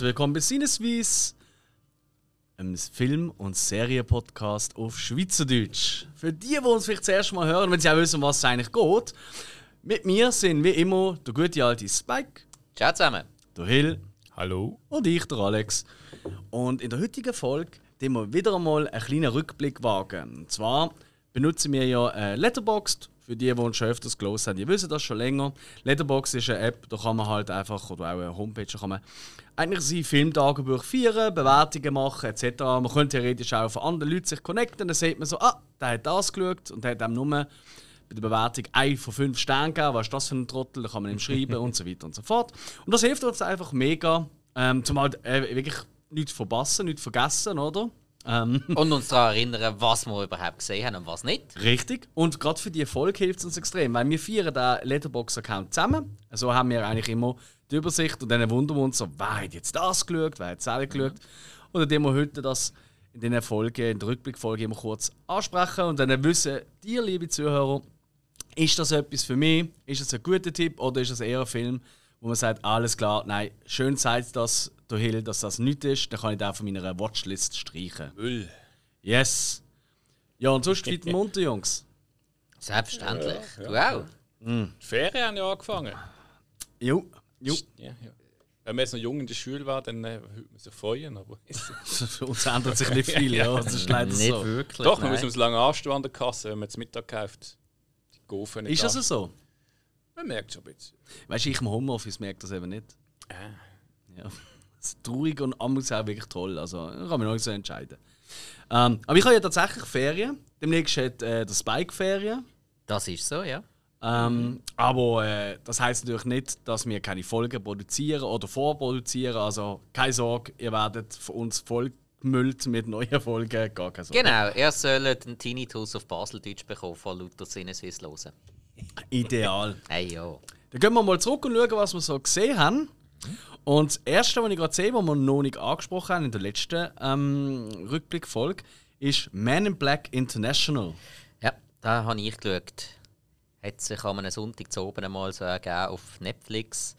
Herzlich willkommen bei Sinneswiss, einem Film- und Serienpodcast auf Schweizerdeutsch. Für die, die uns vielleicht das erste Mal hören, wenn sie auch wissen, um was es eigentlich geht, mit mir sind wie immer der gute alte Spike, Ciao zusammen. der Hill Hallo? und ich, der Alex. Und in der heutigen Folge den wir wieder einmal einen kleinen Rückblick wagen. Und zwar benutzen wir ja äh, Letterboxd. Für die, die schon öfters gelesen haben, die wissen das schon länger. Letterboxd ist eine App, da kann man halt einfach, oder auch eine Homepage, da kann man eigentlich sein Filmtagebuch führen, Bewertungen machen etc. Man könnte theoretisch auch von anderen Leuten sich connecten, dann sieht man so, ah, der hat das geschaut und der hat einem nur bei der Bewertung 1 von 5 Sternen gegeben, was ist das für ein Trottel, da kann man ihm schreiben und so weiter und so fort. Und das hilft uns einfach mega, ähm, zum halt äh, wirklich nichts verpassen, nichts vergessen, oder? Ähm, Und uns daran erinnern, was wir überhaupt gesehen haben und was nicht. richtig. Und gerade für die Erfolg hilft es uns extrem, weil wir feiern den Letterbox-Account zusammen. So haben wir eigentlich immer die Übersicht und dann wundern wir uns so, wer hat jetzt das geschaut, wer hat das auch geschaut. Und indem wir heute das in den Folgen, in der Rückblickfolge immer kurz ansprechen und dann wissen dir, liebe Zuhörer, ist das etwas für mich? Ist das ein guter Tipp oder ist das eher ein Film, wo man sagt, alles klar, nein, schön sagt das der Hill, dass das nichts ist, dann kann ich den von meiner Watchlist streichen. Müll. Yes. Ja, und sonst weiter munter, Jungs. Selbstverständlich. Ja, Du auch. Die Ferien haben ja angefangen. Jo. Jo. Ja, ja. Wenn man jetzt noch jung in der Schule war, dann äh, würde man sich freuen. Aber Für uns ändert sich nicht viel, ja. Das ist leider Nicht so. wirklich. Doch, man nein. muss uns lange anstehen an der Kasse, wenn man zum Mittag kauft. Die Gofen nicht Ist das an. so? Man merkt schon ein bisschen. Weißt du, ich im Homeoffice merke das eben nicht. Ah. Ja. Das ist traurig und amüs auch wirklich toll. Also, da kann man noch nicht so entscheiden. Ähm, aber ich habe ja tatsächlich Ferien. Demnächst hat äh, der Spike Ferien. Das ist so, ja. Ähm, aber äh, das heißt natürlich nicht, dass wir keine Folgen produzieren oder vorproduzieren. Also keine Sorge, ihr werdet von uns vollgemüllt mit neuen Folgen. Gar keine Sorge. Genau, er soll den Tinnitus auf Baseldeutsch bekommen von lauter Sinneswiss hören. Ideal. Hey, ja. Dann gehen wir mal zurück und schauen, was wir so gesehen haben. Und das erste, was ich gerade sehe, was wir noch nicht angesprochen haben in der letzten ähm, Rückblickfolge, ist Man in Black International. Ja, da habe ich geschaut. Hat sich am einem Sonntag zu oben einmal so ergeben auf Netflix.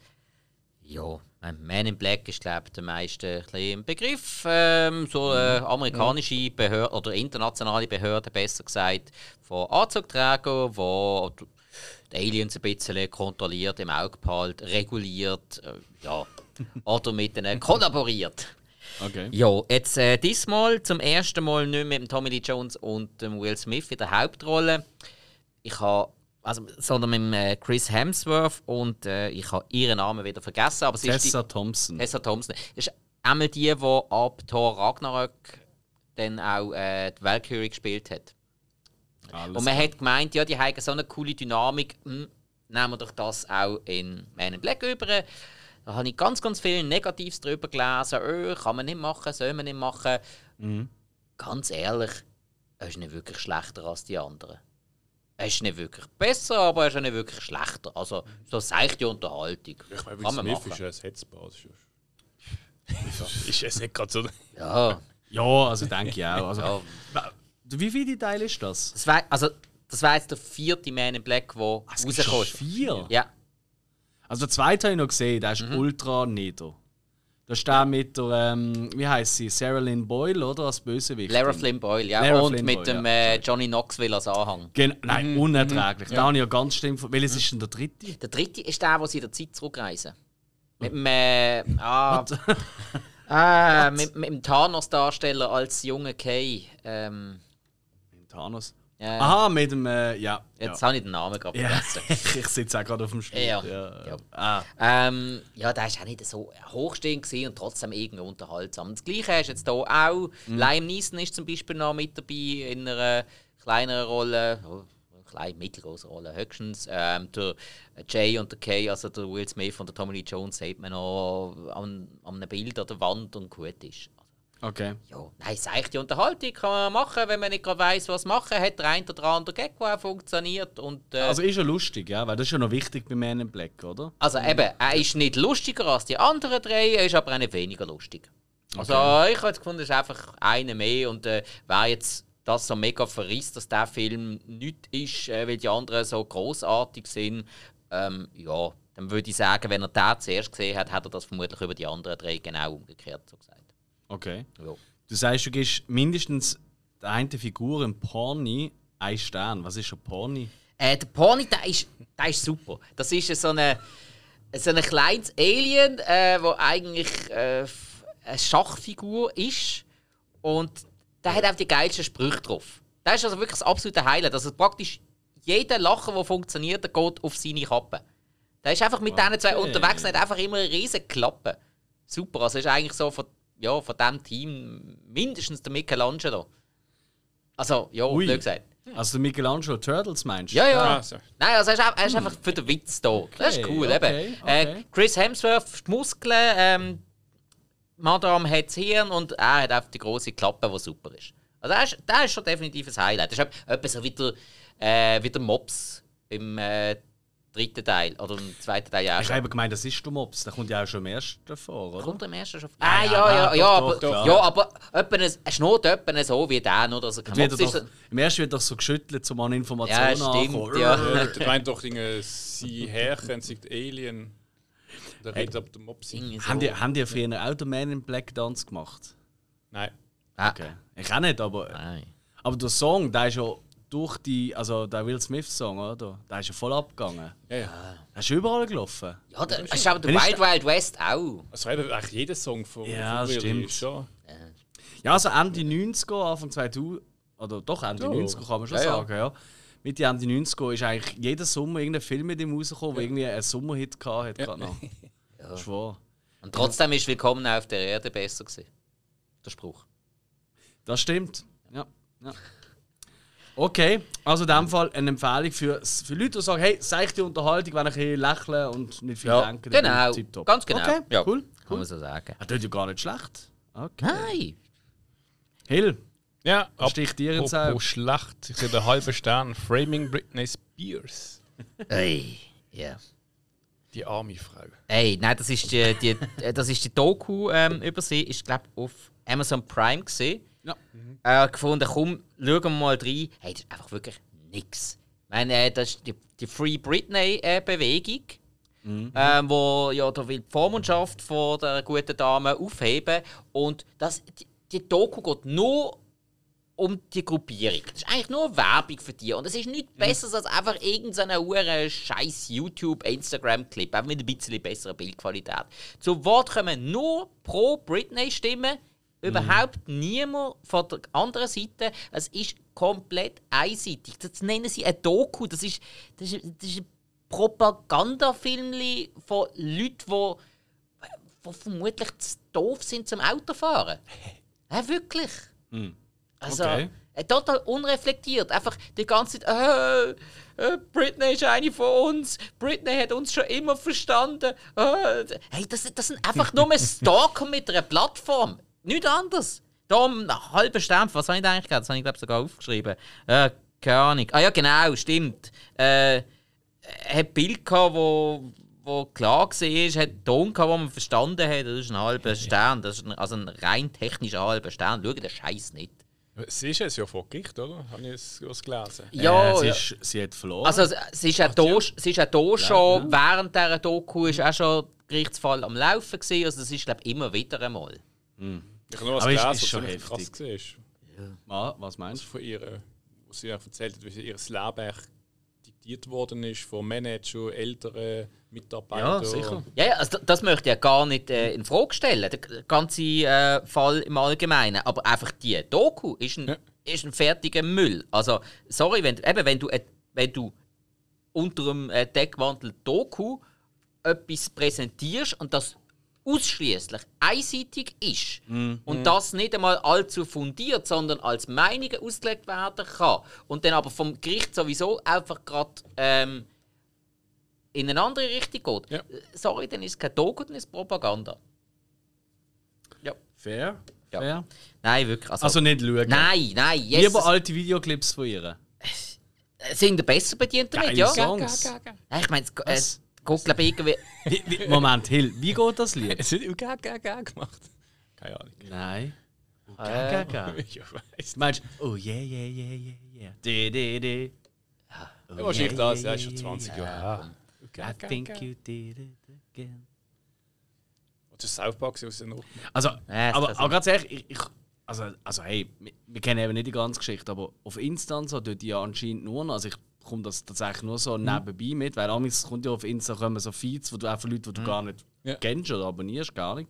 Ja, ein Man in Black ist, glaube ich, der meisten ein Begriff. Ähm, so eine amerikanische Behörde oder internationale Behörde, besser gesagt, von Anzugträgern, die die Aliens ein bisschen kontrolliert, im Auge behält, reguliert, äh, ja, oder mit ihnen kollaboriert. Okay. Ja, jetzt äh, diesmal zum ersten Mal nicht mit dem Tommy Lee Jones und dem Will Smith in der Hauptrolle. Ich habe also, sondern mit dem, äh, Chris Hemsworth und äh, ich habe ihren Namen wieder vergessen, aber Tessa Thompson. die, Tessa Thompson. Das ist einmal die, die ab Thor Ragnarök dann auch äh, die Valkyrie gespielt hat. Alles Und man hat gemeint, ja, die haben so eine coole Dynamik, hm, nehmen wir doch das auch in Man in Black über. Da habe ich ganz, ganz viel Negatives darüber gelesen. Oh, kann man nicht machen, soll man nicht machen. Ganz ehrlich, er ist nicht wirklich schlechter als die anderen. Er ist nicht wirklich besser, aber er ist auch nicht wirklich schlechter. Also, so seichte Unterhaltung. Ich meine, Kann man Smith machen. ist ja ein Hetzbass. ist es nicht gerade so. Ja, Ja, also denke ich auch. Also, ja. Wie viele Teile ist das? Das war, also, das war jetzt der vierte Man in Black, der gibt schon rauskommt. vier. Ja, Also der zweite habe ich noch gesehen, der ist ultra nieder. Da ist der mit der, ähm, wie heißt sie, Sarah Lynn Boyle, oder? Als Bösewicht. Lara Flynn Boyle, ja. Lara und Flynn mit Boyle, dem ja. äh, Johnny Knoxville als Anhang. Gen Nein, unerträglich. Da habe ich ja ganz schlimm. Welches ist denn der dritte? Der dritte ist der, wo sie in der Zeit zurückreisen. Mit dem, äh, ah, ah, mit, mit dem Thanos-Darsteller als junge Kay. Ähm, Thanos. ja, Aha, mit dem, äh, ja. Jetzt ja. habe ich den Namen gerade Ja, vergessen. ich sitze auch gerade auf dem Stuhl. Ja. ja. Ja. Ah, Ähm, ja, der ist auch nicht so hochstehend und trotzdem irgendwie unterhaltsam. Das Gleiche ist jetzt hier auch. Mhm. Liam Neeson ist zum Beispiel noch mit dabei in einer kleineren Rolle. Oh, eine kleine, mittelgroße Rolle höchstens. Ähm, der Jay und der Kay, also der Will Smith und der Tommy Lee Jones, sieht man noch an, an einem Bild an der Wand und gut ist. Okay. Ja, nein, seichte Unterhaltung kann man machen, wenn man nicht gerade weiss, was machen. Hat der ein oder andere Gag, der auch funktioniert. Und, äh, Also ist ja lustig, ja, weil das ist ja noch wichtig bei Man in Black, oder? Also eben, er ist nicht lustiger als die anderen drei, er ist aber auch nicht weniger lustig. Also ich habe gefunden, es ist einfach einer mehr und äh, wer jetzt das so mega verrisst, dass der Film nicht ist, äh, weil die anderen so großartig sind, ähm, ja, dann würde ich sagen, wenn er den zuerst gesehen hat, hat er das vermutlich über die anderen drei genau umgekehrt so gesagt. Okay. Ja. Du sagst, du gibst mindestens der eine Figur im Porni einen Stern. Was ist ein Porni? Äh, der Pony, der ist, der ist super. Das ist so eine, so ein kleines Alien, äh, wo eigentlich äh, eine Schachfigur ist. Und der hat auch die geilsten Sprüche drauf. Das ist also wirklich das absolute Highlight. Also praktisch jeder Lacher, der funktioniert, der geht auf seine Kappe. Der ist einfach mit diesen zwei Okay. unterwegs und hat einfach immer eine riesige Klappe. Super, also ist eigentlich so von, ja, von diesem Team mindestens der Michelangelo. Also, ja, Ui. nicht gesagt. Also der Michelangelo Turtles meinst du? Ja, ja. Ah, so. Nein, also er ist, auch- er ist einfach für den Witz da. Das ist Okay, cool, okay, eben. okay. Äh, Chris Hemsworth, die Muskeln, ähm, Madame hat das Hirn und er hat einfach die große Klappe, die super ist. Also das ist, das ist schon definitiv ein Highlight. Das ist etwa so wie der, äh, wie der Mops im äh, dritten Teil oder im zweiten Teil ja auch Ich habe gemeint, das ist der Mops. Der kommt ja auch schon im ersten vor, oder? Kommt er im ersten schon? Ja, Ah, ja, ja, ja, doch, ja, doch, aber, klar. ja, aber er schnurrt etwa so wie der, oder? Also kein Wird Mops er ist doch, Im ersten wird doch so geschüttelt, um an Informationen Ja, stimmt, ja. Der meint doch Dinge, sie Herren, sie Alien. Der redet ab dem so. Haben die, haben die früher auch den Man in Black Dance gemacht? Nein. Ah, Okay. Ich auch nicht, aber, Nein. aber der Song, der ist ja durch die, also der Will Smith Song, oder? Der ist ja voll abgegangen. Ja, ja. Der ist überall gelaufen. Ja, der, ist aber der Wild Wild West auch. Also eben eigentlich jeder Song von, Ja, von stimmt. ist schon. Ja, also Ende 90er, Anfang 2000, oder doch Ende Ja. 90er kann man schon Ja, ja. sagen, ja. Mitte Ende 90er ist eigentlich jeden Sommer irgendein Film mit ihm rausgekommen, der irgendwie einen Sommerhit gehabt hat. gerade noch. Ja. Schwör. Und trotzdem ist Willkommen auf der Erde besser gewesen. Der Spruch. Das stimmt. Ja. ja. Okay, also in dem Fall eine Empfehlung für, für Leute, die sagen, hey, seichte Unterhaltung, wenn ich ein lächle und nicht viel denken. dann genau. tipptopp. Ganz genau. Okay, ja. cool. Kann cool. man so sagen. Das tut ja gar nicht schlecht. Okay. Nein. Hill, Ja, sticht dir ins Auge? apropos Schlacht. Ich sehe den halben Stern. Framing Britney Spears. Ey. Ja. Die arme Frau. Ey, nein, das ist die, die, äh, das ist die Doku ähm, über sie. Ist, glaube auf Amazon Prime gesehen. Ja. Äh, gefunden, komm, schauen wir mal rein. Hey, das ist einfach wirklich nix. Ich meine, äh, das ist die, die Free Britney-Bewegung. Ähm, wo ja da will die Vormundschaft von der guten Dame aufheben und das, die, die Doku geht nur um die Gruppierung. Das ist eigentlich nur Werbung für die und es ist nichts Besseres als einfach irgendeine hure scheiß YouTube, Instagram-Clip, einfach mit ein bisschen besserer Bildqualität. Zu Wort kommen nur pro Britney-Stimmen, überhaupt niemand von der anderen Seite. Es ist komplett einseitig. Das nennen sie eine Doku. Das ist, das ist, das ist ein Propagandafilm von Leuten, die die vermutlich zu doof sind zum Autofahren. Ja, wirklich. Also, Okay. äh, total unreflektiert. Einfach die ganze Zeit, äh, äh, Britney ist eine von uns. Britney hat uns schon immer verstanden. Äh, hey, das, das sind einfach nur ein Stalker mit einer Plattform. Nichts anderes. Da um einen halben Stern. Was habe ich da eigentlich gehabt? Das habe ich, glaube sogar aufgeschrieben. Äh, keine Ahnung. Ah ja, genau, stimmt. Äh, hat ein Bild gehabt, wo, wo klar war, hat einen Ton gehabt, den man verstanden hat. Das ist ein halber Stern. Das ist ein, also ein rein technischer halber Stern. Schau den Scheiß nicht. Sie ist jetzt ja vor Gericht, oder? Habe ich es was gelesen? Ja, äh, sie, ja. ist, sie hat verloren. Also es, es ist auch hier, es ist auch hier schon, während dieser Doku ist auch schon Gerichtsfall am Laufen gewesen. Also es ist, glaube ich, immer wieder einmal. Ich habe nur was Aber ist- gelesen, was schon ziemlich krass heftig. war. Ah, was meinst Also von ihr, wo sie auch erzählt hat, wie sie ihr Leben echt diktiert worden ist von Manager, älteren Mitarbeitern. Ja, sicher. Ja, ja also das, das möchte ich ja gar nicht äh, in Frage stellen, der ganze äh, Fall im Allgemeinen. Aber einfach die Doku ist ein, Ja. ist ein fertiger Müll. Also, sorry, wenn, eben, wenn, du, äh, wenn du unter dem äh, Deckmantel Doku etwas präsentierst und das ausschließlich einseitig ist und das nicht einmal allzu fundiert, sondern als Meinungen ausgelegt werden kann und dann aber vom Gericht sowieso einfach gerade ähm, in eine andere Richtung geht. Ja. Äh, Sorry, dann ist es kein Doku, dann ist Propaganda. Ja. Fair. Ja. Fair. Nein, wirklich. Also, Also nicht schauen. nein, nein. Yes, Lieber alte Videoclips von ihr. sind ihr besser bedient damit, ja? Songs. Nein, ich meine, es irgendwie. Wie, wie, Moment, Hill, wie geht das Lied? Es wird gar, gar, gar gemacht. Keine Ahnung. Nein. Äh, Gaga, gaga. Ich weiß. Du meinst, oh yeah, yeah, yeah, yeah, yeah. De, de, de. Oh, Ja, wahrscheinlich yeah, das, ja, yeah, ist schon yeah, 20 yeah. Jahre her. I think you did it again. Ist South Park, sie noch Also, Ja, das aber, aber ganz ehrlich, ich, ich, also, also hey, wir, wir kennen eben nicht die ganze Geschichte, aber auf Insta und so tut die ja anscheinend nur noch, also ich bekomme das tatsächlich nur so nebenbei mit, weil amigs kommt ja auf Insta kommen so Feeds, wo du einfach Leute, die du gar nicht Ja. kennst oder abonnierst, gar nicht.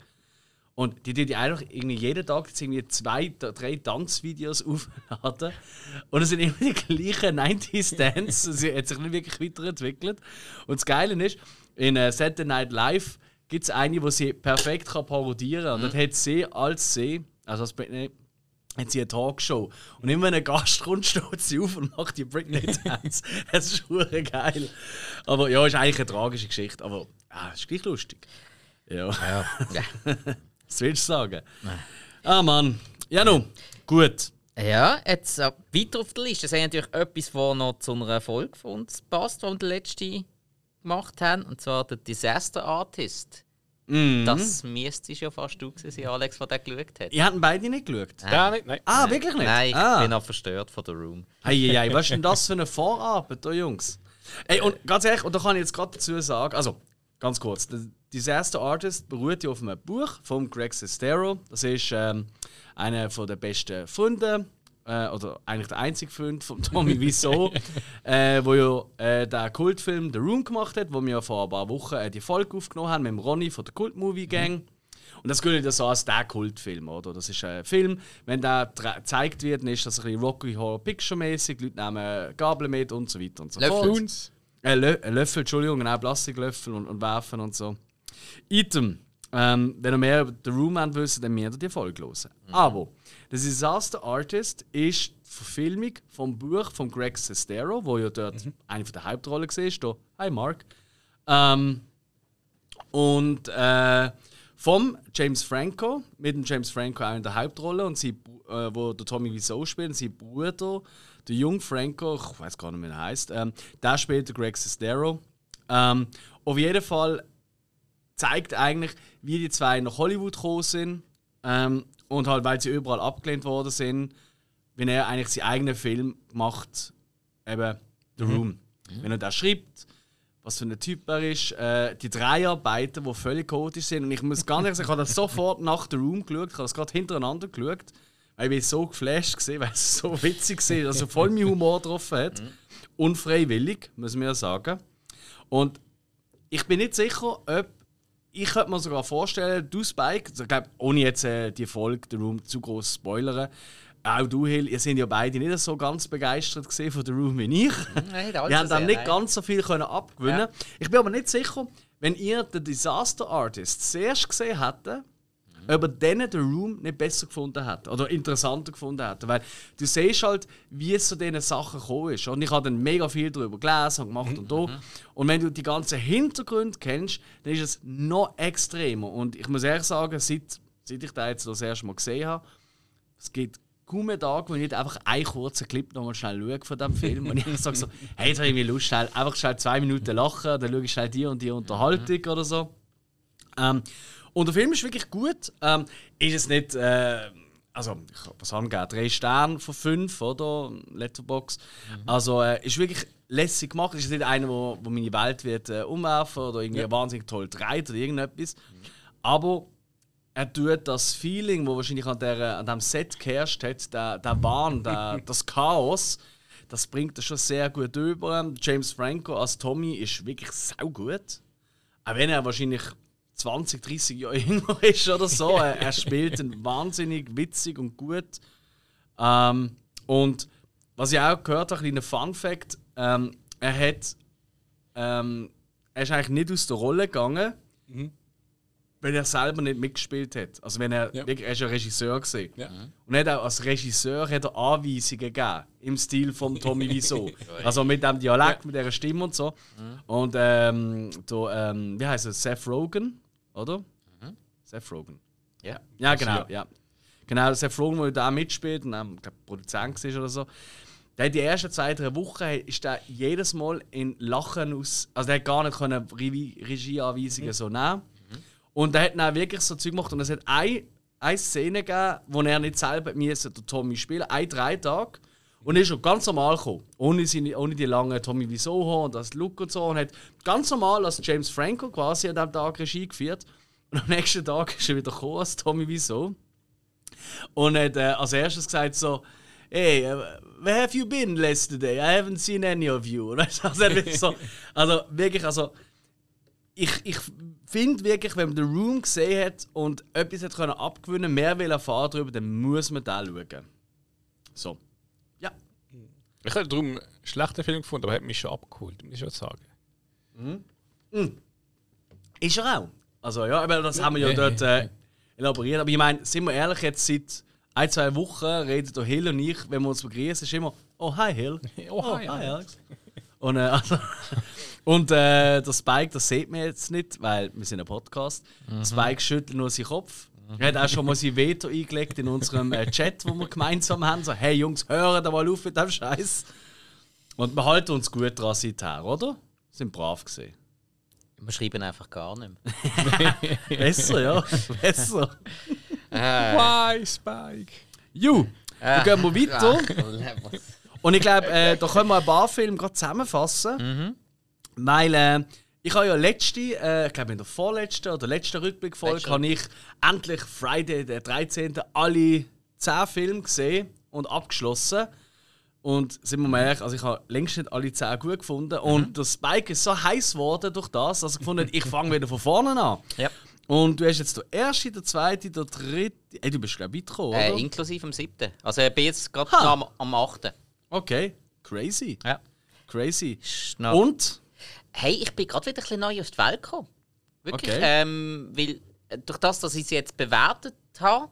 Und die die einfach irgendwie jeden Tag irgendwie zwei, drei Tanzvideos aufladen. Und es sind immer die gleichen 90s Dance. Sie hat sich nicht wirklich weiterentwickelt. Und das Geile ist, in äh, Saturday Night Live gibt es eine, die sie perfekt kann parodieren kann. Und das hat sie als sie, also als Britney, hat sie eine Talkshow. Und immer wenn ein Gast kommt, steht sie auf und macht die Britney Dance. das ist hure geil. Aber ja, ist eigentlich eine tragische Geschichte. Aber ah, ist gleich lustig. Ja. Ja. Was willst du sagen? Ah Mann. Ja nun, gut. Ja, jetzt äh, weiter auf der Liste. Das ist natürlich etwas, was noch zu einer Folge von uns passt, die wir die letzte gemacht haben. Und zwar der Disaster Artist. Mhm. Das müsste ja fast du gewesen sein, Alex, der den geschaut hat. Ihr habt beide nicht geschaut? Ja, nicht, nein. Ah, wirklich nicht? Nein, ich ah. bin auch verstört von der Room. Hey, hey, hey, was ist denn das für eine Vorarbeit, da Jungs? Ey, und ganz ehrlich, und da kann ich jetzt gerade dazu sagen, also ganz kurz, der Disaster Artist beruht ja auf einem Buch von Greg Sestero. Das ist ähm, einer von der besten Funde, äh, oder eigentlich der einzige Fund von Tommy Wiseau, äh, wo ja äh, den Kultfilm The Room gemacht hat, wo wir vor ein paar Wochen äh, die Folge aufgenommen haben mit dem Ronny von der Kult Movie Gang. Und das gilt ja so als der Kultfilm, oder? Das ist ein Film, wenn der gezeigt wird, dann ist das ein bisschen Rocky Horror Picture mäßig, Leute nehmen Gabel mit und so weiter und so Löffel. fort. Äh, Lö äh, Löffel, Entschuldigung, genau, Plastiklöffel und, und werfen und so. Item. Ähm, wenn ihr mehr über The Room wissen, dann müsst ihr die Folge hören. Aber der Disaster Artist ist die Verfilmung vom Buch von Greg Sestero, wo ja dort eine von der Hauptrollen war. Da, hi Mark. Ähm, und äh, vom James Franco, mit dem James Franco auch in der Hauptrolle und sie, äh, wo der Tommy Wiseau spielt, und sein Bruder, der junge Franco, ich weiß gar nicht, wie er heißt, ähm, der spielt Greg Sestero. Ähm, auf jeden Fall zeigt eigentlich, wie die zwei nach Hollywood gekommen sind ähm, und halt, weil sie überall abgelehnt worden sind, wenn er eigentlich seinen eigenen Film macht, eben The Room. Wenn er da schreibt, was für ein Typ er ist, äh, die Dreharbeiten, die völlig chaotisch sind. Und ich muss gar nicht sagen, ich habe das sofort nach The Room geschaut, ich habe das gerade hintereinander geschaut, weil ich bin so geflasht war, weil es so witzig war, also voll meinen Humor getroffen hat. Unfreiwillig, muss man ja sagen. Und ich bin nicht sicher, ob ich könnte mir sogar vorstellen, du Spike, also ich glaub, ohne jetzt äh, die Folge The Room zu groß zu spoilern, auch du Hill, ihr seid ja beide nicht so ganz begeistert von The Room wie ich. Nein, Wir haben dann nicht ganz so viel können abgewinnen. Ja. Ich bin aber nicht sicher, wenn ihr den Disaster Artist zuerst gesehen hättet, ob er dann den Room nicht besser gefunden hat oder interessanter gefunden hat. Weil du siehst halt, wie es zu diesen Sachen gekommen ist. Und ich habe dann mega viel darüber gelesen und gemacht und da. Und wenn du die ganzen Hintergründe kennst, dann ist es noch extremer. Und ich muss ehrlich sagen, seit, seit ich da jetzt das erste Mal gesehen habe, es gibt kaum einen Tag, wo ich nicht einfach einen kurzen Clip noch mal schnell schaue von diesem Film. Und ich sage so, hey, jetzt habe ich Lust, schnell, einfach schnell zwei Minuten lachen, dann schaue ich schnell die und die Unterhaltung oder so. Ähm, und der Film ist wirklich gut. Ähm, ist es nicht, äh, also, ich, was haben wir gegeben? Drei Sterne von fünf, oder? Letterbox. Also, äh, ist wirklich lässig gemacht. Ist nicht einer, wo, wo meine Welt wird äh, umwerfen oder irgendwie wahnsinnig toll dreht oder irgendetwas. Aber er tut das Feeling, wo wahrscheinlich an, der, an dem Set geherrscht hat, der, der Wahn, der, das Chaos, das bringt er schon sehr gut über. James Franco als Tommy ist wirklich sau gut. Auch wenn er wahrscheinlich 20, 30 Jahre jünger ist oder so. Er, er spielt ihn wahnsinnig witzig und gut. Ähm, und was ich auch gehört habe, ein kleiner Fun Fact: ähm, Er hat. Ähm, er ist eigentlich nicht aus der Rolle gegangen, wenn er selber nicht mitgespielt hat. Also wenn er Ja. wirklich, er ist ja Regisseur gesehen. Ja. Und er hat auch als Regisseur hat er Anweisungen gegeben im Stil von Tommy Wiseau. also mit dem Dialekt, mit der Stimme und so. Und ähm, da, ähm, wie heißt er? Seth Rogen, oder? Seth Rogen. Ja. Ja, genau, ja. Genau, Seth Rogen, der da mitspielt und ähm, glaube, Produzent war oder so. Der die ersten zwei, drei Wochen ist der jedes Mal in Lachen aus. Also der hat gar nicht können Re Regieanweisungen so nehmen. Und er hat dann auch wirklich so Zeug gemacht. Und es hat eine, eine Szene gegeben, wo er nicht selber müssen, der Tommy spielen, ein drei Tage. Und er ist schon ganz normal gekommen. Ohne, seine, ohne die langen Tommy Wiseau und das Look und so. Und hat ganz normal als James Franco quasi an diesem Tag Regie geführt. Und am nächsten Tag ist er wieder gekommen als Tommy Wiseau. Und hat äh, als erstes gesagt so, hey, uh, where have you been yesterday? I haven't seen any of you. Also, wirklich so, also wirklich, also ich, ich finde wirklich, wenn man den Room gesehen hat und etwas hat können abgewinnen, mehr will erfahren darüber, dann muss man da schauen. So. Ich habe darum einen schlechten Film gefunden, aber er hat mich schon abgeholt, muss ich schon sagen. Mhm. Mhm. Ist er auch. Also ja, aber das haben wir ja dort äh, elaboriert. Aber ich meine, sind wir ehrlich, jetzt seit ein, zwei Wochen reden der Hill und ich, wenn wir uns begrüßen, ist immer Oh, hi Hill. Oh, hi, oh, hi Alex. Und, äh, also, und äh, der Spike, das sieht man jetzt nicht, weil wir sind ein Podcast. Mhm. Spike schüttelt nur seinen Kopf. Er hat auch schon mal sein Veto eingelegt in unserem äh, Chat, wo wir gemeinsam haben. So, hey Jungs, hören da mal auf mit dem Scheiß. Und wir halten uns gut dran seither, oder? Sind brav gesehen. Wir schreiben einfach gar nicht mehr. Besser, ja. Besser. Äh. Why, Spike? Ju, dann gehen wir weiter. Und ich glaube, äh, da können wir ein paar Filme gerade zusammenfassen. Mhm. Weil äh, ich habe ja letzte, äh, ich glaube in der vorletzten oder letzten Rückblickfolge, habe ich endlich Friday, der 13. alle 10 Filme gesehen und abgeschlossen. Und sind wir mal ehrlich, also ich habe längst nicht alle 10 gut gefunden. Mhm. Und der Spike ist so heiß geworden durch das, dass ich gefunden ich fange wieder von vorne an. Ja. Und du hast jetzt der erste, der zweite, der dritte. Ey, du bist glaube ich weit gekommen, Äh, inklusive am siebten. Also ich bin jetzt gerade am, am achten. okay, crazy. Ja. Crazy. Noch- Und? Hey, ich bin gerade wieder ein bisschen neu auf die Welt gekommen. Wirklich. Okay. Ähm, weil äh, durch das, dass ich sie jetzt bewertet habe,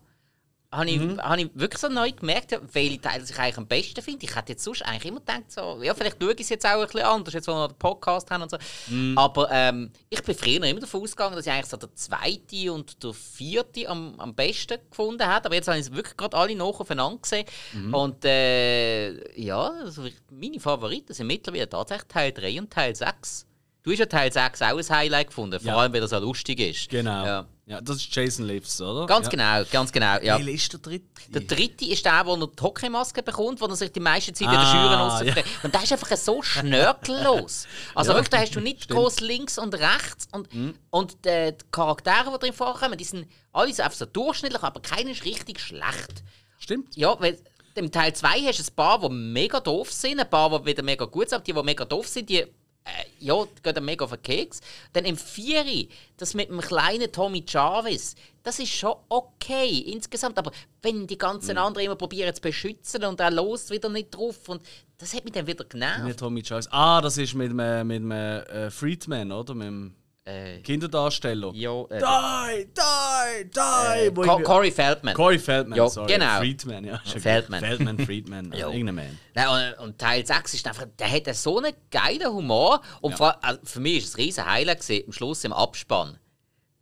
habe ich, Mhm. habe ich wirklich so neu gemerkt, welche Teile ich eigentlich am besten finde. Ich hätte jetzt sonst eigentlich immer gedacht, so, ja, vielleicht schaue ich es jetzt auch ein bisschen anders, jetzt wo wir den Podcast haben und so. Mhm. Aber ähm, ich bin früher immer davon ausgegangen, dass ich eigentlich so der zweite und der vierte am, am besten gefunden habe. Aber jetzt habe ich es wirklich gerade alle nach aufeinander gesehen. Mhm. Und äh, ja, also meine Favoriten sind mittlerweile tatsächlich Teil 3 und Teil 6. Du hast ja Teil 6 auch ein Highlight gefunden, vor Ja. allem, weil er so lustig ist. Genau. Ja. Ja, das ist Jason Lives, oder? Ganz ja. genau, ganz genau. Ja. Welcher ist der dritte? Der dritte ist der, wo er die Hockeymaske bekommt, wo er sich die meiste Zeit in Ah, der Schüren raus ja. Und der ist einfach so schnörkellos. Also Ja, wirklich, da hast du nicht groß links und rechts. Und, Mhm. und äh, die Charaktere, die drin vorkommen, die sind alle so einfach so durchschnittlich, aber keiner ist richtig schlecht. Stimmt. Ja, weil im Teil 2 hast du ein paar, die mega doof sind, ein paar, die wieder mega gut sind, aber die, die mega doof sind, die, äh, ja, gehen dann mega auf den Keks. Dann im 4, das mit dem kleinen Tommy Jarvis, das ist schon okay insgesamt, aber wenn die ganzen anderen immer probieren zu beschützen und er los wieder nicht drauf und das hat mich dann wieder genervt. Nicht Tommy Charles. Ah, das ist mit dem, mit dem äh, Friedman, oder? Mit dem Äh, Kinderdarsteller. ja, äh, Die, die, die! wo Co Corey Feldman. Corey Feldman, Ja, sorry. genau. Friedman, ja. Feldman. Feldman, Friedman. Ja. also irgendein Man. Nein, und, und Teil 6 ist einfach, der hat so einen geilen Humor. Und vor, also für mich war es ein riesen Highlight gewesen, am Schluss im Abspann.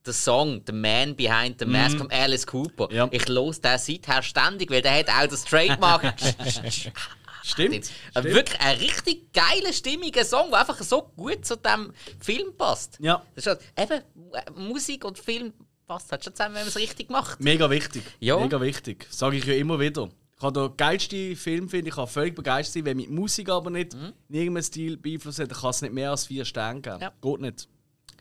Der Song The Man Behind the Mask von Alice Cooper. Ja. Ich los den seither ständig, weil der hat auch das Trademark. Stimmt. Ein Wirklich ein richtig geiler, stimmiger Song, der einfach so gut zu dem Film passt. Ja. Das ist halt, eben, äh, Musik und Film passt halt schon zusammen, wenn man es richtig macht. Mega wichtig. Ja. Mega wichtig. Sage ich ja immer wieder. Ich habe den geilsten Film, finde ich, kann völlig begeistert sein. Wenn die Musik aber nicht in irgendeinem Stil beeinflusst, dann kann es nicht mehr als vier Sterne geben. Mhm. Ja. Geht nicht.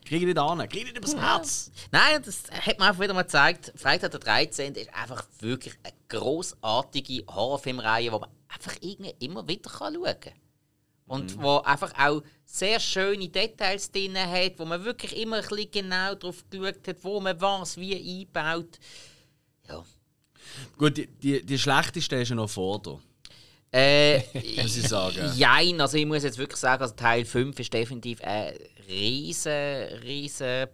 Kriege ich nicht an. Kriege ich nicht übers Herz. Nein, das hat mir einfach wieder mal gezeigt. Freitag der 13. ist einfach wirklich eine grossartige Horrorfilmreihe, die man einfach irgendwie immer wieder kann schauen kann. Und wo einfach auch sehr schöne Details drin hat, wo man wirklich immer ein bisschen genau darauf geschaut hat, wo man was wie einbaut. Ja. Gut, die, die, die schlechteste ist ja noch vor dir. Äh, Muss ich sagen. Jein, also ich muss jetzt wirklich sagen, also Teil 5 ist definitiv ein riesen, riesen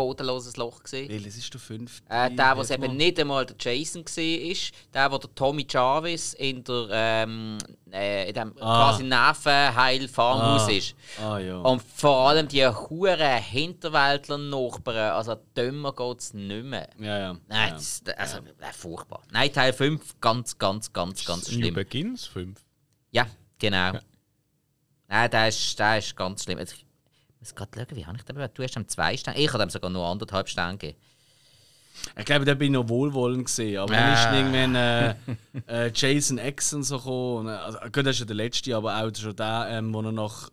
bodenloses Loch gewesen. Welches ist der fünfte? Äh, der, was eben nicht einmal der Jason war, ist der, wo der Tommy Jarvis in der ähm, äh, in dem Ah. quasi Nervenheil-Farmhaus Ah. ist. Ah ja. Und vor allem die huren Hinterwäldler-Nachbarn, also dümmer geht es nicht mehr. ja, ja. Nein, ja. das, also, äh, furchtbar. Nein, Teil 5, ganz, ganz, ganz, ganz New schlimm. Begins 5. Ja, genau. Nein, der ist, der ist ganz schlimm. Ich muss gerade schauen, wie habe ich bewertet? Du hast ihm zwei Sterne. Ich habe ihm sogar nur anderthalb Sterne gegeben. Ich glaube, da bin ich noch wohlwollend gesehen. Aber dann ist irgendwann äh, äh, Jason X und so gekommen. Und, äh, Also, gut, das ist ja der letzte, aber auch schon der, ähm, wo er nach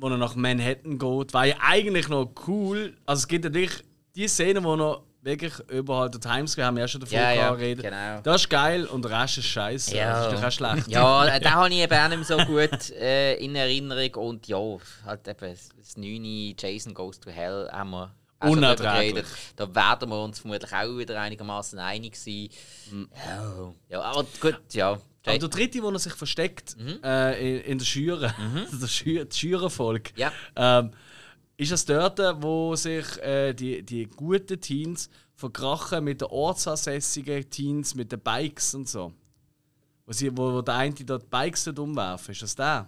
wo er nach Manhattan geht, war ja eigentlich noch cool. Also es gibt natürlich die Szene, wo er wirklich überall der Times Square, haben wir ja schon davon Ja, ja, geredet. genau. Das ist geil und der Rest ist scheiße. Ja. Das ist doch auch schlecht. Ja, äh, den habe ich eben auch nicht so gut äh, in Erinnerung. Und ja, halt eben das 9. Jason Goes to Hell haben wir drüber Unerträglich. Da werden wir uns vermutlich auch wieder einigermaßen einig sein. Ja, ja, aber gut, ja. Aber der dritte, wo er sich versteckt, äh, in, in der Schüre, der Schü das Schürenvolk, Ja. ähm, ist es dort, wo sich äh, die, die guten Teens verkrachen mit den ortsansässigen Teens, mit den Bikes und so. Wo, sie, wo, wo der eine dort die Bikes dort umwerfen. Ist das der?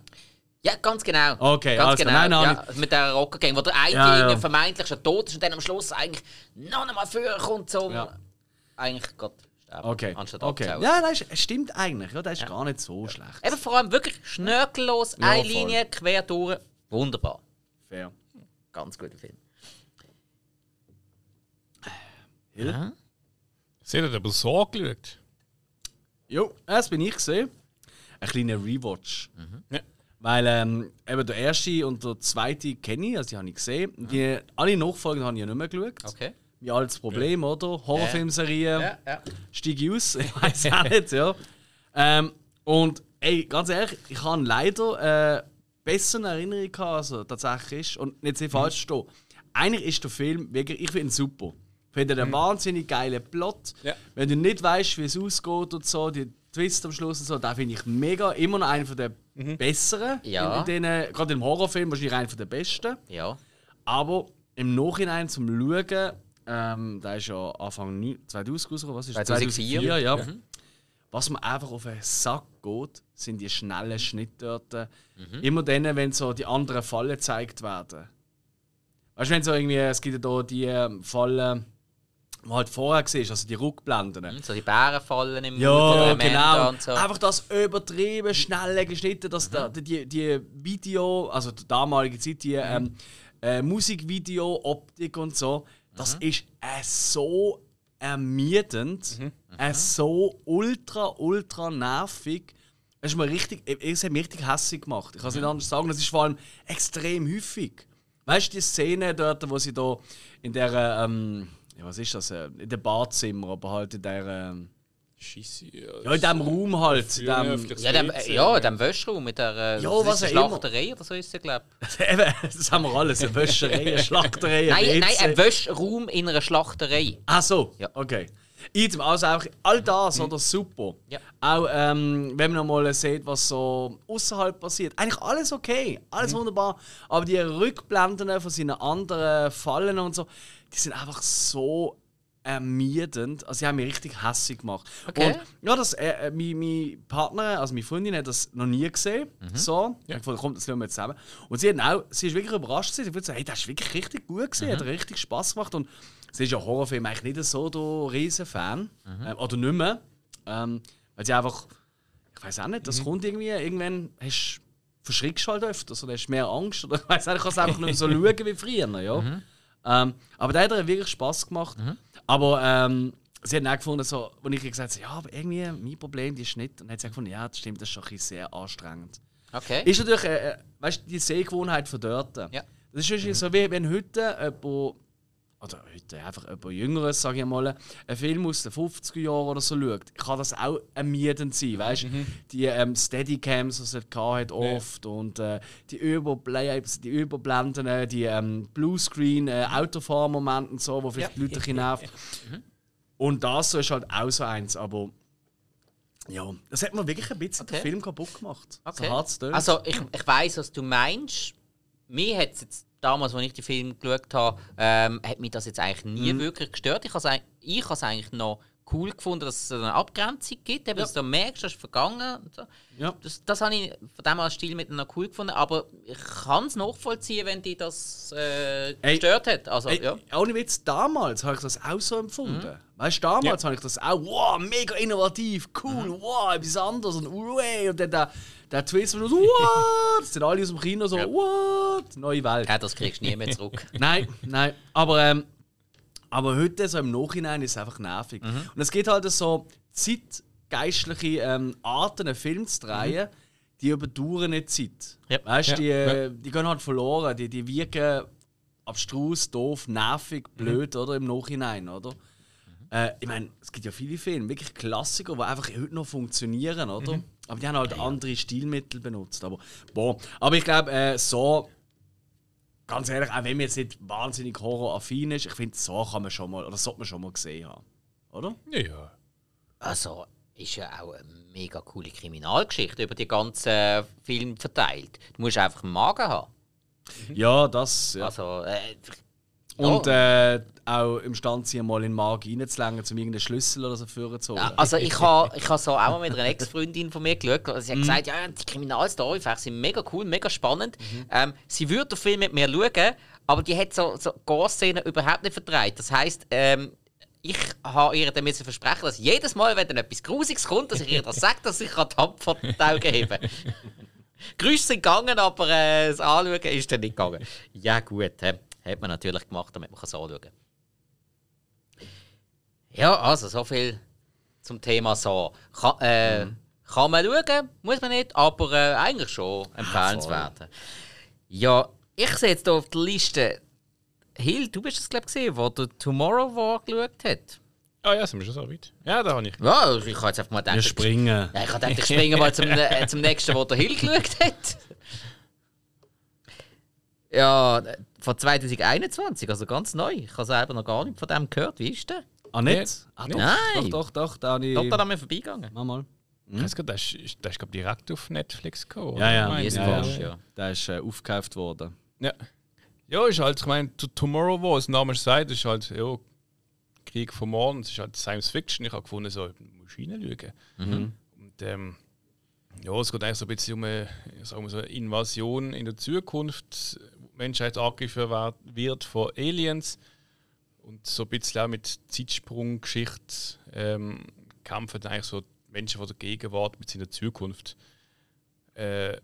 Ja, ganz genau. Okay, ganz also, genau. nein, nein, ja, mit der Rocker Gang, wo der eine Ja, ja. vermeintlich schon tot ist und dann am Schluss eigentlich noch einmal vorkommt, so Ja. eigentlich Gott sterben, Okay. anstatt okay. abzuhauen. Ja, das ist, stimmt eigentlich. Ja, das ist gar nicht so schlecht. Eben vor allem wirklich schnörkellos, eine. Linie quer durch. Wunderbar. Fair. Ganz guter Film. Hill? Ja. Sie hat aber so angeschaut. Jo, das bin ich gesehen. Ein kleiner Rewatch. Ja. Weil ähm, eben der erste und der zweite kenne ich, also die habe ich gesehen. Die, alle Nachfolgenden habe ich ja nicht mehr geschaut. Okay. Wie altes Problem, oder? Horrorfilmserie, Ja, ja. steige ich aus, ich weiß auch nicht, ja. Ähm, und ey, ganz ehrlich, ich habe leider äh, bessere Erinnerungen gehabt, also tatsächlich ist. Und nicht sehr falsch stehen. Eigentlich ist der Film wirklich, ich finde ihn super. Ich finde einen wahnsinnig geilen Plot. Ja. Wenn du nicht weißt, wie es ausgeht und so, die Twist am Schluss und so, da finde ich mega immer noch einer der besseren. Ja. In, in denen, gerade im Horrorfilm wahrscheinlich einer der besten. Ja. Aber im Nachhinein zum Schauen, ähm, da ist ja Anfang neun- 2000 rausgekommen, was ist das? 2004. ja. Was mir einfach auf den Sack geht, sind die schnellen Schnitte dort. Immer dann, wenn so die anderen Fallen gezeigt werden. Weißt du, wenn so irgendwie, es gibt ja da die ähm, Fallen, die halt vorher war, also die Rückblenden. Hm, So die Bären fallen im Ja, genau. und so. Einfach das übertrieben schnelle geschnitten, dass da, die, die Video, also der damalige Zeit, die ähm, äh, Musikvideo, Optik und so, das ist äh, so ermüdend, äh, so ultra, ultra nervig. Es, ist mir richtig, es hat mich richtig hässlich gemacht. Ich kann es nicht anders sagen, das ist vor allem extrem häufig. Weißt du, die Szene dort, wo sie da in der, ähm, ja, was ist das, äh, in dem Badzimmer, aber halt in der, ähm, Scheisse. ja, in dem Raum halt. Dem, ja, dem, ja, dem Wäschraum mit der äh, Ja, was ist das, auch immer. Schlachterei oder so ist es, glaube Eben, das haben wir alles. Eine Wäscherei, eine Schlachterei, Nein, ein nein, ein Wäschraum in einer Schlachterei. Ach so, Ja. okay. Item, also auch all das, oder super. Ja. Auch ähm, wenn man noch mal sieht, was so außerhalb passiert. Eigentlich alles okay, alles wunderbar. Aber die Rückblenden von seinen anderen Fallen und so, die sind einfach so ermüdend. Also, sie haben mich richtig hässlich gemacht. Okay. Und ja, das, äh, äh, meine, meine Partnerin, also meine Freundin, hat das noch nie gesehen. So. Ich dachte, kommt, das schauen wir zusammen. Und sie, hat auch, sie ist wirklich überrascht. Sie hat gesagt, hey, das ist wirklich richtig gut gewesen, hat richtig Spaß gemacht. Und sie ist ja Horrorfilm eigentlich nicht so der Riesenfan. Ähm, oder nicht mehr. Ähm, weil sie einfach, ich weiß auch nicht, das kommt irgendwie, irgendwann hast verschrickst du halt öfters oder hast mehr Angst. Oder ich weiß nicht, kannst einfach nicht mehr so schauen wie früher. Ja? Ähm, aber da hat er wirklich Spaß gemacht. Aber ähm, sie hat auch gefunden, so, als ich gesagt habe, ja, aber irgendwie mein Problem ist nicht. Und dann hat sie gefunden, ja, das stimmt, das ist schon ein sehr anstrengend. Okay. Ist natürlich, äh, äh, weißt du, die Sehgewohnheit von dort. Ja. Das ist wahrscheinlich so, wie wenn heute jemand, oder heute einfach jemand Jüngeres, sage ich mal, einen Film aus den 50er Jahren oder so schaut, kann das auch ermüdend sein. Weißt du, die ähm, Steadycams, die es halt hat, oft und äh, die, Überble die Überblenden, äh, die ähm, Bluescreen, äh, Autofahrmomente und so, wo vielleicht die Leute ein bisschen nervt. Und das so ist halt auch so eins, aber ja, das hat mir wirklich ein bisschen Okay. den Film kaputt gemacht. Okay. So. Also ich, ich weiß, was du meinst. Mir hat es jetzt damals, als ich den Film geschaut habe, ähm, hat mich das jetzt eigentlich nie Mhm. wirklich gestört. Ich habe es eigentlich noch cool gefunden, dass es eine Abgrenzung gibt, eben, dass du merkst, das ist vergangen. So. Ja. Das, das habe ich von dem als Stil mit noch cool gefunden, aber ich kann es nachvollziehen, wenn dich das äh, Ey, gestört hat. Also, Ey, ja. Ohne Witz, damals habe ich das auch so empfunden. Weißt du, damals habe ich das auch, wow, mega innovativ, cool, wow, etwas anderes und ui, und dann der, der Twist, und so, what? Sind alle aus dem Kino so, what? Neue Welt. ja, das kriegst du nie mehr zurück. Nein, nein, aber ähm, Aber heute, so im Nachhinein, ist es einfach nervig. Und es gibt halt so zeitgeistliche ähm, Arten, einen Film zu drehen, die überdauern nicht Zeit. Ja. Weißt du, Ja. die, die gehen halt verloren. Die, die wirken abstrus, doof, nervig, blöd, oder? Im Nachhinein, oder? Äh, ich meine, es gibt ja viele Filme, wirklich Klassiker, die einfach heute noch funktionieren, oder? Aber die haben halt andere Stilmittel benutzt. Aber, boah. aber ich glaube, äh, so, ganz ehrlich, auch wenn man jetzt nicht wahnsinnig horroraffin ist, ich finde, so kann man schon mal, oder sollte man schon mal gesehen haben. Oder? Ja, ja. Also, ist ja auch eine mega coole Kriminalgeschichte über die ganzen Film verteilt. Du musst einfach einen Magen haben. Ja, das. Ja. Also, äh, Und ja. äh, auch imstande sein, mal in den Markt reinzulängen, um irgendeinen Schlüssel oder so führen zu holen. Ja, also ich habe ich ha so auch mal mit einer Ex-Freundin von mir geschaut. Also sie hat gesagt, ja, die Kriminalstory sind mega cool, mega spannend. Mhm. Ähm, sie würde den Film mit mir schauen, aber die hat so, so Gore-Szenen überhaupt nicht vertreibt. Das heisst, ähm, ich habe ihr dann müssen versprechen, dass jedes Mal, wenn dann etwas Grusiges kommt, dass ich ihr das sage, dass ich die Hand vor die Augen hebe. Grüße sind gegangen, aber äh, das Anschauen ist dann nicht gegangen. Ja gut, äh, hat man natürlich gemacht, damit man es anschauen kann. Ja, also so viel zum Thema so. Kann, äh, kann man schauen, muss man nicht, aber äh, eigentlich schon empfehlenswert. Ja, ich sehe jetzt hier auf der Liste Hill, du bist es glaube ich gesehen, wo der Tomorrow War geschaut hat. Ah ja, sind wir schon so weit. Ja, da habe ich. Ja, also ich habe jetzt einfach mal gedacht, Wir springen. ja, ich habe gedacht, ich springe mal zum, äh, zum nächsten, wo der Hill geschaut hat. Ja, von 2021, also ganz neu. Ich habe selber noch gar nicht von dem gehört. Wie ist der? Ah, nicht? Ah, doch, Nein. doch, doch, doch, da habe ich... Total an mir vorbeigegangen. Mach mal. Ich weiß gar nicht, der ist, der ist glaub, direkt auf Netflix gekommen. Ja, ja. Ich ja, ja. ja. Der ist äh, aufgekauft worden. Ja. Ja, ist halt, ich meine, to- Tomorrow War, das Name sagt, ist halt, ja, Krieg vom Morgen, es ist halt Science Fiction. Ich habe gefunden, so, muss reinschauen. Mhm. Und ähm, ja, es geht eigentlich so ein bisschen um eine, sagen wir so, eine Invasion in der Zukunft. Menschheit angegriffen wer- wird von Aliens. Und so ein bisschen auch mit Zeitsprunggeschichte ähm, kämpfen eigentlich so die Menschen von der Gegenwart mit seiner Zukunft. Äh,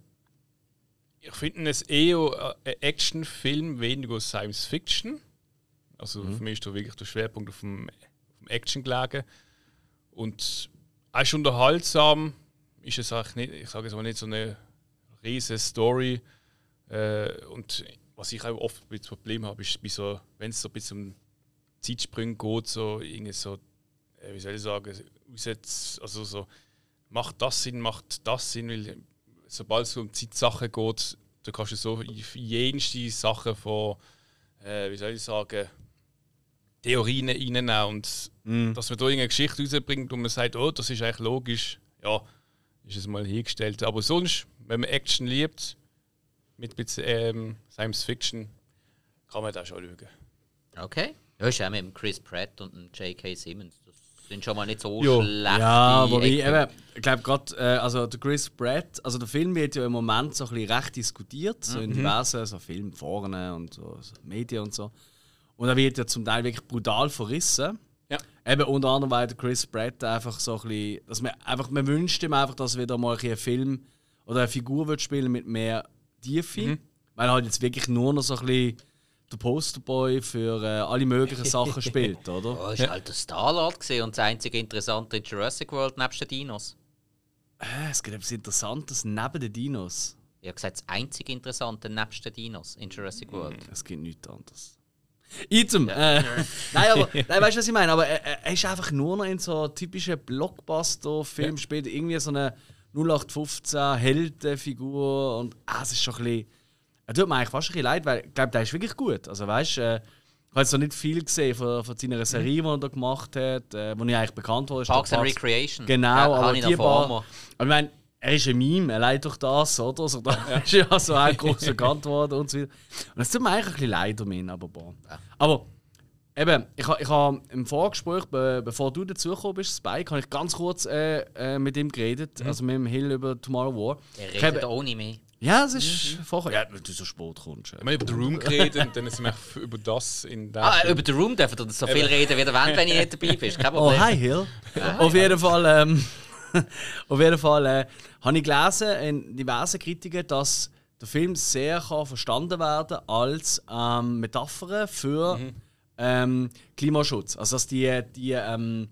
ich finde es eher ein Actionfilm, weniger Science Fiction. Also für mich ist da wirklich der Schwerpunkt auf dem, auf dem Action gelegen. Und auch ist unterhaltsam, ist es auch nicht, ich sage es mal nicht so eine riesige Story. Äh, und was ich auch oft ein bisschen Problem habe, ist, so, wenn es so ein bisschen um Zeitsprünge geht, so irgendwie so, äh, wie soll ich sagen, aussetz, also so, macht das Sinn, macht das Sinn, weil sobald es um Zeitsachen geht, da kannst du so jenste Sachen von, äh, wie soll ich sagen, Theorien reinnehmen und Mhm. dass man da irgendeine Geschichte rausbringt und man sagt, oh, das ist eigentlich logisch, ja, ist es mal hingestellt. Aber sonst, wenn man Action liebt, mit ein bisschen ähm, Science Fiction, kann man da schon schauen. Okay. Ja, ist auch mit dem Chris Pratt und dem J.K. Simmons. Das sind schon mal nicht so Jo. schlecht. Ja, wobei, eben, ich glaube gerade, äh, also der Chris Pratt, also der Film wird ja im Moment so ein bisschen recht diskutiert, so in diversen so Filmforen und so, so Medien und so. Und er wird ja zum Teil wirklich brutal verrissen. Ja. Eben unter anderem, weil der Chris Pratt einfach so ein bisschen, dass man einfach, man wünscht ihm einfach, dass er wieder mal ein Film oder eine Figur wird spielen mit mehr Tiefe. Weil er halt jetzt wirklich nur noch so ein bisschen der Posterboy für äh, alle möglichen Sachen spielt, oder? Oh, ist halt der Star-Lord gewesen und das einzige Interessante in Jurassic World nebst den Dinos. Äh, es gibt etwas Interessantes neben den Dinos. Ich habe gesagt, das einzige Interessante nebst den Dinos in Jurassic World. Es gibt nichts anderes. Item! Äh, nein, aber nein, weißt du, was ich meine? Aber er, er ist einfach nur noch in so typischen Blockbuster-Film, spielt irgendwie so eine 0815 Heldenfigur und ah, es ist schon ein bisschen. Er tut mir eigentlich fast ein bisschen leid, weil ich glaube, der ist wirklich gut. Also weißt du, äh, ich habe jetzt noch nicht viel gesehen von, von seiner Serie, die er gemacht hat, äh, wo ich eigentlich bekannt wurde. Parks and Recreation. Genau, Ja, aber die paar, aber ich meine, er ist ein Meme, er leidet durch das, oder? Also, da ist ja so ein groß bekannt worden und so weiter. Und das tut mir eigentlich ein bisschen leid um ihn, aber boah. Aber eben, ich habe ich ha im Vorgespräch, be bevor du dazugekommen bist, Spike, habe ich ganz kurz äh, äh, mit ihm geredet, also mit dem Hill über Tomorrow War. Er Ich redet habe- auch nicht mehr. Ja, es ist vorher. Ja, wenn du so spät kommst. Wir haben über The Room geredet und dann sind wir über das in der. Ah, über den Room dürfen wir so viel reden, wie ihr wollt, wenn ich nicht dabei bist. Kein Oh, hi Hill. auf jeden Fall, ähm, auf jeden Fall äh, habe ich gelesen in diversen Kritiken, dass der Film sehr kann verstanden werden als ähm, Metapher für ähm, Klimaschutz. Also dass die, die, ähm,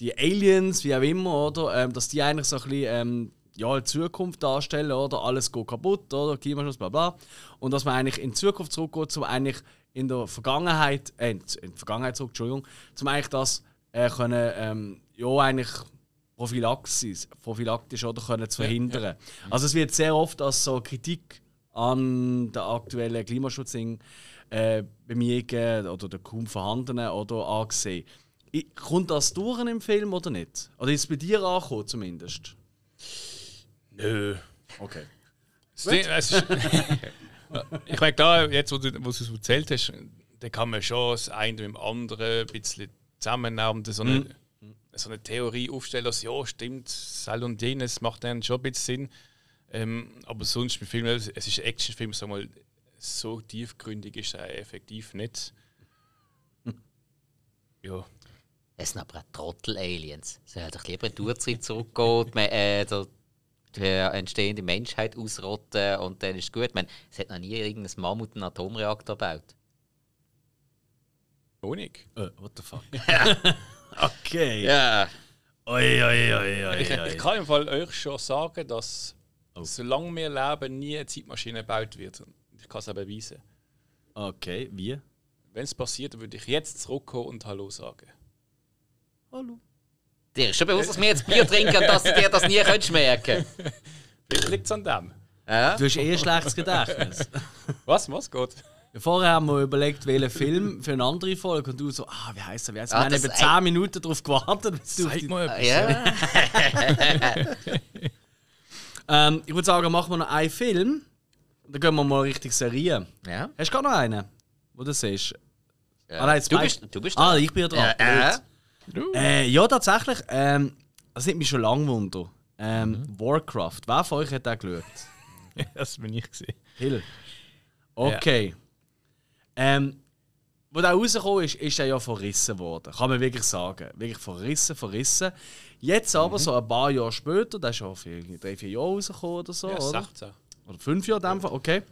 die Aliens, wie auch immer, oder, ähm, dass die eigentlich so ein bisschen ähm, ja, die Zukunft darstellen, oder? Alles geht kaputt, oder? Klimaschutz, bla bla. Und dass man eigentlich in die Zukunft zurückgeht, um eigentlich in der Vergangenheit, äh, in die Vergangenheit zurück, Entschuldigung, zum eigentlich das äh, können, ähm, ja, eigentlich Prophylaxis, prophylaktisch oder können zu verhindern. Ja, ja. Also es wird sehr oft als so Kritik an der aktuellen Klimaschutzing äh, bemühen oder der kaum vorhandenen oder angesehen. Kommt das durch im Film oder nicht? Oder ist es bei dir angekommen zumindest? Nö. Okay. Ich meine, klar, jetzt, wo du, wo du es erzählt hast, da kann man schon das eine mit dem anderen ein bisschen zusammennehmen so eine, mhm. so eine Theorie aufstellen, dass ja, stimmt, Sal und jenes macht dann schon ein bisschen Sinn. Ähm, aber sonst mit Filmen, es ist ein Actionfilm, sag mal, so tiefgründig ist er effektiv nicht. Hm. Ja. Es sind aber auch Trottel-Aliens. Sie hätten doch lieber in die Urzeit zurückgehen, äh, der, die entstehende Menschheit ausrotten und dann ist es gut. meine, es hat noch nie irgendein Mammut einen Atomreaktor gebaut. Honig? Uh, what the fuck? okay. Ja. Oi, oi, oi, oi, ich, ich kann im Fall euch schon sagen, dass oh. solange wir leben, nie eine Zeitmaschine gebaut wird. Ich kann es auch beweisen. Okay, wie? Wenn es passiert, würde ich jetzt zurückkommen und Hallo sagen. Hallo. Dir ist schon bewusst, dass wir jetzt Bier trinken und dass du dir das nie könntest merken Vielleicht liegt es an dem. Ja? Du hast eh ein schlechtes Gedächtnis. was? Was geht? Vorher haben wir überlegt, welchen Film für eine andere Folge und du so, ah, wie heißt er? Wie heißt er? Ah, wir haben eben 10 Minuten darauf gewartet. Sag mal etwas. Ja. ähm, ich würde sagen, machen wir noch einen Film. Dann gehen wir mal richtig Serie. Ja. Hast du gar noch einen, wo du siehst? Ja. Ah, nein, du, bist, du bist dran. Ah, ich bin dran. Ja, äh, ja tatsächlich. Ähm, das nimmt mich schon lange Wunder. Ähm, mhm. Warcraft. Wer von euch hat den geschaut? das bin ich gesehen. Hill. Okay. Ja. Ähm, wo der rausgekommen ist, ist er ja verrissen worden. Kann man wirklich sagen. Wirklich verrissen, verrissen. Jetzt aber, mhm. so ein paar Jahre später, der ist schon für drei, vier Jahre rausgekommen oder so. Ja, oder? 16. Oder fünf Jahre in dem Fall, okay.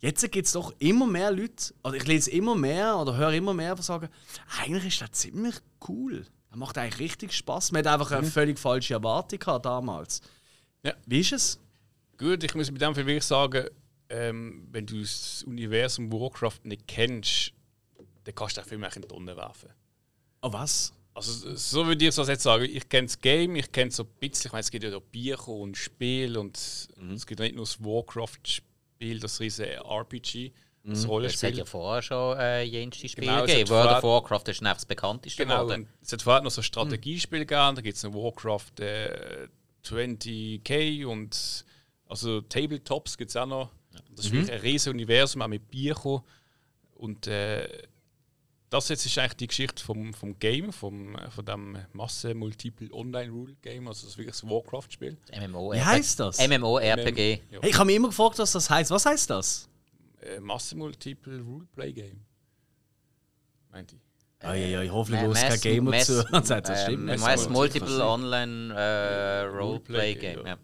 Jetzt gibt es doch immer mehr Leute, oder ich lese immer mehr oder höre immer mehr, die sagen, eigentlich ist das ziemlich cool. Das macht eigentlich richtig Spaß. Man hat einfach mhm. eine völlig falsche Erwartung gehabt damals. Ja. Wie ist es? Gut, ich muss mit dem wirklich sagen, ähm, wenn du das Universum Warcraft nicht kennst, dann kannst du den Film in die Tonne werfen. Oh, was? Also, so würde ich es jetzt sagen. Ich kenne das Game, ich kenne so ein bisschen. Ich meine, es gibt ja da Bücher und Spiel und mhm. es gibt nicht nur das Warcraft-Spiel, das riesige RPG. Das mhm. Rollenspiel. Es hat ja vorher schon äh, jenste Spiele genau, gegeben. World of Warcraft ist einfach das bekannteste genau, geworden. Es hat vorher noch so ein Strategiespiel mhm. gegeben. Da gibt es ein Warcraft äh, 20k und also Tabletops gibt es auch noch. Das ist mhm. ein riesiges Universum, auch mit Büchern. Und äh, das jetzt ist eigentlich die Geschichte vom, vom Game, vom, äh, von dem Masse-Multiple Online-Rule-Game, also das ist wirklich ein Warcraft-Spiel. MMO Wie heißt das? MMO-RPG. Ja. Hey, ich habe mich immer gefragt, was das heißt. Was heißt das? Äh, Masse-Multiple Rule-Play-Game. Meint ich. Ah, ja, ja, ich hoffe, du kein Gamer zu. Das stimmt. Mass Multiple Online äh, Roleplay-Game, ja.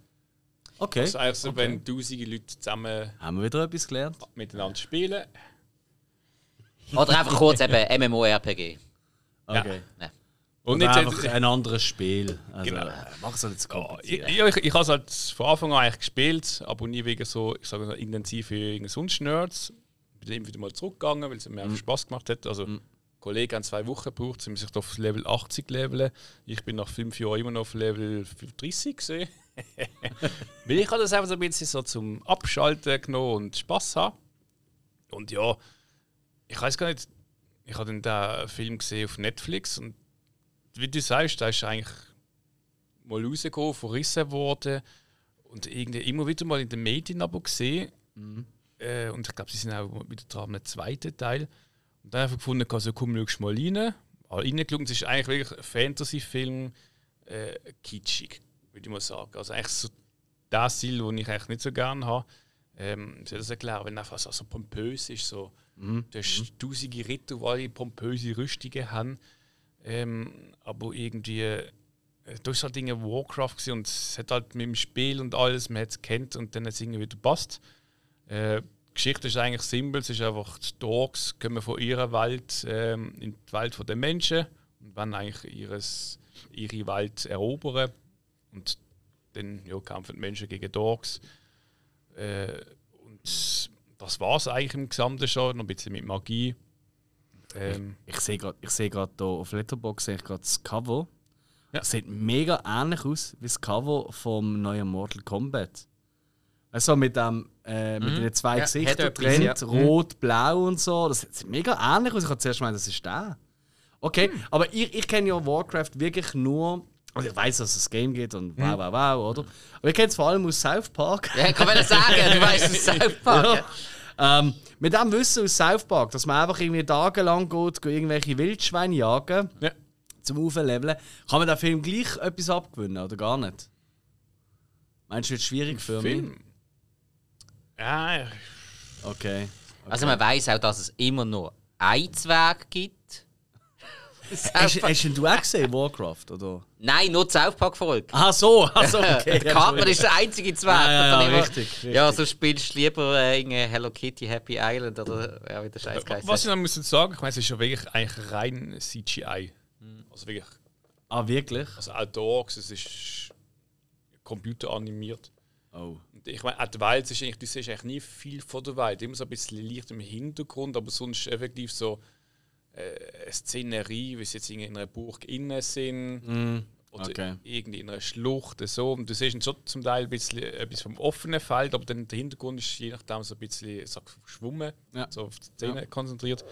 Okay. Das ist eigentlich so, okay. wenn tausende Leute zusammen. Haben wir wieder etwas gelernt? Miteinander spielen. Oder einfach kurz eben MMORPG. Okay. Ja. Und nicht einfach ein anderes Spiel. Also, genau. Mach es halt kompliziert. Ja, ich, ich, ich habe es halt von Anfang an eigentlich gespielt, aber nie wegen so, ich sage mal, intensiv wie sonst Nerds. Bin dann wieder mal zurückgegangen, weil es mir mhm. Spaß gemacht hat. Also, mhm. Kollegen haben zwei Wochen gebraucht, um sich auf Level 80 leveln. Ich bin nach fünf Jahren immer noch auf Level 30 gesehen. Weil ich habe das einfach so ein bisschen so zum Abschalten genommen und Spaß haben. Und ja, ich weiß gar nicht, ich habe dann den Film gesehen auf Netflix und wie du sagst, da ist eigentlich mal rausgekommen, verrissen worden und irgendwie immer wieder mal in den Medien aber gesehen. Mhm. Äh, und ich glaube, sie sind auch wieder dran am zweiten Teil. Und dann einfach gefunden, also komm, schau mal rein. Aber reingeschaut, es ist eigentlich wirklich ein Fantasy-Film, äh, kitschig würde ich mal sagen. Also eigentlich so das Stil, den ich eigentlich nicht so gerne habe. Ähm, ich soll das erklären, wenn einfach so, so pompös ist, so mhm. du hast mhm. tausende Ritter, die alle pompöse Rüstungen haben, ähm, aber irgendwie äh, da ist halt Dinge Warcraft und es hat halt mit dem Spiel und alles, man hat es kennt und dann hat es irgendwie wieder passt. Äh, Geschichte ist eigentlich simpel. Es ist einfach, die Dogs kommen von ihrer Welt ähm, in die Welt der Menschen und wollen eigentlich ihres, ihre Welt erobern. Und dann ja, kämpfen die Menschen gegen Dogs. Äh, und das war es eigentlich im Gesamten schon, noch ein bisschen mit Magie. Ähm, ich sehe gerade seh hier auf Letterboxd sehe ich gerade das Cover. Ja. Das sieht mega ähnlich aus wie das Cover vom neuen Mortal Kombat. Also mit, dem, äh, mit mhm. den zwei ja, Gesichtern drin, ja. rot, blau und so. Das sieht mega ähnlich aus. Ich habe zuerst gemeint, das ist der. Okay, hm. aber ich, ich kenne ja Warcraft wirklich nur. Also ich weiß, dass es ein Game geht und wow, wow, wow, oder? Aber ich kenne es vor allem aus South Park. Ja, ich kann mir sagen, du weißt es South Park. Ja. Ähm, mit dem Wissen aus South Park, dass man einfach irgendwie tagelang geht, geht irgendwelche Wildschweine jagen, ja. zum Aufleveln, kann man den Film gleich etwas abgewinnen oder gar nicht? Meinst du, es wird schwierig für Film? mich? Ja. Okay. okay. Also man weiß auch, dass es immer nur einen Weg gibt. Hast, hast du auch gesehen, Warcraft? Oder? Nein, nur die South Park Folge. Ah, so, also okay. Cartman ist der einzige Zweig. Ah, ja, ja, richtig, richtig, Ja, so spielst du lieber äh, in Hello Kitty Happy Island oder ja, wie der Scheiß heißt. Was ich noch muss sagen, ich meine, es ist ja wirklich eigentlich rein CGI. Mhm. Also wirklich. Ah, wirklich? Also auch Dogs, es ist computeranimiert. Oh ich meine, auch die Welt ist eigentlich, du siehst eigentlich nie viel von der Welt. Immer so ein bisschen Licht im Hintergrund, aber sonst effektiv so eine Szenerie, wie sie jetzt in einer Burg innen sind. Mm, oder okay. irgendwie in einer Schlucht. So. Und du siehst schon zum Teil ein bisschen etwas vom offenen Feld, aber dann der Hintergrund ist je nachdem so ein bisschen so geschwommen, ja. so auf die Szene ja. konzentriert.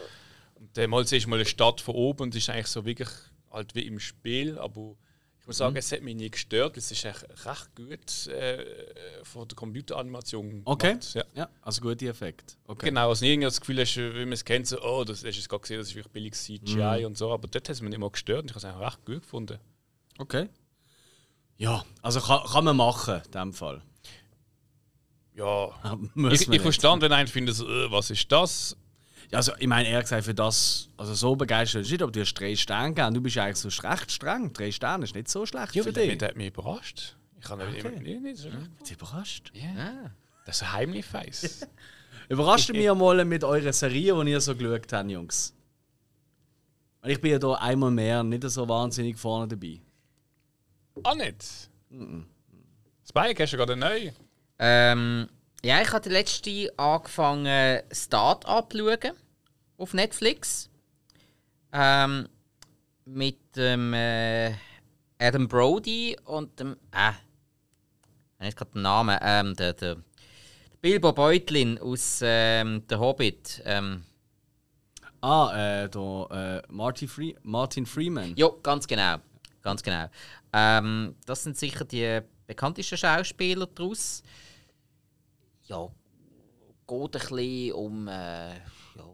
Und dann mal siehst du mal eine Stadt von oben und es ist eigentlich so wirklich halt wie im Spiel, aber ich muss sagen, mhm. es hat mich nie gestört. Es ist echt recht gut äh, von der Computeranimation Okay. Gemacht. Ja. ja, also gute Effekt. Okay. Genau, also nie das Gefühl hast, wie man es kennt, so, oh, das hast du gerade gesehen, das ist wirklich billig CGI mhm. und so. Aber dort hat es mich nicht mal gestört und ich habe es recht gut gefunden. Okay. Ja, also kann, kann man machen, in dem Fall. Ja, ich, ich verstand, wenn einer findet, äh, was ist das? Ja, also ich meine, ehrlich gesagt, für das, also so begeistert ist nicht, aber du hast drei Sterne gegeben. Du bist eigentlich so recht streng. Drei Sterne ist nicht so schlecht ja, für dich. Das hat mich überrascht. Ich habe okay. nicht, nicht so schlecht. Überrascht? Ja. Yeah. Das ist ein heimlich Face. Überrascht mich mal mit eurer Serie, die ihr so geschaut habt, Jungs. Ich bin ja da einmal mehr nicht so wahnsinnig vorne dabei. Ah, nicht? Mm -mm. Spike, hast du gerade neue? Ähm, ja, ich habe letzte angefangen, Start-up schauen auf Netflix. Ähm, mit dem äh, Adam Brody und dem. Äh, ich habe gerade den Namen. Ähm, der, der Bilbo Beutlin aus ähm, Der Hobbit. Ähm, ah, äh, der äh, Martin, Free Martin Freeman. Ja, ganz genau. Ganz genau. Ähm, das sind sicher die bekanntesten Schauspieler daraus ja, geht ein bisschen um äh, ja,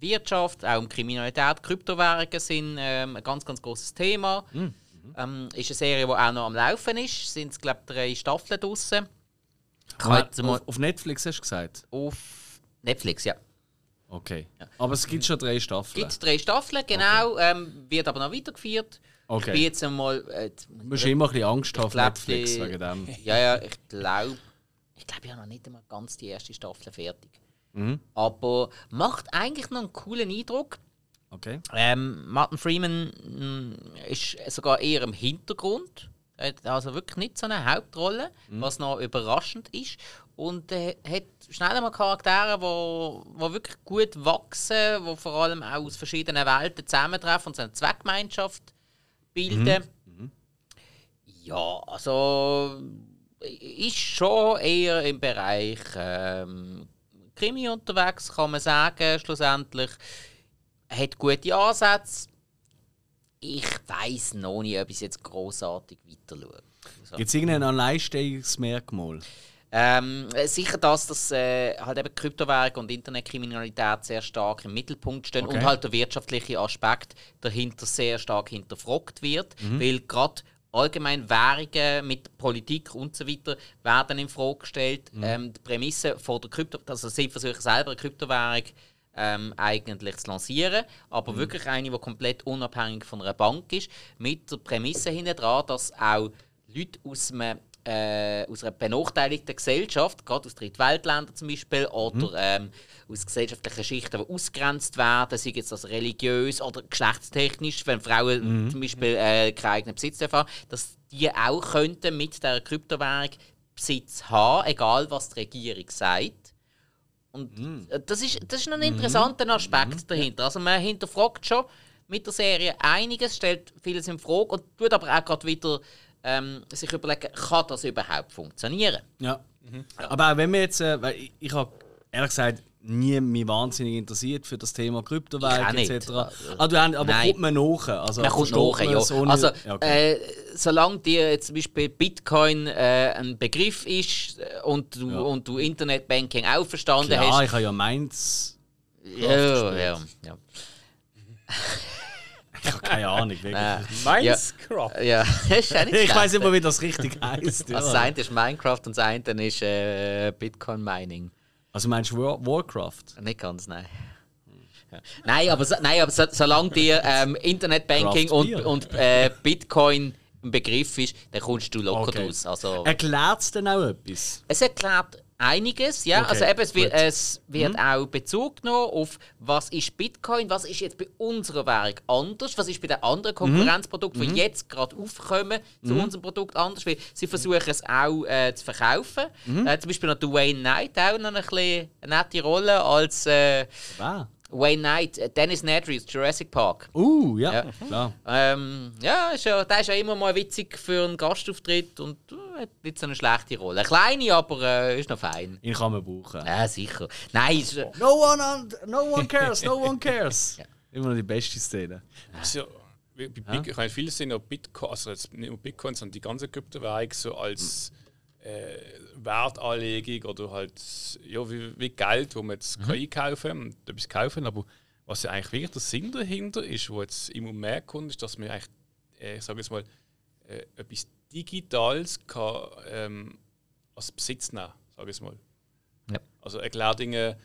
Wirtschaft, auch um Kriminalität. Kryptowährungen sind ähm, ein ganz, ganz großes Thema. Mhm. Ähm, ist eine Serie, die auch noch am Laufen ist. Es sind, glaube ich, drei Staffeln draussen. Auf, auf, Netflix hast du gesagt? Auf Netflix, ja. Okay. Ja. Aber es gibt schon drei Staffeln? Es gibt drei Staffeln, genau. Okay. Ähm, wird aber noch weitergeführt. Okay. Ich bin jetzt einmal... Äh, du musst immer ein bisschen Angst haben auf Netflix wegen dem. Ja, ja, ich glaube ich glaube, ich habe noch nicht einmal ganz die erste Staffel fertig. Mhm. Aber macht eigentlich noch einen coolen Eindruck. Okay. Ähm, Martin Freeman mm, ist sogar eher im Hintergrund. Also wirklich nicht so eine Hauptrolle, mhm. was noch überraschend ist. Und er äh, hat schnell mal Charaktere, die wo, wo wirklich gut wachsen, die vor allem auch aus verschiedenen Welten zusammentreffen und so eine Zweckgemeinschaft bilden. Mhm. Mhm. Ja, also ist schon eher im Bereich ähm, Krimi unterwegs, kann man sagen, schlussendlich. Hat gute Ansätze. Ich weiß noch nicht, ob ich es jetzt großartig weiter schaue. So. Gibt es irgendein Alleinstellungsmerkmal? Ähm, sicher das, dass äh, halt eben Kryptowährung und Internetkriminalität sehr stark im Mittelpunkt stehen okay. und halt der wirtschaftliche Aspekt dahinter sehr stark hinterfragt wird, mhm. weil gerade allgemein Währungen mit Politik und so weiter werden in Frage gestellt. Mhm. Ähm, die Prämisse von der Krypto, also sie versuchen selber eine Kryptowährung ähm, eigentlich zu lancieren, aber mhm. wirklich eine, die komplett unabhängig von einer Bank ist, mit der Prämisse hinten dran, dass auch Leute aus einem äh, aus einer benachteiligten Gesellschaft, gerade aus Drittweltländern zum Beispiel, oder ähm, aus gesellschaftlichen Schichten, die ausgegrenzt werden, sei es das religiös oder geschlechtstechnisch, wenn Frauen zum Beispiel äh, keinen eigenen Besitz haben, dass die auch könnten mit der Kryptowährung Besitz haben, egal was die Regierung sagt. Und äh, das, ist, das ist ein interessanter Aspekt dahinter. Also man hinterfragt schon mit der Serie einiges, stellt vieles in Frage und tut aber auch gerade wieder ähm, sich überlegen, kann das überhaupt funktionieren? Ja. Aber auch wenn wir jetzt, äh, weil ich, ich habe ehrlich gesagt nie mich wahnsinnig interessiert für das Thema Kryptowährung etc. Ah, du, aber Nein. kommt man nach? Also, Man kommt man ja. ohne- Also, Ja, okay. äh, solange dir jetzt zum Beispiel Bitcoin äh, ein Begriff ist äh, und du, Ja. und du Internetbanking auch verstanden Klar, hast. ich habe ja meins. Ja, ja, ja. Ich habe keine Ahnung, wirklich. Minecraft. ja, ist nicht ich weiß immer, wie das richtig heißt. Also das Ja. eine ist Minecraft und das andere ist äh, Bitcoin Mining. Also meinst du War Warcraft? Nicht ganz, nein. Ja. Nein, aber, so, nein, aber so, solange dir ähm, Internetbanking und, und äh, Bitcoin ein Begriff ist, dann kommst du locker Okay. draus. Also, Erklärt es denn auch etwas? es erklärt einiges, ja. Okay, also eben, es wird. Mhm. es wird auch Bezug genommen auf, was ist Bitcoin, was ist jetzt bei unserer Währung anders, was ist bei den anderen Konkurrenzprodukten, Mhm. die jetzt gerade aufkommen, zu unserem Produkt anders, weil sie versuchen es auch äh, zu verkaufen. Mhm. Äh, zum Beispiel noch der Wayne Knight, auch noch ein bisschen eine nette Rolle als äh, Ah. Wayne Knight, äh, Dennis Nedry aus Jurassic Park. Uh, ja, Ja. klar. Ähm, ja, ist ja, der ist ja immer mal witzig für einen Gastauftritt und äh, hat nicht so eine schlechte Rolle. Eine kleine, aber äh, ist noch fein. Ihn kann man brauchen. Ja, sicher. Nein, ist, äh, No one, on, no one cares, no one cares. Ja. Immer noch die beste Szene. Das ist ja, bei Bitcoin, ich meine, viele ja Bitcoin, also jetzt nicht nur Bitcoin, sondern die ganze Kryptowährung so als äh, Wertanlegung oder halt ja, wie, wie Geld, wo man jetzt kann einkaufen und etwas kaufen. Aber was ja eigentlich wirklich der Sinn dahinter ist, wo jetzt immer mehr kommt, ist, dass man eigentlich, äh, ich sage jetzt mal, äh, etwas Digitales kann, ähm, als Besitz nehmen, sage ich mal. Ja. Also erklär Dinge,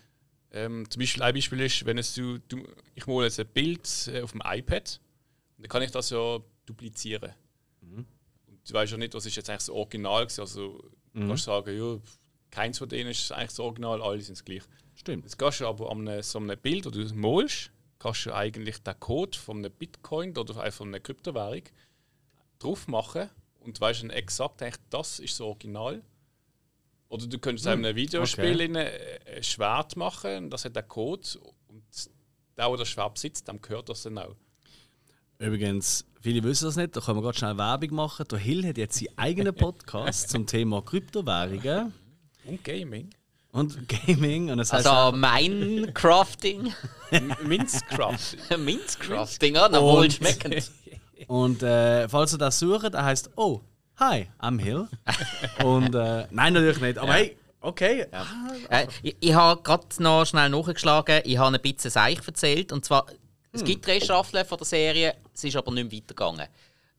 ähm, zum Beispiel ein Beispiel ist, wenn es du, du ich male jetzt ein Bild äh, auf dem iPad, dann kann ich das ja duplizieren. Und du weißt ja nicht, was ist jetzt eigentlich das Original gewesen. Also du kannst sagen, ja, keins von denen ist eigentlich das Original, alle sind es gleich. Stimmt. Jetzt kannst du aber an einem, so einem Bild, das du malst, kannst du eigentlich den Code von einem Bitcoin oder einfach von einer Kryptowährung drauf machen und du weißt dann exakt, eigentlich, das ist das Original. Oder du könntest in einem Videospiel okay. in ein ein Schwert machen, das hat den Code und der, der das Schwert besitzt, dem gehört das dann auch. Übrigens, viele wissen das nicht, da können wir gerade schnell Werbung machen. Der Hill hat jetzt seinen eigenen Podcast zum Thema Kryptowährungen Und Gaming. und Gaming. Und das heißt also Minecrafting, Minecraft. Minzcrafting, ja, noch wohl Und- schmeckend. Und äh, falls ihr das sucht, er heißt Oh, hi, I'm Hill. und äh, nein, natürlich nicht. Aber hey, okay. Äh, ich ich habe gerade noch schnell nachgeschlagen, ich habe ein bisschen Seich erzählt. Und zwar, es Hm. gibt drei Staffeln von der Serie, es ist aber nicht mehr weitergegangen.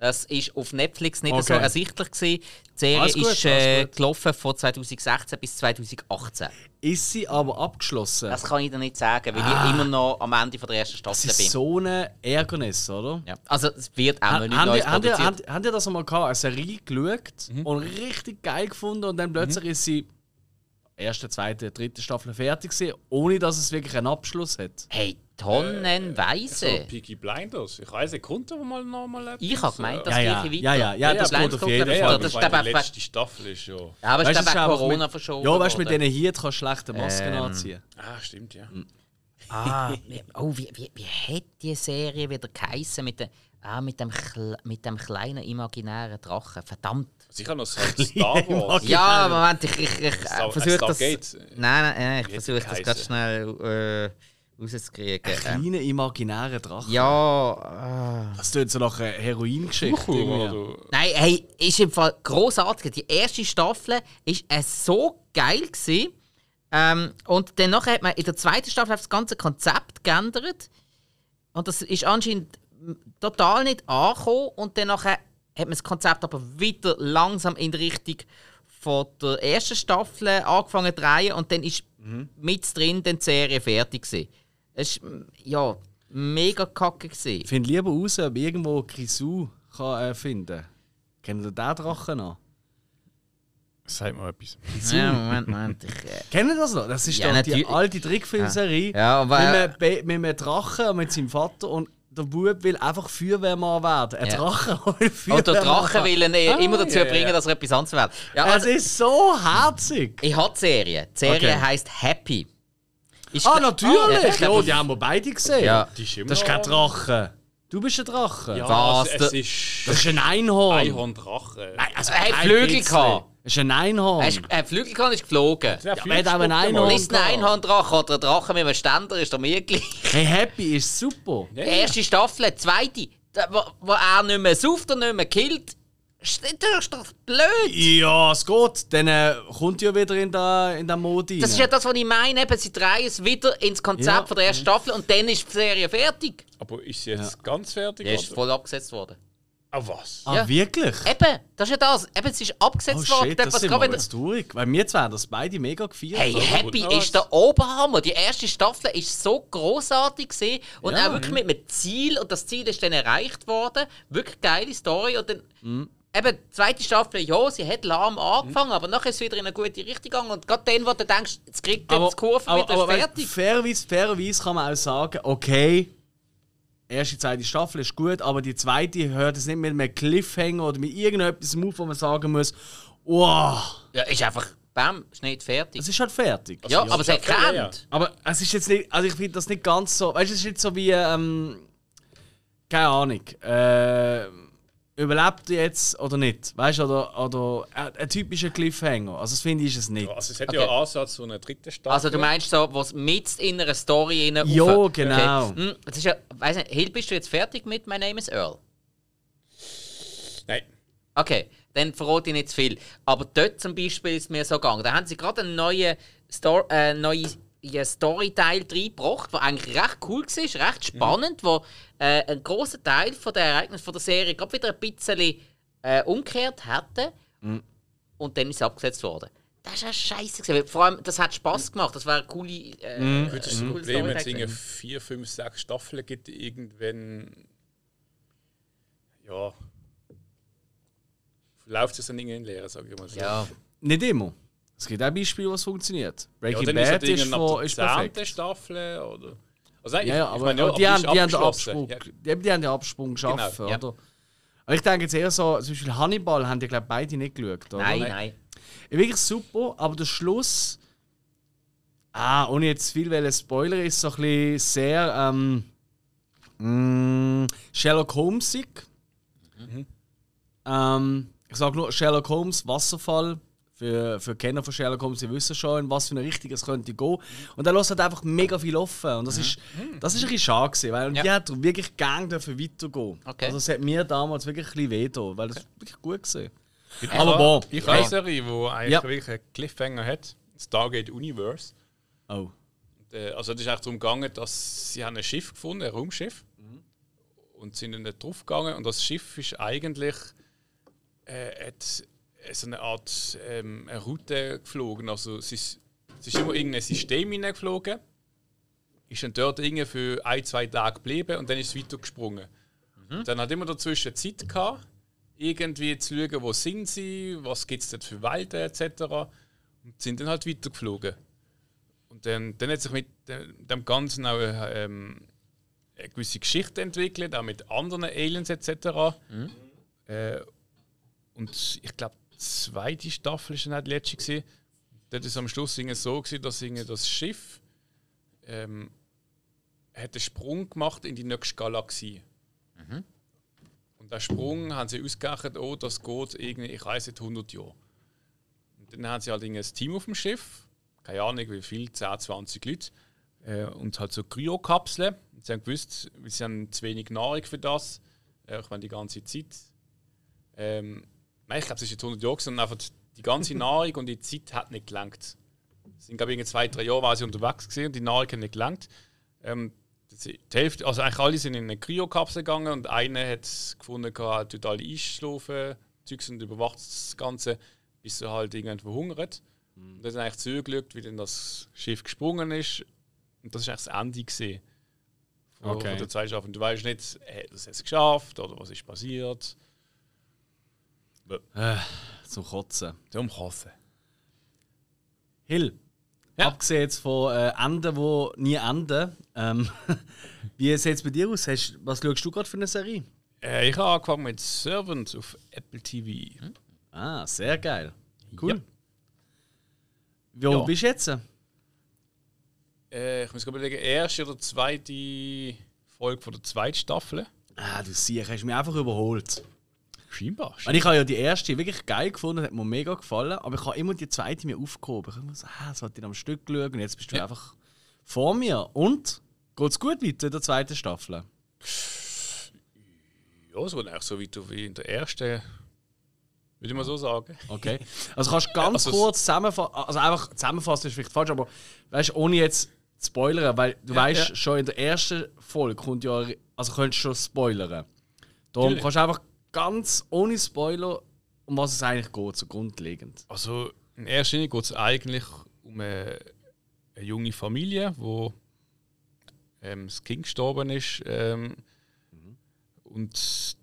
Das ist auf Netflix nicht so Okay. ersichtlich gewesen. Die Serie gut, ist äh, gelaufen von 2016 bis 2018. Ist sie aber abgeschlossen? Das kann ich dir nicht sagen, weil Ah. ich immer noch am Ende von der ersten das Staffel ist bin. so ein Ärgernis, oder? Ja. Also es wird auch noch nicht Habt Neues habt ihr das einmal gehabt, eine Serie geschaut Mhm. und richtig geil gefunden und dann plötzlich ist sie erste, zweite, dritte Staffel fertig gewesen, ohne dass es wirklich einen Abschluss hat? Hey, tonnenweise. So, Peaky Blinders. Ich weiß nicht, kommt da mal noch mal etwas? ich habe gemeint, das Ja, gehe ja, weiter. ja, ja, ja, das geht auf jeden Fall. Das ist die letzte Staffel ist ja... Ja, aber es Weißt ist wegen Corona verschoben. Ja, weißt du, mit denen hier kannst du schlechte Masken Ähm, anziehen. Ah, stimmt, ja. Ah, wie- oh, wie, wie, wie hat die Serie wieder geheissen mit, dem- ah, mit, dem, Kle- mit dem kleinen imaginären Drachen? Verdammt. Sicher noch so Star Wars. Ja, Moment, ich, ich, ich äh, versuche das. Nein, nein, nein ich versuche das ganz schnell äh, rauszukriegen. Ähm, Kleine imaginäre Drachen. ja, ah. Das tut so nach einer Heroingeschichte. Cool? Nein, hey, ist im Fall großartig. Die erste Staffel ist äh, so geil gewesen. Ähm, und dann nachher hat man in der zweiten Staffel das ganze Konzept geändert. Und das ist anscheinend total nicht angekommen. Und dann nachher hat man das Konzept aber wieder langsam in die Richtung von der ersten Staffel angefangen zu drehen. Und dann ist mit drin die Serie fertig gewesen. Es war, mm, ja, mega kacke gewesen. Ich finde lieber raus, ob irgendwo Grisou kann äh, finden kann. Kennt ihr den Drachen noch? Sag mal etwas. Ja, Moment, Moment. Ich, äh, Kennen ihr das noch? Das ist Ja, doch die alte Trickfilmserie. ja, aber. Mit, Äh, einem mit einem Drachen und mit seinem Vater und der Bub will einfach Feuerwehrmann werden. Ein Ja. Drache will und der Drache werden. will ihn äh, immer dazu ja, ja. bringen, dass er etwas anderes wird. Ja, Es also, ist so herzig. ich habe die Serie. Die Serie Okay. heisst Happy. Ist Ah, natürlich! Ja, Ja, die haben wir beide gesehen. Ja. Ist Das ist kein Drache. Du bist ein Drache. Ja, Was? also es ist Das ist ein Einhorn. Einhorndrache. Nein, also Er hat Flügel gehabt. Das ist ein Einhorn. Er ist- Er hat Flügel gehabt und ist geflogen. Ja, aber er hat auch Flugstock Einhorn. Ist ein Einhorndrache oder ein Drache mit einem Ständer, ist doch mir gleich. Hey, Happy ist super. Ja, Erste Staffel, zweite, wo, wo er nicht mehr sauft und nicht mehr killt. Ist- Das ist doch blöd. Ja, es geht. Dann äh, kommt ja wieder in der, in der Mode Das ist ja das, was ich meine. Eben, sie drehen es wieder ins Konzept Ja. von der ersten Staffel und dann ist die Serie fertig. Aber ist sie jetzt ganz fertig? Die ist voll abgesetzt worden. Ah, was? Ah, ja. wirklich? Eben, das ist ja das. Eben, es ist Oh abgesetzt worden. shit, Dort, das was sind wir wieder- jetzt traurig. Weil wir zwei haben das beide mega gefeiert. Hey, oder? Happy ist der Oberhammer. Die erste Staffel ist so großartig gesehen und Ja. auch wirklich mit einem Ziel und das Ziel ist dann erreicht worden. Wirklich geile Story und dann Mhm. Eben die zweite Staffel, ja, sie hat lahm angefangen, aber nachher ist es wieder in eine gute Richtung gegangen und gerade dann, wo du denkst, jetzt kriegt die Kurve aber, wieder aber fertig. Fairerweise, fairerweise kann man auch sagen, okay, erste, zweite Staffel ist gut, aber die zweite hört es nicht mit einem Cliffhanger oder mit irgendetwas auf, wo man sagen muss, wow, Ja, ist einfach, bam, ist nicht fertig. es ist halt fertig. ja, ja, aber es ist hat ja. Aber es ist jetzt nicht, also ich finde das nicht ganz so, weißt du, es ist nicht so wie, ähm, keine Ahnung, äh, überlebt er jetzt oder nicht, weißt du, oder, oder ein, ein typischer Cliffhanger, also das finde ich ist es nicht. Also es hat Okay. ja einen Ansatz zu einer dritten Staffel. Also du meinst so, was mit in einer Story rein Ja, rauf- genau. Okay. Hm, das ist ja, weiss nicht, Hill, bist du jetzt fertig mit My Name is Earl? Nein. Okay, dann verrate ich nicht zu viel. Aber dort zum Beispiel ist es mir so gegangen. Da haben sie gerade einen neuen Stor äh, neuen ja, Storyteil reingebracht, der eigentlich recht cool war, recht spannend, wo äh, einen grossen Teil von der Ereignis von der Serie gerade wieder ein bisschen äh, umgekehrt hätte. Und dann ist es abgesetzt worden. Das ist ja scheiße. Vor allem, das hat Spaß gemacht. Das war eine coole. Äh, Gut, das ist das coole Problem, wenn es irgendwie vier, fünf, sechs Staffeln gibt, irgendwann. Ja. Läuft es dann irgendwie in Lehre, sage ich mal so. Ja, Nicht immer. Es gibt auch Beispiele, wo es funktioniert. Ja, Breaking ist Bad ist, irgendwann von, ist der perfekt. Staffel oder. Also, ich- Ja, ja, ich aber, meine, ja, aber die, haben, ist die haben. Absprung, Ja, die, die haben den Absprung geschafft, Genau, ja. oder? Aber ich denke jetzt eher so, zum Beispiel Hannibal haben die glaube beide nicht geschaut, oder? nein, Nein. Wirklich super, aber der Schluss, ah, ohne jetzt viel weil Spoiler ist so ein bisschen sehr ähm, mm, Sherlock Holmesig. Ähm, ich sage nur Sherlock Holmes Wasserfall. Für, für Kenner von Sherlock Holmes, die wissen schon, in was für eine Richtung es könnte gehen. Und er lässt halt einfach mega viel offen. Und das ist, das ist ein bisschen schade gewesen, weil Ja. die hat wirklich gerne dürfen weitergehen. Okay. Also es hat mir damals wirklich ein bisschen wehgetan, weil das ist wirklich gut gesehen. Ich Aber bon. Ich habe eine. Serie, die eigentlich Ja. wirklich einen Cliffhanger hat. Stargate Universe. Oh. Äh, also es ist eigentlich darum gegangen, dass sie haben ein Schiff gefunden, ein Raumschiff. Und sind dann drauf gegangen. Und das Schiff ist eigentlich äh, hat so eine Art ähm, eine Route geflogen. Also es ist, es ist immer irgendein System hineingeflogen. Ist dann dort irgendwie für ein, zwei Tage geblieben und dann ist es weitergesprungen. Und Dann hat immer dazwischen Zeit gehabt, irgendwie zu schauen, wo sind sie, was gibt es dort für Welten etc. Und sind dann halt weitergeflogen. Und dann, dann hat sich mit dem Ganzen auch ähm, eine gewisse Geschichte entwickelt, auch mit anderen Aliens etc. Äh, und ich glaube, zweite Staffel war dann die letzte. Gewesen. Dort war es am Schluss so, gewesen, dass das Schiff ähm, hat einen Sprung gemacht in die nächste Galaxie. Und der Sprung haben sie ausgerechnet, oh, das geht irgendwie, ich weiß nicht, 100 Jahre. Und dann haben sie halt ein Team auf dem Schiff, keine Ahnung wie viel, 10, 20 Leute, äh, und halt so Kryokapseln. Sie haben gewusst, sie haben zu wenig Nahrung für das, äh, ich meine die ganze Zeit. Ähm, nein, ich glaube, es ist jetzt 100 Jahre, sondern einfach die ganze Nahrung und die Zeit hat nicht gelangt. Es sind, glaube ich, zwei, drei Jahren waren sie unterwegs gewesen und die Nahrung hat nicht gelangt. Ähm, die Hälfte, also eigentlich alle sind in eine Kryokapsel gegangen und einer hat gefunden, er hat total einschlafen, Zeugs und überwacht das Ganze, bis er halt irgendwann verhungert. Und dann ist eigentlich zugeschaut, wie dann das Schiff gesprungen ist. Und das ist eigentlich das Ende gesehen. Von, Okay. von der Staffel. Und du weißt nicht, hat er es geschafft oder was ist passiert. Zum Kotzen. Zum Kotzen. Hill, Ja. abgesehen jetzt von äh, Enden, die nie enden, ähm, wie sieht es bei dir aus? Hast, was schaust du gerade für eine Serie? Äh, ich habe angefangen mit Servant auf Apple TV. Ah, sehr geil. Cool. Ja. Wie alt Ja. bist du jetzt? Äh, ich muss gerade überlegen, erste oder zweite Folge von der zweiten Staffel. Ah, du siehst, hast mich einfach überholt. Scheinbar. Weil ich habe ja die erste wirklich geil gefunden, hat mir mega gefallen, aber ich habe immer die zweite mir aufgehoben. Ich habe immer so, ah, sollte ich am Stück schauen und jetzt bist du Ja. einfach vor mir. Und geht es gut weiter in der zweiten Staffel? Ja, es geht eigentlich so weit wie in der ersten, würde ich mal so sagen. Okay. Also kannst du ganz Also kurz zusammenfassen, also einfach zusammenfassen ist vielleicht falsch, aber weißt du, ohne jetzt zu spoilern, weil du Ja, weißt, ja. schon in der ersten Folge kommt ja, also könntest du schon spoilern. Darum Natürlich. kannst du einfach ganz ohne Spoiler, um was es eigentlich geht, so grundlegend. Also in erster Linie geht es eigentlich um eine, eine junge Familie, wo ähm, das Kind gestorben ist ähm, und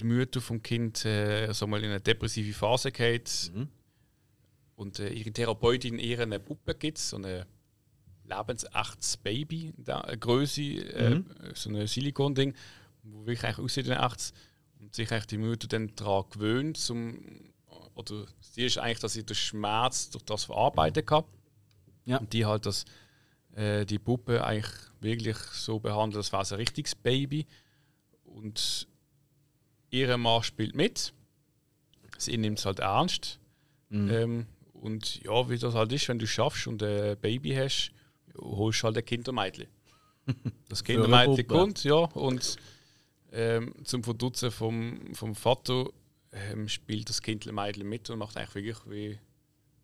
die Mutter vom Kind äh, so mal in eine depressive Phase geht Mhm. und äh, ihre Therapeutin ihr eine Puppe gibt, so eine lebensechtes Baby, da, eine Größe, äh, Mhm. so ein Silikon-Ding, wo wirklich eigentlich aussieht wie ein echtes und sich eigentlich die Mutter dann daran gewöhnt, zum, oder sie ist eigentlich, dass sie den Schmerz durch das verarbeiten kann. Ja. Und die halt, dass äh, die Puppe eigentlich wirklich so behandelt, als wäre es ein richtiges Baby. Und ihre Mann spielt mit. Sie nimmt es halt ernst. Mhm. Ähm, und ja, wie das halt ist, wenn du schaffst und ein Baby hast, holst du halt ein Kindermädchen. Das Kindermädchen kommt, ja, und ähm, zum Verdutzen vom, vom Vater ähm, spielt das Kindermädchen mit und macht eigentlich wirklich wie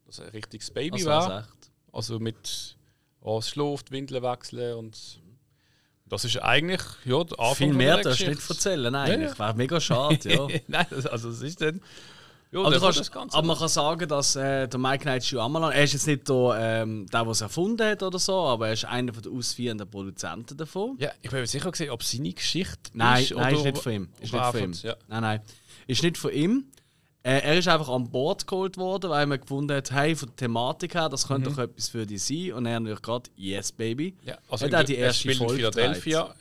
das ein richtiges Baby Also, war. also. Also mit oh, es schläft, Windeln wechseln und das ist eigentlich ja, der Anfang Viel mehr darfst du nicht erzählen, eigentlich. Ja, Wäre mega schade, ja. Nein, das, also es ist dann. Ja, Aber, kommt kannst, das Ganze. aber man kann sagen, dass äh, der Mike Night Shyamalan, er ist jetzt nicht der, ähm, der, der es erfunden hat oder so, aber er ist einer der ausführenden Produzenten davon. ja, ich bin mir sicher gesehen, ob seine Geschichte Nein, ist nein, oder ist nicht von ihm. Ist er nicht von ihm. Ja. Nein, nein. Ist nicht von ihm. Äh, er ist einfach an Bord geholt worden, weil man gefunden hat, hey, von der Thematik her, das könnte doch etwas für dich sein. Und er natürlich gerade, yes, baby. Mhm. Ja, also Hat auch die er erste spielt in Folge Philadelphia.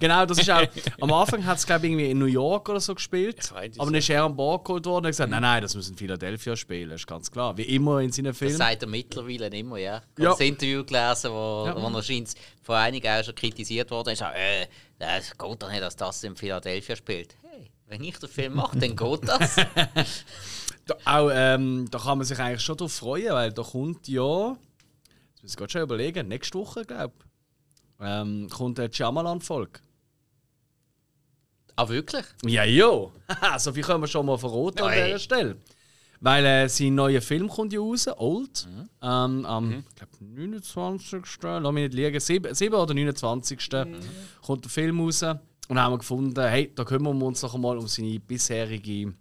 Genau, das ist auch. am Anfang hat es, glaube ich, irgendwie in New York oder so gespielt. Nicht aber dann ist er an Bord geholt worden und hat gesagt, nein, nein, das muss in Philadelphia spielen, ist ganz klar. Wie immer in seinen Das Filmen. sagt er mittlerweile immer, ja. Ich Ja. habe das Interview gelesen, wo, Ja. wo er scheint von einigen auch schon kritisiert worden ist. Äh, das geht doch nicht, dass das in Philadelphia spielt. Hey, wenn ich den Film mache, dann geht das. Da, auch, ähm, da kann man sich eigentlich schon drauf freuen, weil da kommt ja, jetzt muss ich gerade schon überlegen, nächste Woche, glaube ich, ähm, kommt eine Shyamalan-Folge. Ah, wirklich? Ja, ja. So viel können wir schon mal verraten an Oi. dieser Stelle. Weil äh, sein neuer Film kommt ja raus, Old. Ähm, am ich glaub, 29. Lass mich nicht liegen, 7, 7 oder 29. kommt der Film raus. Und dann haben wir gefunden, hey, da kümmern wir uns noch einmal um seine bisherige äh,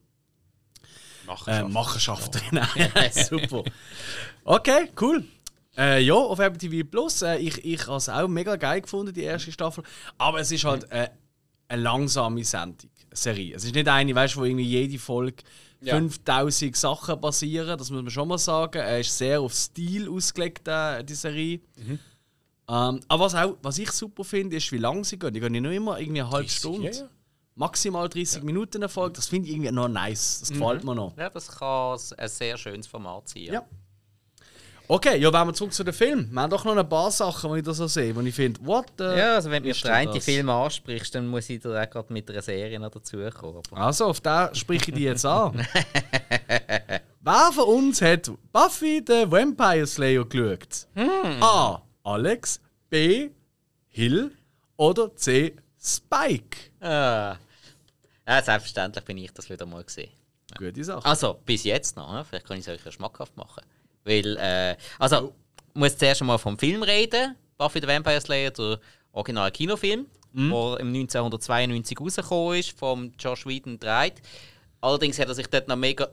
Machenschaft. Machenschaft. Nein, Super. Okay, cool. Äh, ja, auf Apple TV Plus. Äh, ich ich habe es auch mega geil gefunden, die erste Staffel. Aber es ist halt äh, eine langsame Sendung, Serie. Es ist nicht eine, weißt wo irgendwie jede Folge Ja. 5000 Sachen passieren. Das muss man schon mal sagen. Er ist sehr auf Stil ausgelegt, äh, die Serie. Mhm. Ähm, aber was, auch, was ich super finde, ist, wie lang sie gehen. Die gehen ja nur immer irgendwie eine halbe 30, Stunde. ja, ja. Maximal 30 Minuten eine Folge. Das finde ich irgendwie noch nice. Das gefällt mir noch. Ja, das kann ein sehr schönes Format sein. Ja. Okay, ja, wenn wir zurück zu den Film. Wir haben doch noch ein paar Sachen, die ich da so sehe, wo ich finde, what the... Ja, also wenn du mir ist den denn einen das? Film ansprichst, dann muss ich dir auch gerade mit einer Serie noch dazukommen. Also, auf den spreche ich dich jetzt an. Wer von uns hat Buffy the Vampire Slayer geschaut? A. Alex, B. Hill oder C. Spike? Ah. Ja, selbstverständlich bin ich das wieder mal gesehen. Gute Sache. Also, bis jetzt noch. ne? Vielleicht kann ich es euch ja schmackhaft machen. Weil, äh, also, ich muss zuerst einmal vom Film reden. Buffy the Vampire Slayer, der originale Kinofilm, der im 1992 rausgekommen ist, vom Josh Whedon gedreht. Allerdings hat er sich dort noch mega...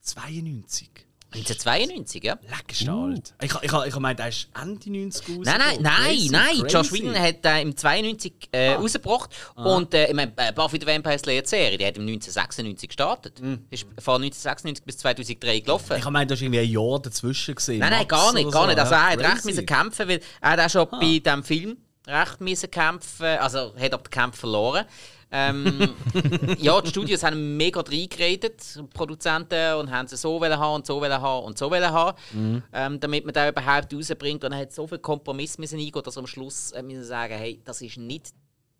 92. 1992, ja? Leck ist der alt. Ich, ich, ich, ich meine, der ist Ende 90 raus. Nein, nein, nein, nein. Josh Whedon hat äh, im 92 äh, rausgebracht. Und äh, ich meine, äh, Buffy the Vampire Slayer Serie, die hat im 1996 gestartet. Ist von 1996 bis 2003 gelaufen. Ich meine, da ist irgendwie ein Jahr dazwischen gesehen. Nein, nein, Max gar nicht, gar so, nicht. Also ja. er hat recht müssen kämpfen, weil er hat auch schon bei diesem Film recht müssen kämpfen, also hat aber den Kampf verloren. Ähm, ja, die Studios haben mega reingeredet, Produzenten, und haben sie so wollen haben und so wollen haben und so wollen haben, ähm, damit man da überhaupt rausbringt. Und hat so viel Kompromiss müssen eingehen, dass er am Schluss äh, müssen sagen, hey, das ist nicht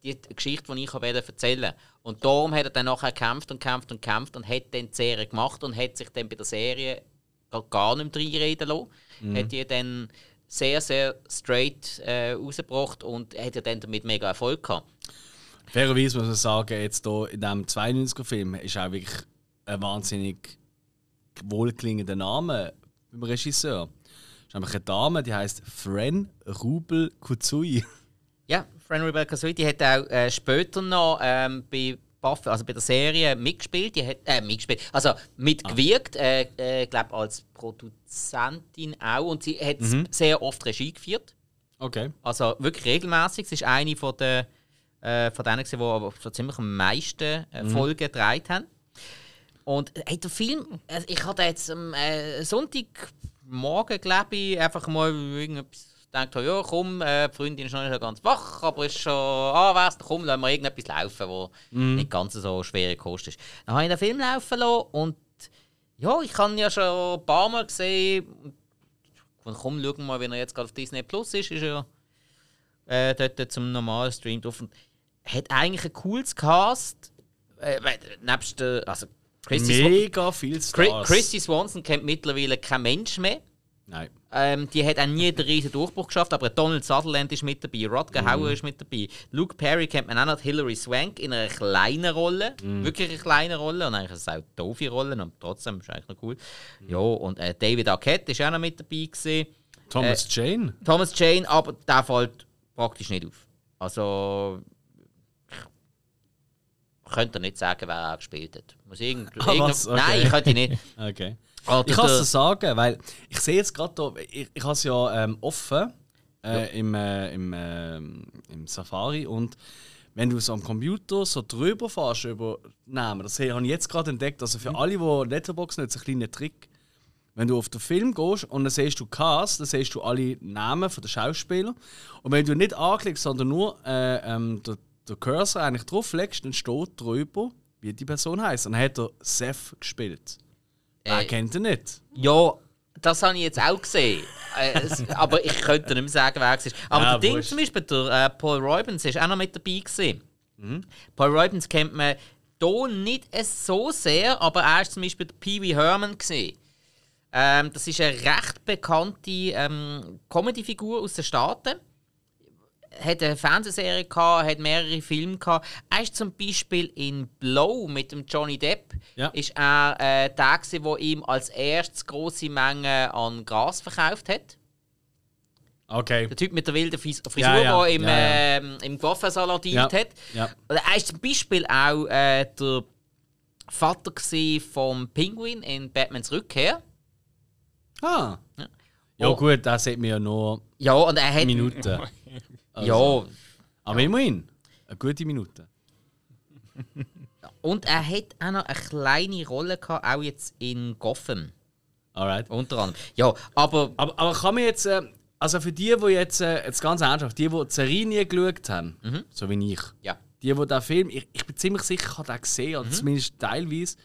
die Geschichte, die ich wollte erzählen Und darum hat er dann nachher gekämpft und gekämpft und gekämpft und hat dann die Serie gemacht und hat sich dann bei der Serie gar- nicht mehr reinreden lassen. Hat die dann sehr, sehr straight äh, rausgebracht und hat ja dann damit mega Erfolg gehabt. Fairerweise muss man sagen, jetzt hier in diesem 92er-Film ist auch wirklich ein wahnsinnig wohlklingender Name beim Regisseur. Das ist nämlich eine Dame, die heißt Fren Rubel Kutsui. Ja, Fran Rebecca Sweet, die hat auch äh, später noch ähm, bei Buffy, also bei der Serie mitgespielt, die hat, äh, mitgespielt, also mitgewirkt, äh, äh, glaube als Produzentin auch und sie hat sehr oft Regie geführt. Okay. Also wirklich regelmäßig. Sie ist eine von der äh, von denen, gewesen, die aber so ziemlich am meisten äh, Folgen gedreht haben. Und hey, der Film, äh, ich hatte jetzt am äh, Sonntagmorgen, glaube ich, einfach mal irgendetwas gedacht, ja komm, äh, die Freundin ist noch nicht ganz wach, aber ist schon anwesend, komm, lassen wir irgendetwas laufen, wo nicht ganz so schwere Kost ist. Dann habe ich den Film laufen lassen und ja, ich habe ihn ja schon ein paar Mal gesehen. Und komm, schauen wir mal, wenn er jetzt gerade auf Disney Plus ist, ist er äh, dort zum normalen Stream drauf. Und hat eigentlich ein cooles Cast. Äh, nebst der, also Christy, Swan Mega viel Chri- Stars. Christy Swanson kennt mittlerweile kein Mensch mehr. Nein. Ähm, die hat auch nie den riesen Durchbruch geschafft, aber Donald Sutherland ist mit dabei, Rodger Hauer ist mit dabei, Luke Perry kennt man auch noch, Hilary Swank in einer kleinen Rolle, wirklich eine kleine Rolle und eigentlich es auch eine doofe Rolle, aber trotzdem ist eigentlich noch cool. Ja, und äh, David Arquette ist auch noch mit dabei gewesen. Thomas Jane. Thomas Jane, aber der fällt praktisch nicht auf. Also. Ich könnte nicht sagen, wer er gespielt hat. Muss irgend, Ah, irgend-? Okay. Nein, ich könnte nicht. Okay. Oder Ich kann es sagen, weil ich sehe jetzt gerade ich, ich habe es ja ähm, offen äh, im, äh, im, ähm, im Safari und wenn du so am Computer so drüber fährst über Namen, das habe ich jetzt gerade entdeckt, also für alle, die Letterboxd nutzen, ein kleiner Trick. Wenn du auf den Film gehst und dann siehst du Cast, dann siehst du alle Namen der Schauspieler. Und wenn du nicht anklickst, sondern nur äh, ähm, den, den Cursor eigentlich drauflegst, dann steht drüber, wie die Person heißt. Dann hat er Seth gespielt. Wer Äh, kennt ihn nicht? Ja, das habe ich jetzt auch gesehen. Äh, aber ich könnte nicht mehr sagen, wer es ist. Aber Ja, der Ding zum Beispiel, der äh, Paul Robbins ist auch noch mit dabei gewesen. Paul Robbins kennt man hier nicht so sehr, aber er ist zum Beispiel der Pee Wee Herman gewesen. Ähm, das ist eine recht bekannte ähm, Comedy-Figur aus den Staaten. Hat eine Fernsehserie gehabt, hat mehrere Filme gehabt. Er ist zum Beispiel in Blow mit dem Johnny Depp. Ja. Ist er äh, der, gewesen, der ihm als erstes große Mengen an Gras verkauft hat. Okay. Der Typ mit der wilden Fris Frisur, Ja, ja. der im, Ja, ja. ähm, im Coiffeursalon Ja. hat. Ja. Oder er ist zum Beispiel auch äh, der Vater vom Penguin in Batmans Rückkehr. Ah. Ja. Ja, Oh. gut, da sieht man ja nur Ja, und er hat. Minuten. Ja, Aber immerhin, eine gute Minute. und er hat auch noch eine kleine Rolle gehabt, auch jetzt in Gotham. Alright. Unter anderem. Ja, aber Aber, aber kann man jetzt, äh, also für die, die jetzt, äh, jetzt ganz ernsthaft, die, die die Serie nie geschaut haben, so wie ich, ja. die, die den Film, ich, ich bin ziemlich sicher, ich habe den gesehen, oder zumindest teilweise,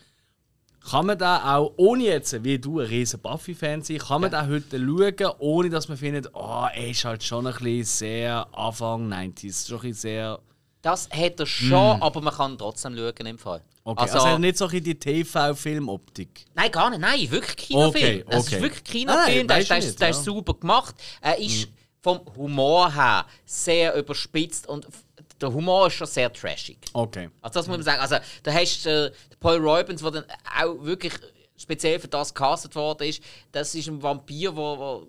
kann man da auch, ohne jetzt, wie du, ein riesen Buffy-Fan sein, kann man da heute schauen, ohne dass man findet, oh, er ist halt schon ein bisschen sehr Anfang 90s, schon ein bisschen sehr... Das hat er schon, aber man kann trotzdem schauen im Fall. Okay, also, also, nicht so bisschen die TV-Filmoptik. Nein, gar nicht. Nein, wirklich Kinofilm. Okay, Es ist okay. wirklich Kinofilm. Der ist, der ist, der nicht, ist ja. Super gemacht. Er ist vom Humor her sehr überspitzt und der Humor ist schon sehr trashig. Okay. Also das muss man sagen. Also da hast du Paul Robbins, der dann auch wirklich speziell für das gecastet worden ist. Das ist ein Vampir, wo,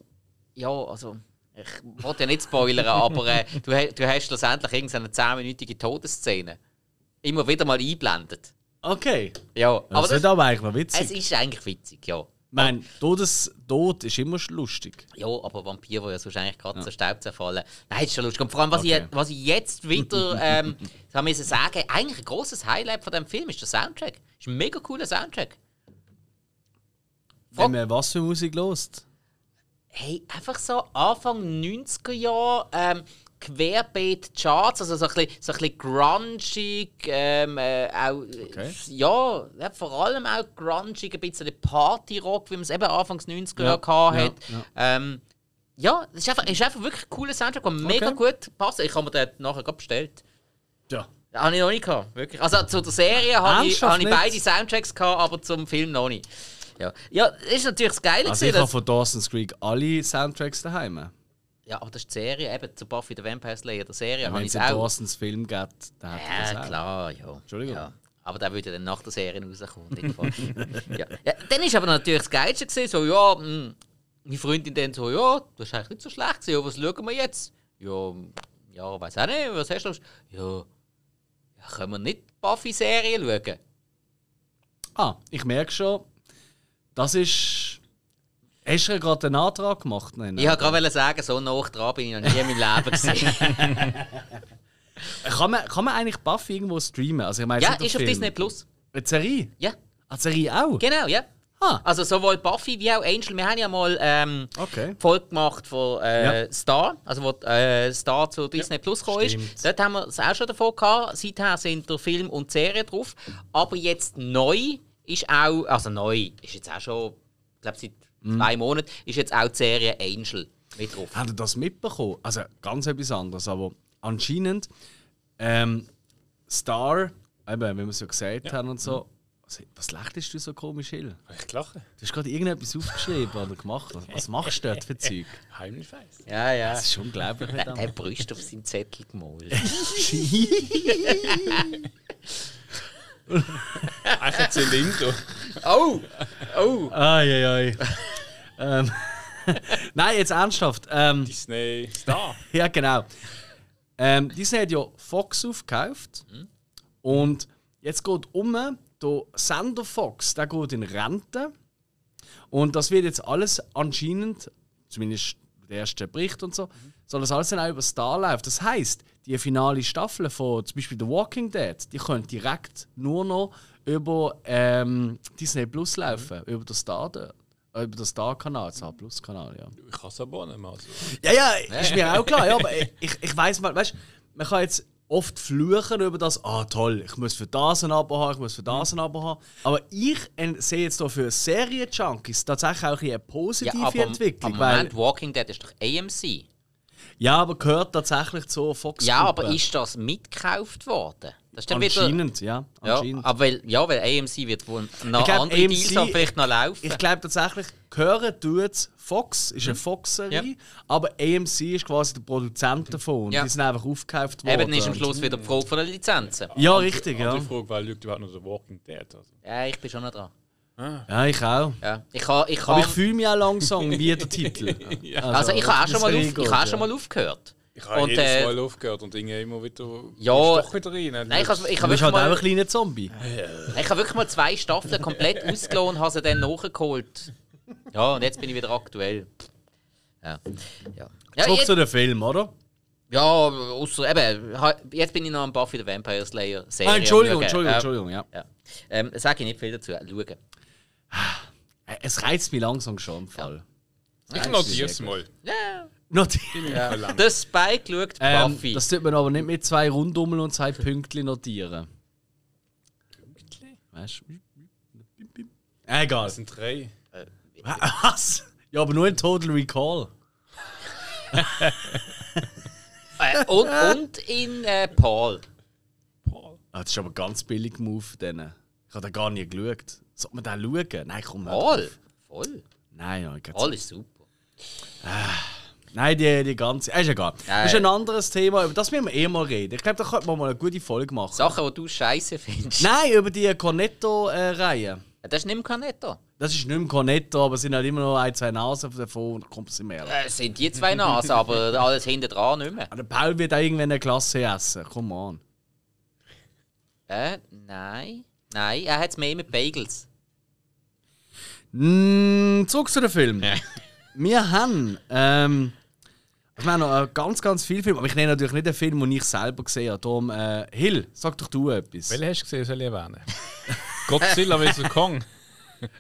ja, also ich wollte ja nicht spoilern, aber äh, du, du hast schlussendlich irgendeine 10-minütige Todesszene. Immer wieder mal einblendet. Okay. Ja, Das aber wird das, aber eigentlich noch witzig. es ist eigentlich witzig, ja. Mein, Todes Tod ist immer lustig. Ja, aber Vampir, wo ja sonst eigentlich gerade ja. Staub zerfallen. Nein, ist schon lustig. Und vor allem, was, Okay. ich, was ich jetzt wieder ähm, sagen müssen sagen, eigentlich ein großes Highlight von dem Film ist der Soundtrack. Ist ein mega cooler Soundtrack. Wenn man was für Musik lost. Hey, einfach so Anfang 90er Jahre, ähm, querbeet Charts, also so ein bisschen, so ein bisschen grungig, ähm, äh, auch, Okay. ja, ja, vor allem auch grungig, ein bisschen Partyrock, wie man es eben Anfangs 90er Ja, Jahre gehabt ja, hat. Ähm, ja, es ist einfach, ist einfach wirklich ein cooler Soundtrack, der mega gut passt. Ich habe mir den nachher gerade bestellt. Ja. Habe ich noch nicht gehabt, wirklich. Also zu der Serie habe ich, habe ich beide Soundtracks gehabt, aber zum Film noch nicht. Ja, ja das ist natürlich das Geile. Also gewesen, ich habe von Dawson's Creek alle Soundtracks daheim. Ja, aber das ist die Serie, eben zu Buffy the Vampire Slayer, der Serie, habe Wenn es einen. Dawson's Film gibt, dann hat er das Ja, auch. klar, ja. Entschuldigung. Ja. Aber der würde dann nach der Serie rauskommen. ja. Ja, dann ist aber natürlich das Geilste gewesen, so, ja, mh, meine Freundin dann so, ja, das ist eigentlich nicht so schlecht gewesen, ja, was schauen wir jetzt? Ja, ja, weiß auch nicht, was hast du? Ja, ja können wir nicht Buffy-Serie schauen? Ah, ich merke schon, das ist. Hast du ja gerade einen Antrag gemacht? Nein, Ich wollte gerade sagen, so nah dran bin ich noch nie in meinem Leben gesehen. kann, man, kann man eigentlich Buffy irgendwo streamen? Also ich meine, ja, ist auf Film. Disney Plus. Eine Serie? Ja, Eine Serie auch? genau, ja. Ah, Also sowohl Buffy wie auch Angel. Wir haben ja mal ähm, okay. Folge gemacht von äh, Ja. Star, also wo äh, Star zu Disney Plus gekommen ist. stimmt. Dort haben wir es auch schon davon gehabt. Seither sind der Film und die Serie drauf. Aber jetzt neu ist auch, also neu ist jetzt auch schon, ich glaube seit Mhm. zwei Monaten, ist jetzt auch die Serie Angel mit drauf. Habt ihr das mitbekommen? Also ganz etwas anderes, aber anscheinend ähm, Star, eben, wie wir es ja gesagt haben und so. Was, was lächelst du so komisch, Hill? Ich lache. Du hast gerade irgendetwas aufgeschrieben oder gemacht. Was- Was machst du dort für Zeug? Heimlich weiß. Ja, ja. Das ist unglaublich. Der verdammt. hat Brüste auf seinem Zettel gemalt. Eigentlich ein Zylinder. oh! Oh! Ai, ai, ai. Ähm, Nein, jetzt ernsthaft. Ähm, Disney Star. ja, genau. Ähm, Disney hat ja Fox aufgekauft. Und jetzt geht um, der Sender Fox, der geht in Rente. Und das wird jetzt alles anscheinend, zumindest der erste Bericht und so, soll das alles dann auch über Star laufen. Das heisst, die finale Staffel von zum Beispiel The Walking Dead, die können direkt nur noch über ähm, Disney Plus laufen, über den Star, dort. Äh, über den Star-Kanal, Star Plus-Kanal, ja. Ich kann es aber auch nicht mehr. Also. Ja, ja, ist mir auch klar. Ja, aber ich, ich weiß mal, weißt man kann jetzt oft fluchen über das, ah toll, ich muss für das ein Abo haben, ich muss für das ein Abo haben. Aber ich sehe jetzt hier für Serien-Junkies tatsächlich auch eine positive Ja, aber, Entwicklung. aber weil, Moment, Walking Dead ist doch AMC. ja, aber gehört tatsächlich zur fox Ja, aber ist das mitgekauft worden? Das ist dann wieder. Anscheinend, ja. Ja, Anscheinend. aber weil, ja, weil AMC wird wohl noch Ich glaub, andere AMC Deals haben vielleicht noch laufen. Ich glaube tatsächlich, gehören tut Fox, ist eine Fox-Serie, Mhm. Ja. aber AMC ist quasi der Produzent davon. Ja. Die sind einfach aufgekauft worden. Eben ist am Schluss wieder die Frage von den Lizenzen. Ja, richtig, ja. Andere Frage, weil schaut überhaupt noch The Walking Dead? Also. Ja, ich bin schon noch dran. Ja, ich auch. Ja. Ich kann, ich Aber kann, ich fühle mich auch langsam wie der Titel. also ich habe auch schon mal, das auf, reingeht, ich habe ja. schon mal aufgehört. Ich habe Und, jedes äh, Mal aufgehört und irgendwie immer wieder. Ja. Doch wieder rein. Nein, ich habe, ich Du habe bist wirklich halt auch ein mal, kleiner Zombie. ich habe wirklich mal zwei Staffeln komplett ausgelassen und habe sie dann nachgeholt. Ja, und jetzt bin ich wieder aktuell. Ja. Ja, ja, Zurück jetzt, zu dem Film, oder? ja außer eben, jetzt bin ich noch am Buffy the Vampire Slayer Serie. Ah, Entschuldigung, Entschuldigung. Ja, Entschuldigung, ja. Ja. Ähm, sage ich nicht viel dazu. Schauen. Äh, Es reizt mich langsam schon im Fall. Ich notiere es mal. Ja. Not Ja. Der Spike schaut ähm, Buffy. das tut man aber nicht mit zwei Rundummeln und zwei Pünktchen notieren. Weißt du? Egal. Das sind drei. Was? Ja, aber nur in Total Recall. Äh, und, und in äh, Paul. Ah, das ist aber ein ganz billig Move. Denen. Ich habe da gar nicht geschaut. Sollte man den schauen? Nein, komm hör Paul? Voll. Nein, ja, ich Paul ist super. Nein, die, die ganze. Ist egal. Das ist ein anderes Thema. Über das müssen wir eh mal reden. Ich glaube, da könnte man mal eine gute Folge machen. Sachen, die du scheiße findest. Nein, über die Cornetto-Reihe. Das ist nicht mehr Cornetto. Das ist nicht mehr Cornetto, aber es sind halt immer noch ein, zwei Nasen davon und kommt nicht mehr. Äh, Es sind die zwei Nasen, aber alles hinten dran nicht mehr. Der Paul wird auch irgendwann eine Klasse essen. Come on. Äh, nein. Nein, er hat es mehr mit Bagels. Mm, zurück zu dem Film. Wir haben. Ähm, ich meine noch äh, ganz, ganz viele Filme, aber ich nenne natürlich nicht den Film, den ich selber gesehen habe. Darum, äh, Hill, sag doch du etwas. Welchen hast du gesehen, soll ich erwähnen? Godzilla vs. Kong.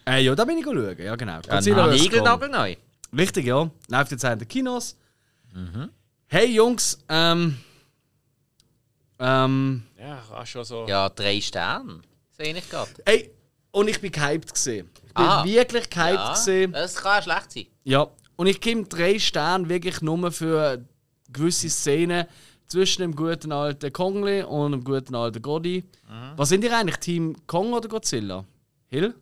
Äh, ja, da bin ich schauen. Ja, genau. Ja, Godzilla vs. Kong. Nigelnagelneu. Richtig, ja. Läuft jetzt in den Kinos. Hey Jungs, ähm. Ähm. Ja, war schon so. Ja, drei Sterne. Sehe ich gerade. Ey, und ich bin gehypt gesehen. Ich bin Ah. wirklich gehypt Ja, gesehen. das kann schlecht sein. Ja. Und ich gebe drei Sterne wirklich nur für gewisse Szenen zwischen dem guten alten Kongli und dem guten alten Godi. Was sind ihr eigentlich? Team Kong oder Godzilla? Hill?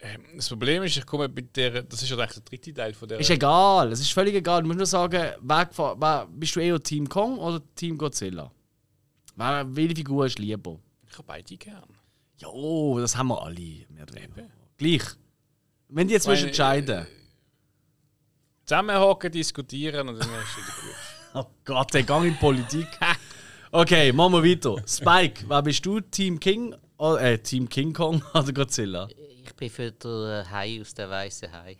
Ähm, Das Problem ist, ich komme mit der. Das ist ja eigentlich der dritte Teil von der. Ist egal, es ist völlig egal. Du musst nur sagen, wer, bist du eher Team Kong oder Team Godzilla? Wer, welche Figur ist lieber? ich habe beide gern. Jo, das haben wir alle. Mehr. Gleich. Wenn die jetzt Meine, entscheiden. Zusammenhocken, diskutieren und dann ist es wieder gut. Oh Gott, der Gang in die Politik. Okay, machen wir weiter. Spike, wer bist du? Team King? Oh, äh, Team King Kong oder Godzilla? Ich bin für den Hai aus der weißen Hai.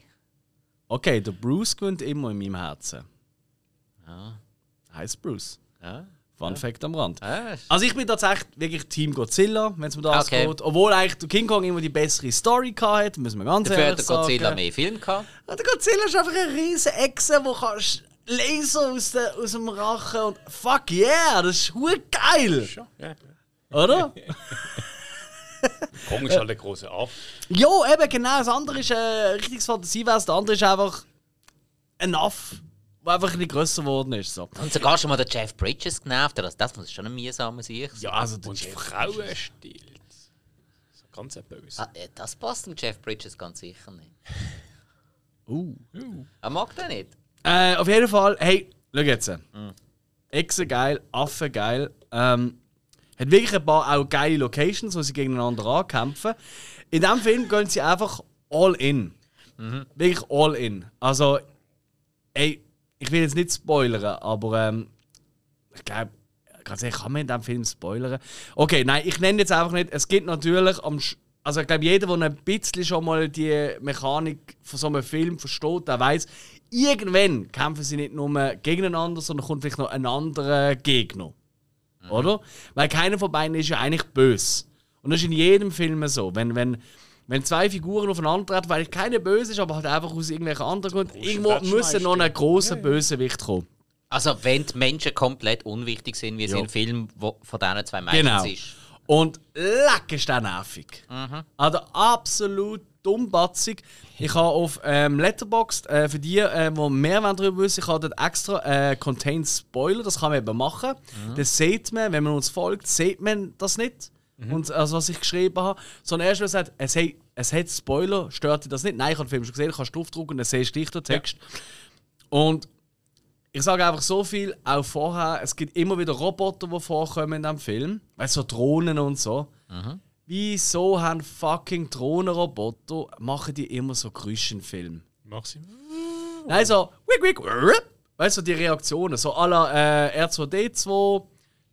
Okay, der Bruce gewinnt immer in meinem Herzen. Ja. Heißt Bruce. Ja. Fun Fact am Rand. Ah, Also ich bin tatsächlich wirklich Team Godzilla, wenn es um das Okay. geht. Obwohl eigentlich der King Kong immer die bessere Story hatte, müssen wir ganz Dafür ehrlich hat der Godzilla sagen. mehr Film gehabt. Ja, der Godzilla ist einfach eine riesige Echse, wo kannst Laser aus, der, aus dem Rachen und fuck yeah, das ist hure geil, Schon, ja. oder? Kong ist halt ein großer Aff. Jo, eben genau. Das andere ist ein richtiges Fantasiewesen, das andere ist einfach ein Aff, der einfach ein bisschen grösser geworden ist. So. Und sogar schon mal der Jeff Bridges genervt. Das, das muss schon ein mühsamer sein. Ja, also der Und Jeff- Frauen ganz ein böse. Ah, äh, das passt dem Jeff Bridges ganz sicher nicht. Uh. Er mag den nicht. Äh, auf jeden Fall, hey, schau jetzt. Echse geil, Affe geil. Ähm, hat wirklich ein paar auch geile Locations, wo sie gegeneinander ankämpfen. In diesem Film gehen sie einfach all in. Wirklich all in. Also, ey, ich will jetzt nicht spoilern, aber ähm, ich glaube, ganz ehrlich, kann man in diesem Film spoilern? Okay, nein, ich nenne jetzt einfach nicht. Es gibt natürlich am Sch also ich glaube, jeder, der ein bisschen schon mal die Mechanik von so einem Film versteht, der weiß, irgendwann kämpfen sie nicht nur gegeneinander, sondern kommt vielleicht noch ein anderer Gegner. Oder? Weil keiner von beiden ist ja eigentlich böse. Und das ist in jedem Film so. Wenn, wenn, wenn zwei Figuren aufeinander treten, weil keiner böse ist, aber halt einfach aus irgendwelchen anderen Gründen, irgendwo müssen noch ein großer Bösewicht kommen. Also, wenn die Menschen komplett unwichtig sind, wie es Ja. in Filmen wo von diesen zwei meistens Genau. ist. Und leck ist der nervig. Also absolut dummbatzig. Ich habe auf ähm, Letterboxd, äh, für die, äh, die mehr darüber wissen, ich habe dort extra äh, Contain Spoiler, das kann man eben machen. Das sieht man, wenn man uns folgt, sieht man das nicht. Und, also was ich geschrieben habe. Sondern erst, wenn er sagt, es, hat, es hat Spoiler, stört dich das nicht? Nein, ich habe den Film schon gesehen, du kannst draufdrücken und dann siehst du gleich den Text. Und ich sage einfach so viel, auch vorher, es gibt immer wieder Roboter, die vorkommen in diesem Film. Weißt du, so Drohnen und so. Wieso haben fucking Drohnenroboter, machen die immer so Geräusche in Filmen? Mach sie. Nein, so, wick, wick, weißt du, die Reaktionen, so à la äh, R2D2,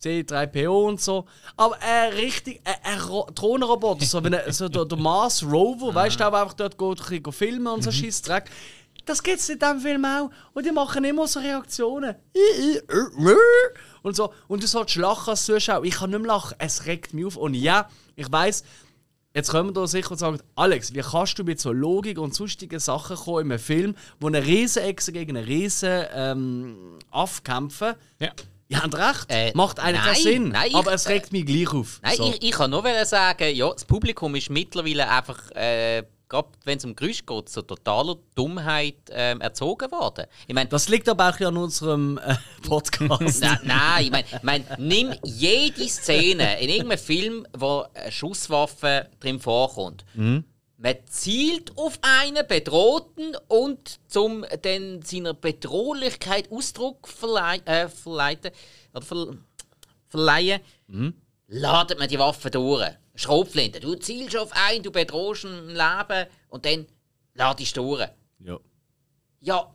C3PO und so. Aber äh, richtig, ein Ro- Drohnenroboter, so, wenn er, so der, der Mars Rover, weißt du, der einfach dort geht, ein bisschen filmen und so Scheissdreck. Das gibt es in diesem Film auch. Und die machen immer so Reaktionen. Und so. Und du sollst lachen als Zuschauer. Ich kann nicht mehr lachen. Es regt mich auf. Und ja, ich weiß, Jetzt kommen wir da sicher und sagen, Alex, wie kannst du mit so Logik und sonstigen Sachen kommen in einem Film, wo eine riesen Echse gegen einen riesen ähm, Aff kämpfen? Ja. Ihr habt recht, Äh, macht eigentlich nein, Sinn, nein, ich- aber es regt mich gleich auf. Nein, So. ich, ich kann nur sagen, ja, das Publikum ist mittlerweile einfach, äh, gerade wenn es um Geräusch geht, so totaler Dummheit ähm, erzogen worden. Ich meine, Das liegt aber auch an unserem äh, Podcast. Nein, nein, ich meine, ich mein, nimm jede Szene in irgendeinem Film, wo eine Schusswaffe drin vorkommt. Man zielt auf einen Bedrohten und zum dann seiner Bedrohlichkeit Ausdruck verlei äh, verleiten, oder ver verleihen, ladet man die Waffe durch. Schrotflinte. Du zielst auf einen, du bedrohst ein Leben und dann ladest du durch. Ja. Ja,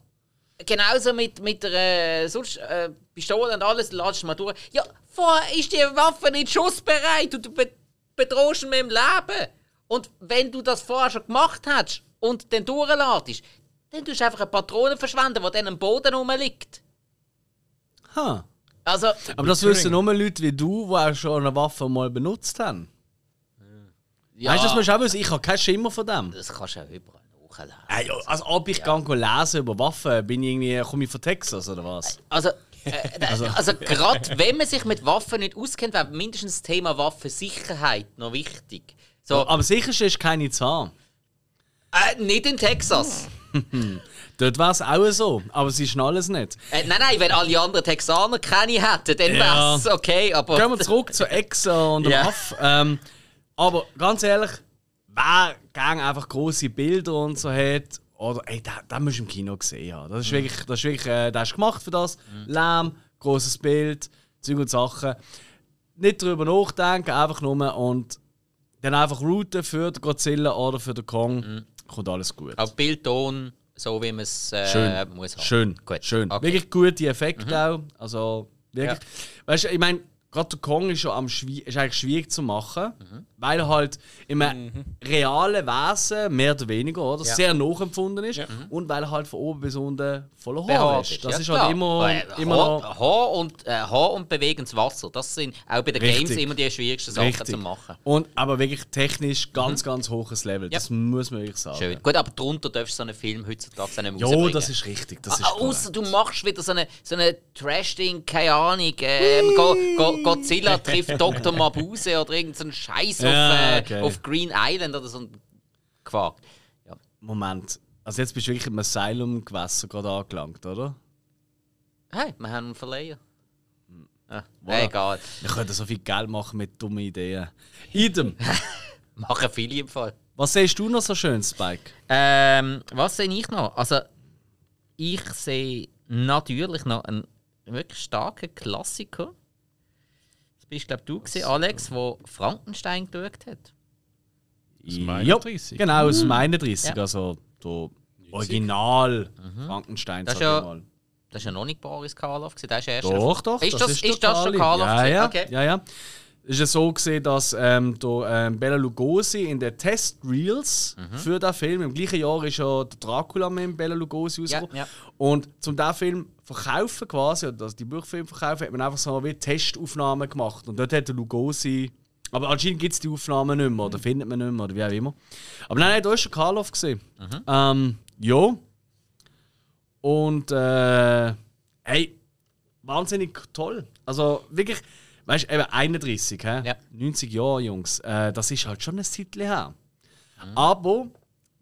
genauso mit, mit der äh, sonst, äh, Pistole und alles, ladest du mal durch. Ja, vorher ist die Waffe nicht schussbereit und du be bedrohst ihn mit dem Leben. Und wenn du das vorher schon gemacht hast und dann durchladest, dann tust du einfach eine Patrone verschwenden, die dann am Boden rumliegt. Ha. Also, Aber das wissen nur Leute wie du, die auch schon eine Waffe mal benutzt haben. ja, Weißt du, das musst du auch wissen, ich habe keinen Schimmer von dem. das kannst du ja überall nachlesen. Ey, Also, ob ich ja. lesen über Waffen, bin ich irgendwie, komme ich von Texas oder was? Also, äh, also, gerade wenn man sich mit Waffen nicht auskennt, wäre mindestens das Thema Waffensicherheit noch wichtig. So, Aber sicher ist keine Zahl. äh, nicht in Texas. Dort wäre es auch so, aber sie schnallen es nicht. Äh, nein, nein, wenn alle anderen Texaner keine hätten, dann Ja. wäre es okay. Aber Gehen wir zurück zu Exa und dem Ja. Aff. Ähm, aber ganz ehrlich, wer gerne einfach große Bilder und so hat, oder ey, den, den musst du im Kino gesehen haben. Das ist wirklich, das ist wirklich, äh, der ist gemacht für das. Lärm, großes Bild, Zeug und Sachen. Nicht darüber nachdenken, einfach nur und dann einfach routen für den Godzilla oder für den Kong. Kommt alles gut. Auch Bildton, so wie man es äh, Schön. muss haben. Schön. Gut. Schön. Okay. Wirklich gute Effekte auch. Also wirklich. Ja. Weißt du, ich meine, gerade der Kong ist, schon am schwi ist eigentlich schwierig zu machen, weil er halt im realen Wesen, mehr oder weniger, oder, Ja. sehr nachempfunden ist und weil er halt von oben bis unten voller Haar Behaart ist. Das ja, ist klar. halt immer, Äh, immer Haar, noch. Haar und, äh, Haar und bewegendes Wasser, das sind auch bei den Richtig. Games immer die schwierigsten Sachen Richtig. zu machen. Und, aber wirklich technisch ganz, ganz hohes Level. Ja. Das muss man wirklich sagen. Schön. Gut, aber darunter darfst du so einen Film heutzutage nicht mehr Ja, das ist richtig. Das ist Ah, Außer korrekt. du machst wieder so eine, so eine Trash-Ding, keine Ahnung. Ähm, Go, Go, Godzilla trifft Dr. Mabuse oder irgendeinen Scheiß Ja, auf, äh, okay. auf Green Island oder so ein Quark. Ja. Moment. Also jetzt bist du wirklich im Asylum-Gewässer gerade angelangt, oder? Hey, wir haben einen Verleiher. Ah, Voilà. Egal. Wir können so viel Geld machen mit dummen Ideen. Idem. Machen viele im Fall. Was siehst du noch so schön, Spike? Ähm, was sehe ich noch? Also, ich sehe natürlich noch einen wirklich starken Klassiker. Das bist, glaube du, gewesen, Alex, der Frankenstein geschaut hat. Aus dem 31. Genau, aus dem 31. Ja. Also der Original Frankenstein, Das sag ist ja- mal. Das war ja noch nicht Boris Karloff, gewesen, der ist erst. Doch, doch. Ist das, ist der das schon. Karloff? Ja, ja. Okay. ja, ja. Es ist ja so gesehen, dass ähm, der, ähm, Bela Lugosi in den Test-Reels Mhm. für den Film, im gleichen Jahr ist ja der Dracula mit dem Bela Lugosi Ja, rausgekommen. ja. Und zum diesen Film verkaufen quasi, oder also die Buchfilme verkaufen, hat man einfach so wie Testaufnahmen gemacht. Und dort hat der Lugosi. Aber anscheinend gibt es die Aufnahmen nicht mehr, oder findet man nicht mehr, oder wie auch immer. Aber nein, nein, da ist der Karloff gesehen. Ähm, ja. Und äh, hey, wahnsinnig toll. Also wirklich, weißt du, eben 31, hä? Ja. 90 Jahre, Jungs. Äh, das ist halt schon ein Titel her. Aber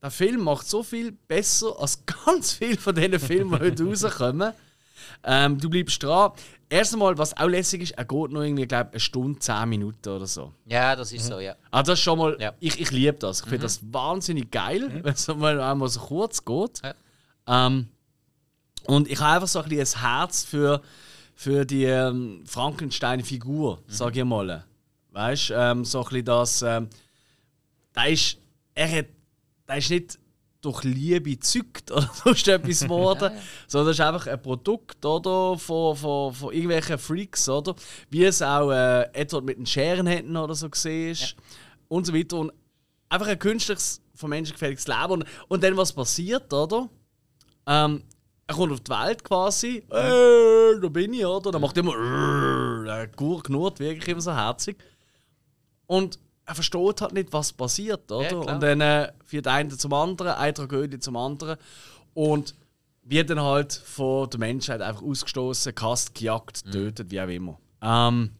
der Film macht so viel besser als ganz viel von diesen Filmen, die heute rauskommen. Ähm, du bleibst dran. Erst einmal, was auch lässig ist, er geht noch irgendwie, glaube eine Stunde, 10 Minuten oder so. Ja, das ist so, ja. Also das ist schon mal, Ja. ich, ich liebe das. Ich finde das wahnsinnig geil, wenn es mal einmal so kurz geht. Ja. Ähm, und ich habe einfach so ein, bisschen ein Herz für, für die ähm, Frankenstein-Figur, sage ich mal. Weißt du, ähm, so ein bisschen das. Ähm, da ist, er hat, da ist nicht durch Liebe gezückt oder sonst etwas geworden, sondern das ist einfach ein Produkt oder, von, von, von irgendwelchen Freaks, oder? Wie es auch äh, Edward mit den Scherenhänden oder so gesehen ist und so weiter. Und einfach ein künstliches, von Menschen gefälliges Leben. Und, und dann, was passiert, oder? Ähm, er kommt auf die Welt quasi, äh, da bin ich, oder? Dann macht er immer, äh, er Gur knurrt wirklich immer so herzig. Und er versteht halt nicht, was passiert, oder? Ja, und dann äh, führt einer zum anderen, eine Tragödie zum anderen. Und wird dann halt von der Menschheit einfach ausgestoßen, gehasst, gejagt, Mhm. tötet, wie auch immer. Ähm,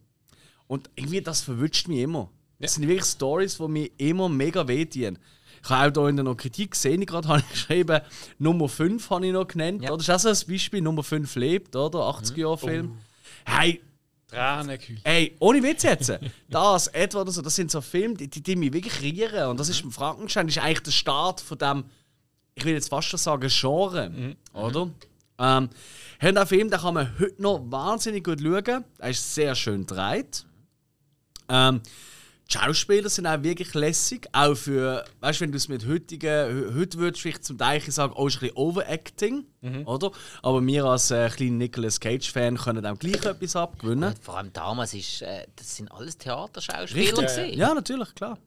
und irgendwie, das verwünscht mich immer. Das sind wirklich Stories, die mir immer mega wehtun. Ich habe auch hier in der Kritik gesehen, ich gerade habe ich geschrieben, Nummer 5 habe ich noch genannt. Ja. Oder? Das ist auch so ein Beispiel, Nummer 5 lebt, oder? 80er-Jahre-Film. Hey, Tränenkühl. Ey, ohne Witz jetzt. Das, Edward oder so, das sind so Filme, die, die, die mich wirklich rieren. Und das ist im Frankenstein, das ist eigentlich der Start von dem, ich will jetzt fast schon sagen, Genre. Oder? Ähm, haben einen Film, den kann man heute noch wahnsinnig gut schauen. Er ist sehr schön gedreht. Ähm, die Schauspieler sind auch wirklich lässig. Auch für, weißt du, wenn du es mit heutigen, heute würdest du vielleicht zum Teil sagen, oh, ist ein bisschen Overacting, oder? Aber wir als äh, kleiner Nicolas Cage-Fan können auch gleich etwas abgewinnen. Vor allem damals ist, äh, das sind alles Theaterschauspieler gewesen. Ja, natürlich, klar.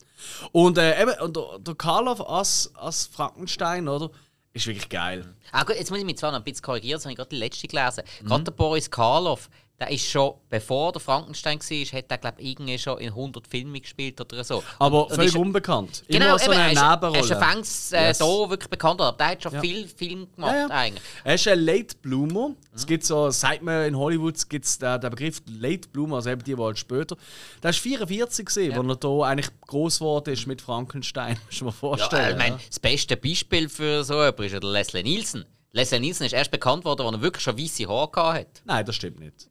Und äh, eben, und der, der Karloff als, als Frankenstein, oder? Ist wirklich geil. Ah, gut, jetzt muss ich mich zwar noch ein bisschen korrigieren, das habe ich gerade die letzte gelesen. Mhm. Gerade der Boris Karloff, der ist schon, bevor der Frankenstein war, hat er, glaube ich, irgendwie schon in 100 Filmen gespielt oder so. Aber Und- völlig ist- unbekannt. Genau, Immer so eben, eine er ist, er Nebenrolle. ist ja fängs äh, Yes. da wirklich bekannt, aber der hat schon Ja. viel Film gemacht Ja, ja. eigentlich. Er ist ein Late Bloomer. Es gibt so, sagt man in Hollywood, gibt es den, den Begriff Late Bloomer, also eben die, die halt später. Der war 44, gewesen, Ja. als er da eigentlich groß geworden ist mit Frankenstein. Mal Ja, vorstellen. äh, ich meine, das beste Beispiel für so jemanden ist ja der Leslie Nielsen. Leslie Nielsen ist erst bekannt worden, als er wirklich schon weiße Haare hatte. Nein, das stimmt nicht.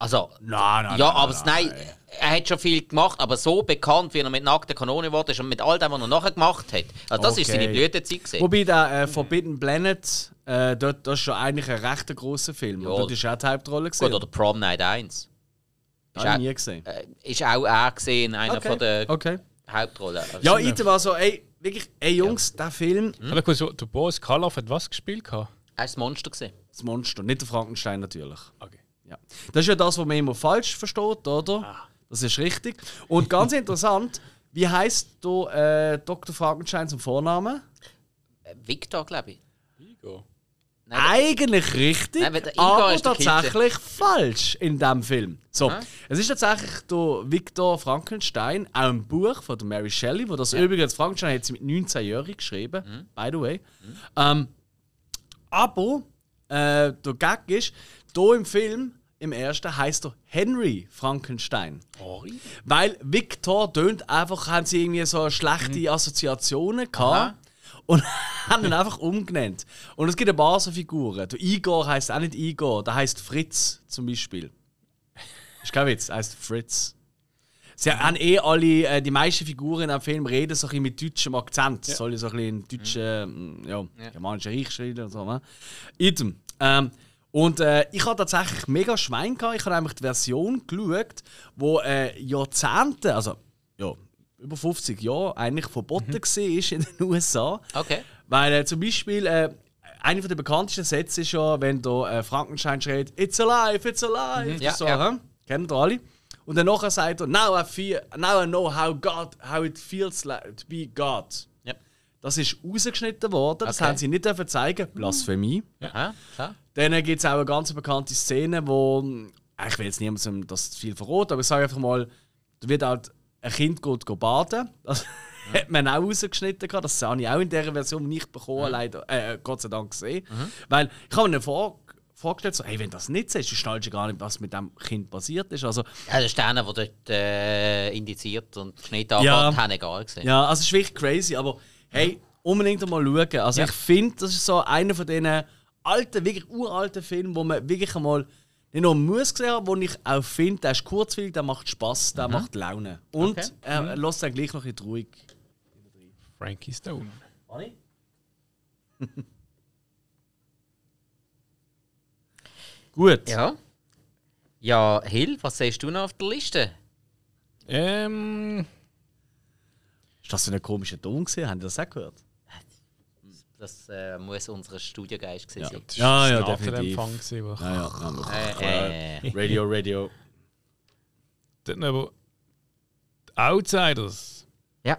Also, Nein, nein, ja, nein, aber nein, er hat schon viel gemacht, aber so bekannt, wie er mit nackter Kanone wurde ist und mit all dem, was er nachher gemacht hat. Also das ist Okay. seine Blütezeit. gewesen. Wobei der äh, Forbidden Planet, äh, dort, das ist schon eigentlich ein recht grosser Film. Ja. Und dort ist auch die Hauptrolle. Gut, Gewesen. oder Prom Night 1. Das habe ich nie gesehen. Äh, ist auch er gesehen, einer Okay. von der Okay. Hauptrollen. Also, Ja, ich war so, ey, wirklich, ey Jungs, der Film, Aber kurz, der Boris Karloff hat was gespielt? gehabt? Er war das Monster. Gewesen. das Monster, nicht der Frankenstein natürlich. Okay. Ja. Das ist ja das, was man immer falsch versteht, oder? Ah. Das ist richtig. Und ganz interessant, wie heißt der äh, Dr. Frankenstein zum Vornamen? Äh, Victor, glaube ich. Igor. Nein, Eigentlich richtig, Nein, der aber ist der tatsächlich falsch in diesem Film. So, Ah. es ist tatsächlich der Victor Frankenstein, auch ein Buch von der Mary Shelley, wo das übrigens Frankenstein hat sie mit 19 Jahren geschrieben, Mhm. by the way. Ähm, aber äh, der Gag ist, hier im Film, im ersten, heißt er Henry Frankenstein. Weil Victor tönt einfach, haben sie irgendwie so schlechte Assoziationen gehabt. Aha. Und haben ihn einfach umgenannt. Und es gibt ein paar so Figuren. Der Igor heißt auch nicht Igor, der heißt Fritz zum Beispiel. Ist kein Witz, er heißt Fritz. Sie haben eh alle, äh, die meisten Figuren in dem Film reden so ein bisschen mit deutschem Akzent. Soll ich so ein bisschen in deutschen, ja, germanischen Reich reden und so. Ne? Item. Ähm, und äh, ich hatte tatsächlich mega Schwein gehabt. Ich habe nämlich die Version geschaut, wo äh, Jahrzehnte, also ja, über 50 Jahre eigentlich verboten war in den USA. Okay. Weil äh, zum Beispiel, äh, einer der bekanntesten Sätze ist ja, wenn da äh, Frankenstein schreit, It's alive, it's alive. Ja, so, ja. ihr alle? Und dann nachher sagt er, now I, feel, now I know how, God, how it feels like to be God. Ja. Das ist rausgeschnitten worden, das Okay. haben sie nicht zeigen. Blasphemie. Aha, klar. Dann gibt es auch eine ganz bekannte Szene, wo. Ich will jetzt niemandem das zu viel verraten, aber ich sage einfach mal, da wird halt ein Kind geht, geht baden. Das hat man auch rausgeschnitten. gehabt. Das habe ich auch in dieser Version nicht bekommen, leider, äh, Gott sei Dank gesehen. Weil ich habe mir vor, vorgestellt, so, hey, wenn das nicht so ist, dann schnallst du gar nicht, was mit dem Kind passiert ist. Also, Ja, das ist der, der dort äh, indiziert und Schnitt anfängt, Ja. haben egal gesehen. Ja, also es ist wirklich crazy, aber hey, unbedingt mal schauen. Also ich finde, das ist so einer von diesen alten, wirklich uralten Filmen, wo man wirklich einmal nicht nur muss gesehen haben, wo ich auch finde, der ist kurzweilig, der macht Spaß, der macht Laune. Und Okay. er lässt dann gleich noch ein bisschen ruhig. Frankie Stone. Gut. Ja. Ja, Hill, was siehst du noch auf der Liste? Ähm, Ist das so ein komischer Ton gesehen? Haben Sie das auch gehört? Das äh, muss unser Studiogeist gewesen sein. Ja, ja, definitiv. Gewesen, wo- Ja, ja. Äh, äh. Radio, Radio. Dort noch aber Outsiders. Ja,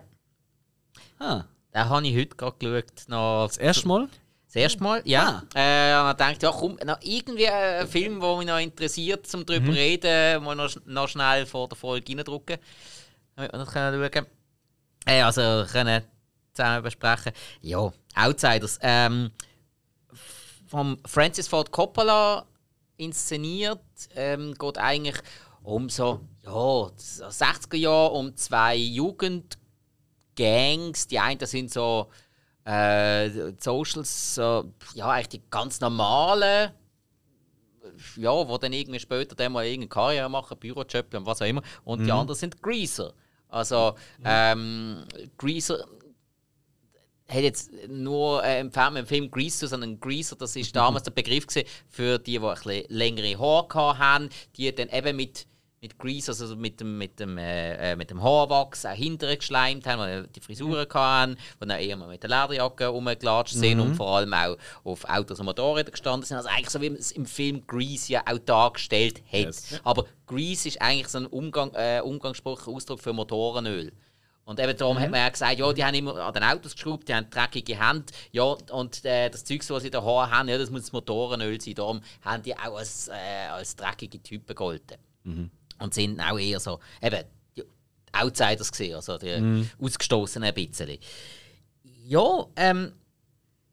Ah, den habe ich heute gerade geschaut. Noch das erste Mal? Das erste Mal, ja. Äh, und dann dachte ja, komm, noch irgendwie ein Film, der mich noch interessiert, um darüber zu reden, mal noch, noch schnell vor der Folge reindrücken. Damit wir das können schauen äh, Also können zusammen besprechen. Ja, Outsiders. Ähm, vom Francis Ford Coppola inszeniert, ähm, geht eigentlich um so, ja, 60er Jahre, um zwei Jugendgangs. Die einen sind so äh, Socials, so, ja, eigentlich die ganz normalen, ja, wo dann irgendwie später dann mal irgendeine Karriere machen, Bürojob und was auch immer. Und die anderen sind Greaser. Also, ähm, Greaser hat jetzt nur äh, im Film, im Film Greaser, sondern Greaser, das ist damals der Begriff gewesen für die, die ein bisschen längere Haare haben, die dann eben mit mit Grease, also mit dem, mit dem, äh, äh mit dem Haarwachs auch hinterher geschleimt haben, weil die Frisuren mhm. hatten, wo dann eher mal mit der Lederjacke rumgelatscht sind mhm. und vor allem auch auf Autos und Motorrädern gestanden sind. Also eigentlich so, wie man es im Film Grease ja auch dargestellt hat. Yes. Aber Grease ist eigentlich so ein Umgang, äh, Umgangsspruch, Ausdruck für Motorenöl. Und eben darum mhm. hat man ja gesagt, ja, die haben immer an den Autos geschraubt, die haben dreckige Hände, ja, und äh, das Zeug, was sie Haaren haben, ja, das muss das Motorenöl sein. Darum haben die auch als, äh, als dreckige Typen gegolten. Mhm. Und sind auch eher so, eben, die Outsiders gesehen, also die mhm. Ausgestoßenen ein bisschen. Ja, ähm,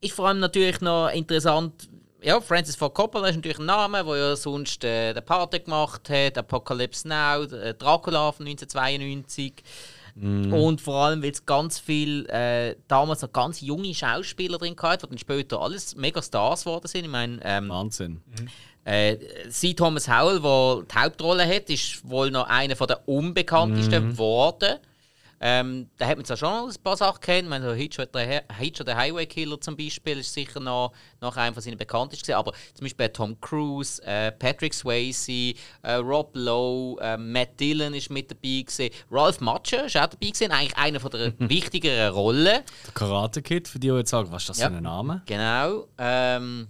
ist vor allem natürlich noch interessant, ja, Francis Ford Coppola ist natürlich ein Name, der ja sonst äh, den Party gemacht hat, Apocalypse Now, äh, Dracula von 1992. Mm. Und vor allem, weil es ganz viel äh, damals noch ganz junge Schauspieler drin hatte, die dann später alles mega Stars geworden sind. Ich meine, ähm, Wahnsinn. Mhm. Äh, C. Thomas Howell, der die Hauptrolle hat, ist wohl noch einer der unbekanntesten geworden. Mm. Ähm, da hat man zwar schon ein paar Sachen kennt, man Hitcher der Highway Killer zum Beispiel ist sicher noch, noch einer von seinen bekanntesten aber zum Beispiel Tom Cruise, äh, Patrick Swayze, äh, Rob Lowe, äh, Matt Dillon ist mit dabei gewesen, Ralph Macchio ist auch dabei gewesen, eigentlich einer von der wichtigeren Rollen. Der Karate Kid, für die, die jetzt sagen, was ist das ja, für ein Name? Genau. Ähm,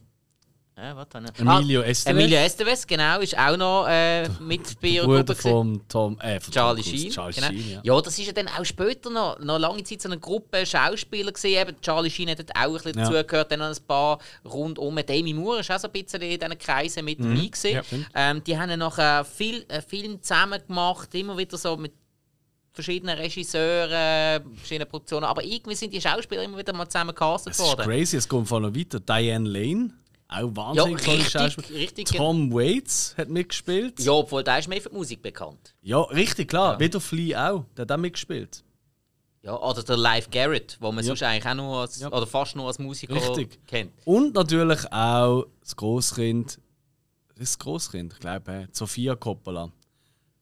ja, Emilio ah, Estevez. Emilio Estevez, genau, ist auch noch äh, mit bei ihrer Gruppe. Vom Tom, äh, von Charlie Tom Sheen. Charlie genau. Sheen ja. ja. das ist ja dann auch später noch, noch lange Zeit so eine Gruppe Schauspieler gesehen. Eben Charlie Sheen hat auch ein bisschen ja. dazugehört, dann ein paar rundum. Demi Moore ist auch so ein bisschen in diesen Kreisen mit mhm. dabei Ja, ähm, die haben nachher viel äh, Film zusammen gemacht, immer wieder so mit verschiedenen Regisseuren, verschiedenen Produktionen. Aber irgendwie sind die Schauspieler immer wieder mal zusammen gecastet worden. Das ist crazy, es kommt von noch weiter. Diane Lane. Auch wahnsinnig ja, richtig, Schauspieler. Richtig, Tom Waits hat mitgespielt. Ja, obwohl der ist mehr für die Musik bekannt. Ja, richtig, klar. Ja. Wie der Flea auch. Der hat auch mitgespielt. Ja, oder der Live Garrett, wo man ja. sonst eigentlich auch nur als, ja. oder fast nur als Musiker richtig. kennt. Und natürlich auch das Großkind, das ist das Großkind, ich glaube, Sophia Coppola,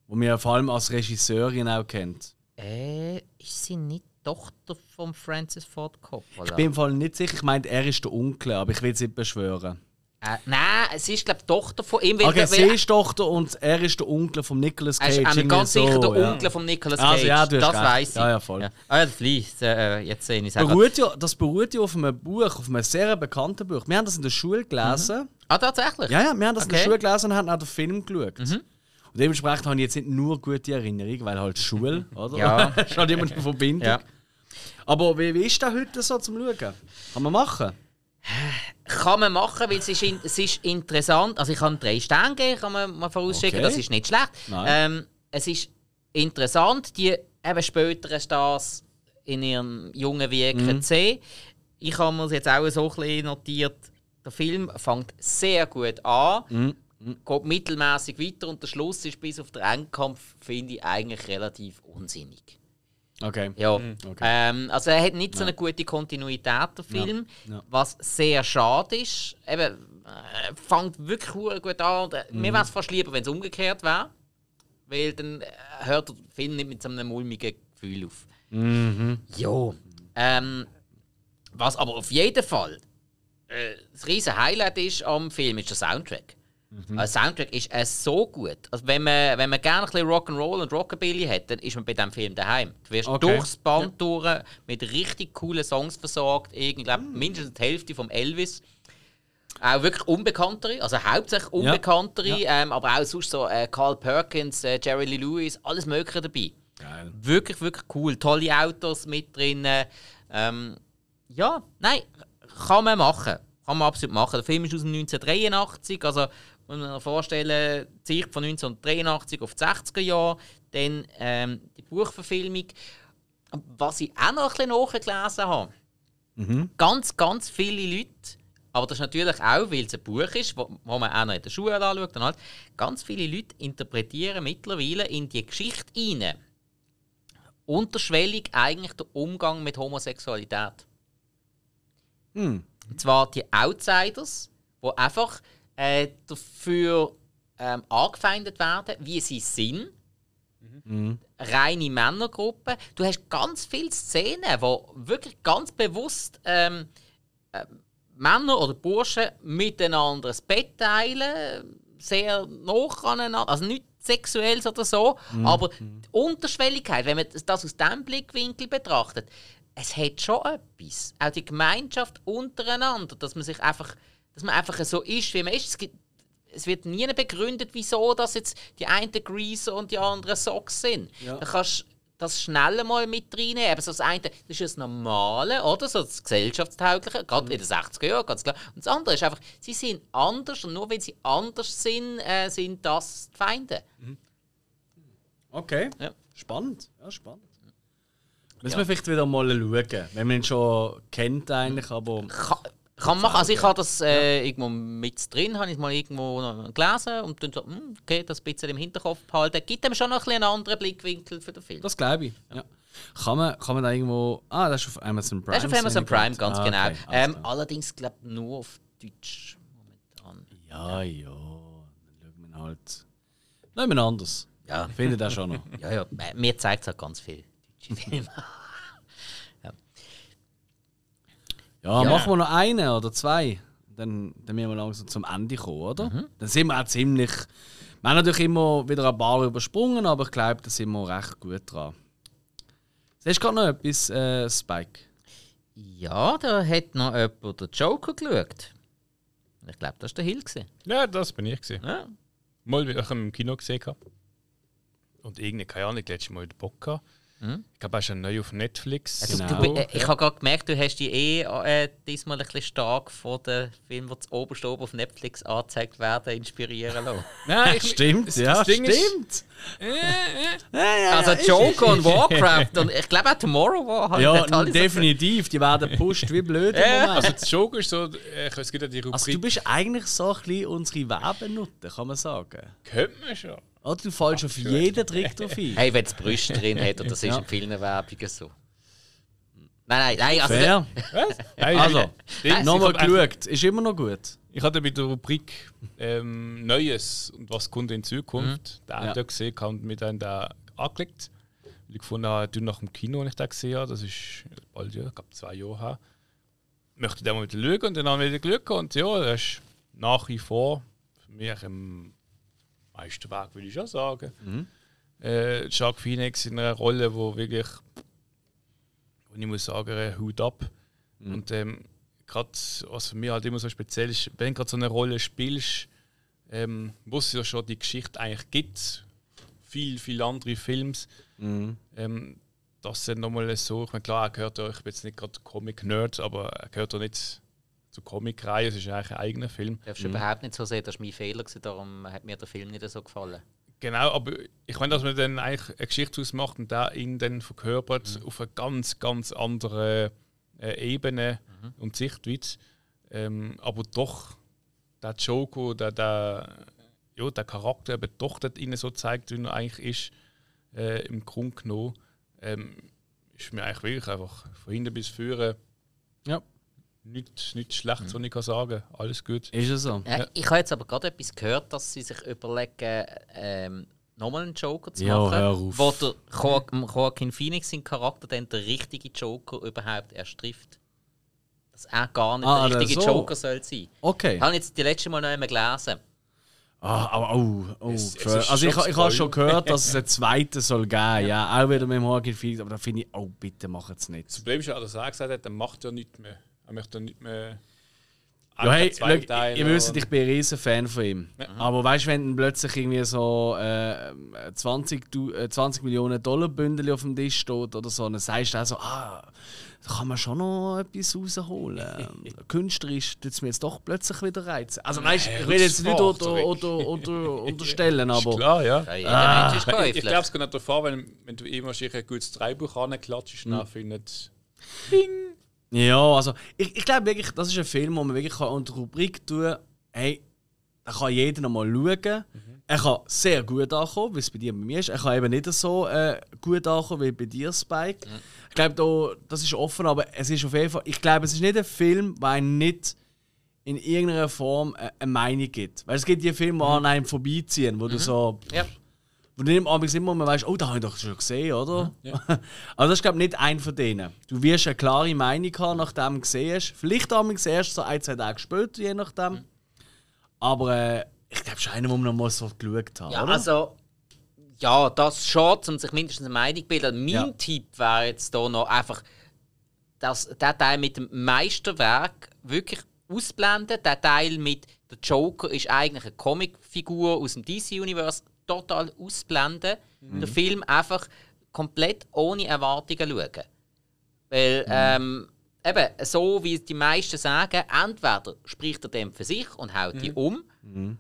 wo man vor allem als Regisseurin auch kennt. Äh, ist sie nicht Tochter von Francis Ford Coppola? Ich bin im Fall nicht sicher. Ich meine, er ist der Onkel, aber ich will es nicht beschwören. Äh, nein, sie ist glaube ich Tochter von ihm. Okay, sie ist Tochter und er ist der Onkel von Nicolas Cage. Er ist ganz sicher der ja. Onkel von Nicolas Cage. Also, ja, das weiß ich. Ja, ja, voll. Ja. Ah, ja, Flies, äh, jetzt sehe ich beruht ja, Das beruht ja auf einem Buch, auf einem sehr bekannten Buch. Wir haben das in der Schule gelesen. Mhm. Ah, tatsächlich? Ja, ja, wir haben das okay. in der Schule gelesen und haben auch den Film geschaut. Mhm. Und dementsprechend habe ich jetzt nicht nur gute Erinnerungen, weil halt Schule, oder? Ja. ist halt immer eine Verbindung. Ja. Aber wie, wie ist das heute so zum Schauen? Kann man machen? Kann man machen, weil es ist, in, es ist interessant. Also ich kann drei Sterne geben, kann man mal vorausschicken, okay. das ist nicht schlecht. Ähm, es ist interessant, die eben späteren Stars in ihrem jungen Wirken mhm. zu sehen. Ich habe mir jetzt auch so ein bisschen notiert, der Film fängt sehr gut an, mhm. mhm. geht mittelmäßig weiter und der Schluss ist bis auf den Endkampf, finde ich, eigentlich relativ unsinnig. Okay. Ja. Mhm. okay. Ähm, also er hat nicht so eine gute Kontinuität, der Film, ja. Ja. was sehr schade ist. Eben, äh, fängt wirklich gut an. Und, äh, mhm. Mir wäre es fast lieber, wenn es umgekehrt wäre. Weil dann äh, hört der Film nicht mit so einem mulmigen Gefühl auf. Mhm. Ja. Ähm, was aber auf jeden Fall äh, das riesige Highlight ist am Film, ist der Soundtrack. Mhm. Ein Soundtrack ist äh, so gut. Also wenn man, wenn man gerne ein bisschen Rock'n'Roll und Rockabilly hat, dann ist man bei diesem Film daheim. Du wirst okay. durchs Band durch mit richtig coolen Songs versorgt. Ich glaube, mhm. mindestens die Hälfte vom Elvis. Auch wirklich unbekanntere, also hauptsächlich unbekanntere, ja. Ja. Ähm, aber auch sonst so äh, Carl Perkins, äh, Jerry Lee Lewis, alles Mögliche dabei. Geil. Wirklich, wirklich cool. Tolle Autos mit drin. Ähm, ja, nein, kann man machen. Kann man absolut machen. Der Film ist aus 1983, also muss man sich vorstellen, die Sicht von 1983 auf die 60er Jahre, dann ähm, die Buchverfilmung. Was ich auch noch ein bisschen nachgelesen habe, mhm. ganz, ganz viele Leute, aber das ist natürlich auch, weil es ein Buch ist, wo, wo man auch noch in der Schule anschaut, halt, ganz viele Leute interpretieren mittlerweile in die Geschichte hinein unterschwellig eigentlich der Umgang mit Homosexualität. Mhm. Und zwar die Outsiders, die einfach äh, dafür ähm, angefeindet werden, wie sie sind. Mhm. Reine Männergruppe. Du hast ganz viele Szenen, wo wirklich ganz bewusst ähm, äh, Männer oder Burschen miteinander das Bett teilen, sehr nah aneinander, also nicht sexuelles oder so, Mhm. aber die Unterschwelligkeit, wenn man das aus diesem Blickwinkel betrachtet, es hat schon etwas. Auch die Gemeinschaft untereinander, dass man sich einfach, dass man einfach so ist, wie man ist. Es, gibt, es wird nie begründet, wieso dass jetzt die einen Greaser und die anderen Socks sind. Ja. Da kannst du das schnell mal mit reinnehmen. Eben so das eine, das ist das Normale, oder? So das Gesellschaftstaugliche, gerade in den 60er Jahren, ganz klar. Und das andere ist einfach, sie sind anders und nur wenn sie anders sind, äh, sind das die Feinde. Okay. Ja. Spannend. Ja, spannend. Müssen wir vielleicht wieder mal schauen, wenn man ihn schon kennt eigentlich, aber... Kann, kann machen. Also ich habe das äh, irgendwo mit drin, habe ich mal irgendwo gelesen und dann so, hm, okay, das ein bisschen im Hinterkopf behalten. Gibt dem schon noch ein bisschen einen anderen Blickwinkel für den Film. Das glaube ich. Ja. Kann, man, kann man da irgendwo... Ah, das ist auf Amazon Prime. das ist auf Amazon Prime, ganz Ah, genau. okay, ähm, allerdings, glaube ich, nur auf Deutsch momentan. Ja, ja. Dann schauen wir halt... Nehmen anders. Ja. Ich finde das schon noch. Ja, ja, mir zeigt es halt ganz viel deutsche Filme. Ja, Ja. machen wir noch einen oder zwei. Dann, dann müssen wir langsam zum Ende kommen, oder? Mhm. Dann sind wir auch ziemlich. Wir haben natürlich immer wieder ein paar übersprungen, aber ich glaube, da sind wir recht gut dran. Siehst du gerade noch etwas, äh, Spike? Ja, da hat noch jemand den Joker geschaut. Ich glaube, das war der Hill. gewesen. Ja, das bin ich gesehen. Ja. Mal, wie ich im Kino gesehen habe. Und irgendwie, keine Ahnung, letztes Mal den Bock gehabt. Mhm. Ich glaube, er ist ja neu auf Netflix. Also, Genau. du, äh, ich habe gerade gemerkt, du hast dich eh äh, diesmal ein bisschen stark von den Filmen, die oberst oben auf Netflix angezeigt werden, inspirieren lassen. Nein, ich, Stimmt, das- ja, das Ding ist- stimmt. Äh, äh. Also ist- Joker und Warcraft und ich glaube auch Tomorrow War haben Ja, so- definitiv. Die werden gepusht wie blöd im Ja, Moment. Also, das Joker ist so, äh, es gibt ja die Rubrik. Also du bist eigentlich so ein bisschen unsere Werbenutte, kann man sagen. Könnte man schon. Oder du fallst auf jeden Trick drauf ein. Hey, wenn es Brüste drin hat, und das ist Ja. in vielen Werbungen so. Nein, nein, nein. Also, Fair. Was? Nein, Also, Nochmal ich geschaut. Ist immer noch gut. Ich hatte bei der Rubrik ähm, Neues und was kommt in Zukunft, Mhm. da Ja. ja. gesehen und mit einem da angeklickt. Weil ich gefunden habe, du nach dem Kino, wenn ich das gesehen habe, das ist bald, ja, ich glaube zwei Jahre her. Möchte den mal wieder schauen und dann haben wir wieder Glück und ja, das ist nach wie vor für mich im meisten Weg, würde ich schon sagen. Mhm. Äh, Shark Phoenix in einer Rolle, wo wirklich, und ich muss sagen, äh, Hut ab. Und ähm, gerade was für mich halt immer so speziell ist, wenn du gerade so eine Rolle spielst, ähm, wo es ja schon die Geschichte eigentlich gibt, viel, viel andere Films, Mhm. ähm, das sind nochmal so, ich meine, klar, er gehört ja, ich bin jetzt nicht gerade Comic-Nerd, aber er gehört ja nicht zur Comic-Reihe, es ist eigentlich ein eigener Film. darfst du überhaupt nicht so sehen, das war mein Fehler, darum hat mir der Film nicht so gefallen. Genau, aber ich meine, dass man dann eigentlich eine Geschichte ausmacht und da ihn dann verkörpert auf eine ganz, ganz andere äh, Ebene und Sichtweise. Ähm, aber doch, der Joker, der, der, ja, der Charakter eben doch dort innen so zeigt, wie er eigentlich ist, äh, im Grunde genommen, ähm, ist mir eigentlich wirklich einfach von hinten bis vorne Ja, nichts nicht schlecht, was ich kann sagen. Alles gut. ist es so. Äh, Ich habe jetzt aber gerade etwas gehört, dass sie sich überlegen, ähm, nochmal einen Joker zu Ja, machen, hör auf. wo der Jo- Joaquin Phoenix sein Charakter dann der richtige Joker überhaupt erst trifft. Dass er gar nicht Ah, der richtige so. Joker soll sein. Okay. Ich habe jetzt die letzte Mal noch einmal gelesen. Ah, aber oh, oh, Es- es ist also ich, ich habe schon gehört, dass es einen zweiten soll geben. Ja, auch wieder mit dem Joaquin Phoenix, aber da finde ich, oh bitte mach es nicht. Das Problem ist ja, dass er gesagt hat, er macht ja nichts mehr. Er möchte ja nicht mehr. Ja, hey, Teil ihr wisst, ich bin ein riesen Fan von ihm. Aber weißt du, wenn dann plötzlich irgendwie so äh, 20, du- äh, 20 Millionen Dollar Bündel auf dem Tisch steht oder so, dann sagst du auch so, ah, da kann man schon noch etwas rausholen. Künstlerisch tut es mir jetzt doch plötzlich wieder reizen. Also weißt du, ich will jetzt nicht unter, unter, unter, unterstellen, Ist aber klar, ja. Ja, Mensch ist Ich, glaube, es geht nicht davon, wenn, wenn du immer sicher ein gutes Drehbuch anklatschst, Mhm. dann findet. Ja, also ich, ich glaube wirklich, das ist ein Film, wo man wirklich unter Rubrik tun kann, hey, da kann jeder noch mal schauen. Er kann sehr gut ankommen, wie es bei dir und bei mir ist. Er kann eben nicht so äh, gut ankommen wie bei dir, Spike. Ich glaube, da, das ist offen, aber es ist auf jeden Fall, ich glaube, es ist nicht ein Film, der nicht in irgendeiner Form äh, eine Meinung gibt. Weil es gibt die Filme, die an einem vorbeiziehen, wo du so... Ja. Wo du nicht abends immer mehr weißt, oh, da habe ich doch schon gesehen, oder? also das ist glaube ich nicht ein von denen. Du wirst eine klare Meinung haben, nachdem du gesehen hast. Vielleicht abends erst so ein, zwei Tage später, je nachdem. Aber äh, Ich glaube, schon einer, wo wir noch mal so geschaut haben, Ja, oder? also. Ja, das schon, um sich mindestens eine Meinung zu bilden. Mein Ja. Tipp wäre jetzt hier noch einfach, dass der Teil mit dem Meisterwerk wirklich ausblenden. Der Teil mit der Joker ist eigentlich eine Comicfigur aus dem DC-Universe total ausblenden. Den Film einfach komplett ohne Erwartungen schauen. Weil, ähm, eben, so wie die meisten sagen, entweder spricht er dem für sich und haut die um.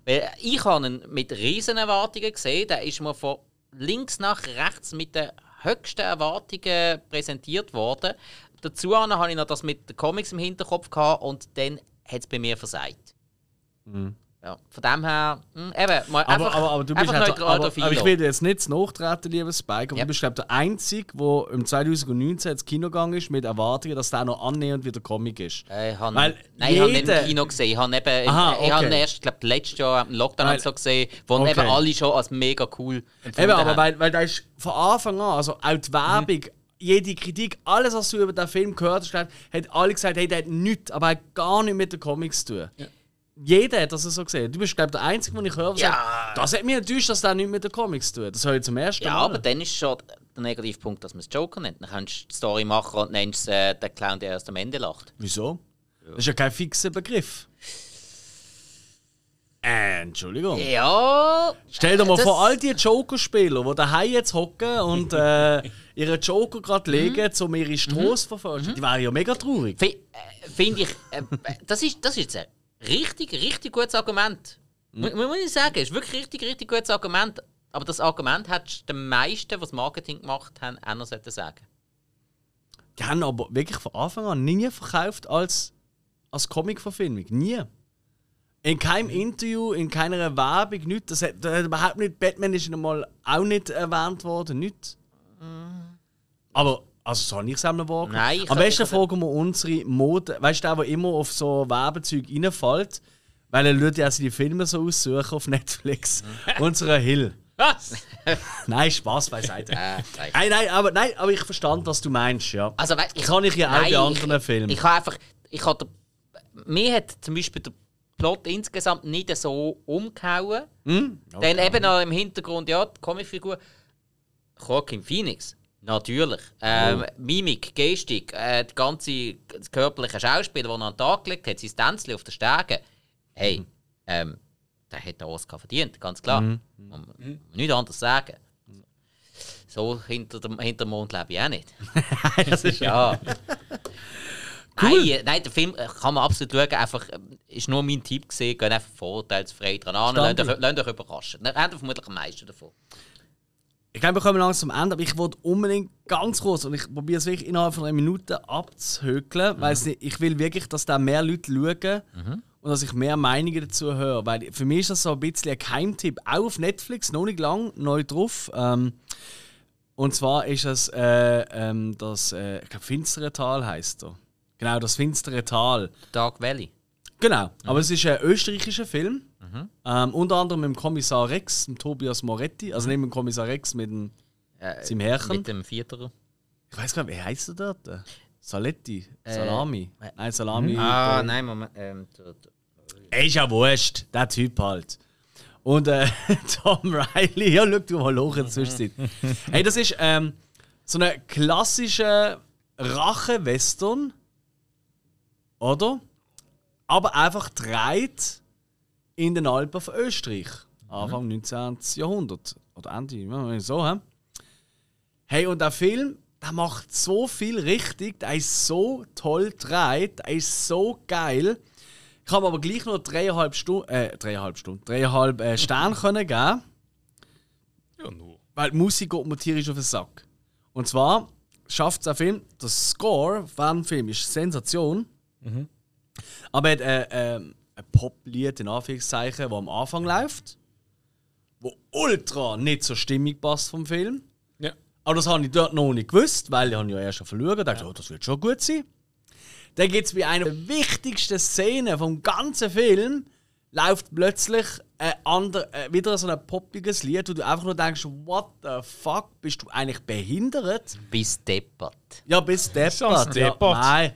Weil ich habe ihn mit riesen Erwartungen gesehen. Der ist mir von links nach rechts mit den höchsten Erwartungen präsentiert worden. Dazu habe ich noch das mit den Comics im Hinterkopf gehabt und dann hat es bei mir versagt. Ja, von dem her, mh, eben, mal aber, einfach, aber, aber du bist halt, aber, aber ich will jetzt nicht nachtreten, lieber Spike, aber Ja. du bist glaube der Einzige, der im 2019 ins Kino gegangen ist mit Erwartungen, dass der noch annähernd wieder Comic ist. Äh, Ich habe, Weil nein, ich habe nicht jeder- im Kino gesehen. Ich habe, eben, Aha, ich habe ihn okay. erst, glaube letztes Jahr im Lockdown Weil- so gesehen, wo Okay. eben alle schon als mega cool Eben, aber haben. weil, weil da ist von Anfang an, also auch die Werbung, jede Kritik, alles, was du über den Film gehört hast, hat alle gesagt, hey, der hat nichts, aber er hat gar nichts mit den Comics zu tun. Jeder hat das so gesehen. Du bist, glaube ich, der Einzige, den ich höre, der Ja. sagt, das hat mich enttäuscht, dass der nichts mit den Comics zu tun. Das höre ich zum ersten Ja, Mal. aber dann ist schon der Negativpunkt, dass man es Joker nennt. Dann kannst du die Story machen und nennst es äh, den Clown, der erst am Ende lacht. Wieso? Das ist ja kein fixer Begriff. Äh, Entschuldigung. Ja. Stell dir mal das- vor, all die Joker-Spieler, die daheim jetzt hocken und äh, ihren Joker gerade legen, um ihre Straße zu verfolgen, die wären ja mega traurig. Äh, Finde ich, äh, das, ist, das ist jetzt richtig, richtig gutes Argument. Mu- Muss ich sagen, ist wirklich richtig, richtig gutes Argument. Aber das Argument hat den meisten, die das Marketing gemacht haben, auch noch sagen. Die haben aber wirklich von Anfang an nie verkauft als, als Comic-Verfilmung. Nie. In keinem Interview, in keiner Werbung, nichts. Das hat, das hat überhaupt nicht. Batman ist einmal auch nicht erwähnt worden, nichts. Aber, also so habe ich es auch noch wahrgenommen. Nein, ich Am besten ich fragen wir unsere Mode. Weißt du, der, der immer auf so Werbezeug reinfällt, weil er schaut ja die Filme so aussuchen auf Netflix. Unserer Hill. Was? Nein, Spaß beiseite. Äh, nein. Nein, nein, aber, nein, aber ich verstand, was du meinst, ja. Also, weißt, Das kann ich ja auch Nein, bei anderen Filmen. Ich habe einfach. Ich habe mir hat zum Beispiel der Plot insgesamt nicht so umgehauen. Hm? Dann eben noch im Hintergrund, ja, die Comicfigur. Joaquin Phoenix. Natürlich. Ähm, Mimik, Gestik, äh, die ganze das körperliche Schauspiel, das er an den Tag gelegt hat, sein Tänzchen auf der Stege. Hey, Mhm. ähm, der hat den Oscar verdient, ganz klar. Muss man Nichts anderes sagen. So hinter dem, hinter dem Mond lebe ich auch nicht. das ist Ja. Nein, äh, nein, der Film äh, kann man absolut schauen. Einfach, äh, ist nur mein Tipp gesehen. Geht einfach vorurteilsfrei dran an. Lasst euch, lasst euch überraschen. Dann habt ihr vermutlich am meisten davon. Ich glaube, wir kommen langsam zum Ende, aber ich wollte unbedingt ganz kurz und ich probiere es wirklich innerhalb von einer Minute abzuhökeln, weil es nicht- ich will wirklich, dass da mehr Leute schauen und dass ich mehr Meinungen dazu höre. Weil für mich ist das so ein bisschen ein Geheimtipp, auch auf Netflix, noch nicht lang, neu drauf. Ähm, und zwar ist es äh, ähm, das, äh, ich glaube, Finstere Tal heißt er. Genau, das Finstere Tal. Dark Valley. Genau, aber es ist ein österreichischer Film. Ähm, unter anderem mit dem Kommissar Rex, dem Tobias Moretti. Also nicht mit dem Kommissar Rex, mit dem, Äh, seinem Herrchen. mit dem Vierter. Ich weiß gar nicht, wie heißt er dort? Saletti? Salami? äh, Nein, Salami. Ah, äh, nein, Moment. Ähm, Er ist ja wurscht, der Typ halt. Und äh, Tom Riley, ja, schau du mal hoch in der Zwischenzeit. hey, das ist ähm, so eine klassische Rache-Western. Oder? Aber einfach dreht in den Alpen von Österreich. Anfang 19. Jahrhundert. Oder Ende, so, hä? Hey, und der Film, der macht so viel richtig, der ist so toll gedreht, der ist so geil. Ich habe aber gleich noch dreieinhalb Stunden, äh, dreieinhalb Stunden, dreieinhalb äh, Sterne können geben, Ja, nur. weil die Musik geht mir tierisch auf den Sack. Und zwar schafft es der Film, der Score von dem Film ist Sensation. Aber er hat äh, ähm, ein Poplied in Anführungszeichen, das am Anfang läuft, wo ultra nicht zur Stimmung passt vom Film. Ja. Aber das habe ich dort noch nicht gewusst, weil ich habe ja erst verloren und dachte, oh, das wird schon gut sein. Dann gibt es bei einer der wichtigsten Szenen vom ganzen Film, läuft plötzlich ein ander, äh, wieder so ein poppiges Lied, wo du einfach nur denkst, what the fuck, bist du eigentlich behindert? bis deppert. Ja, bis deppert. Ja, deppert. nein.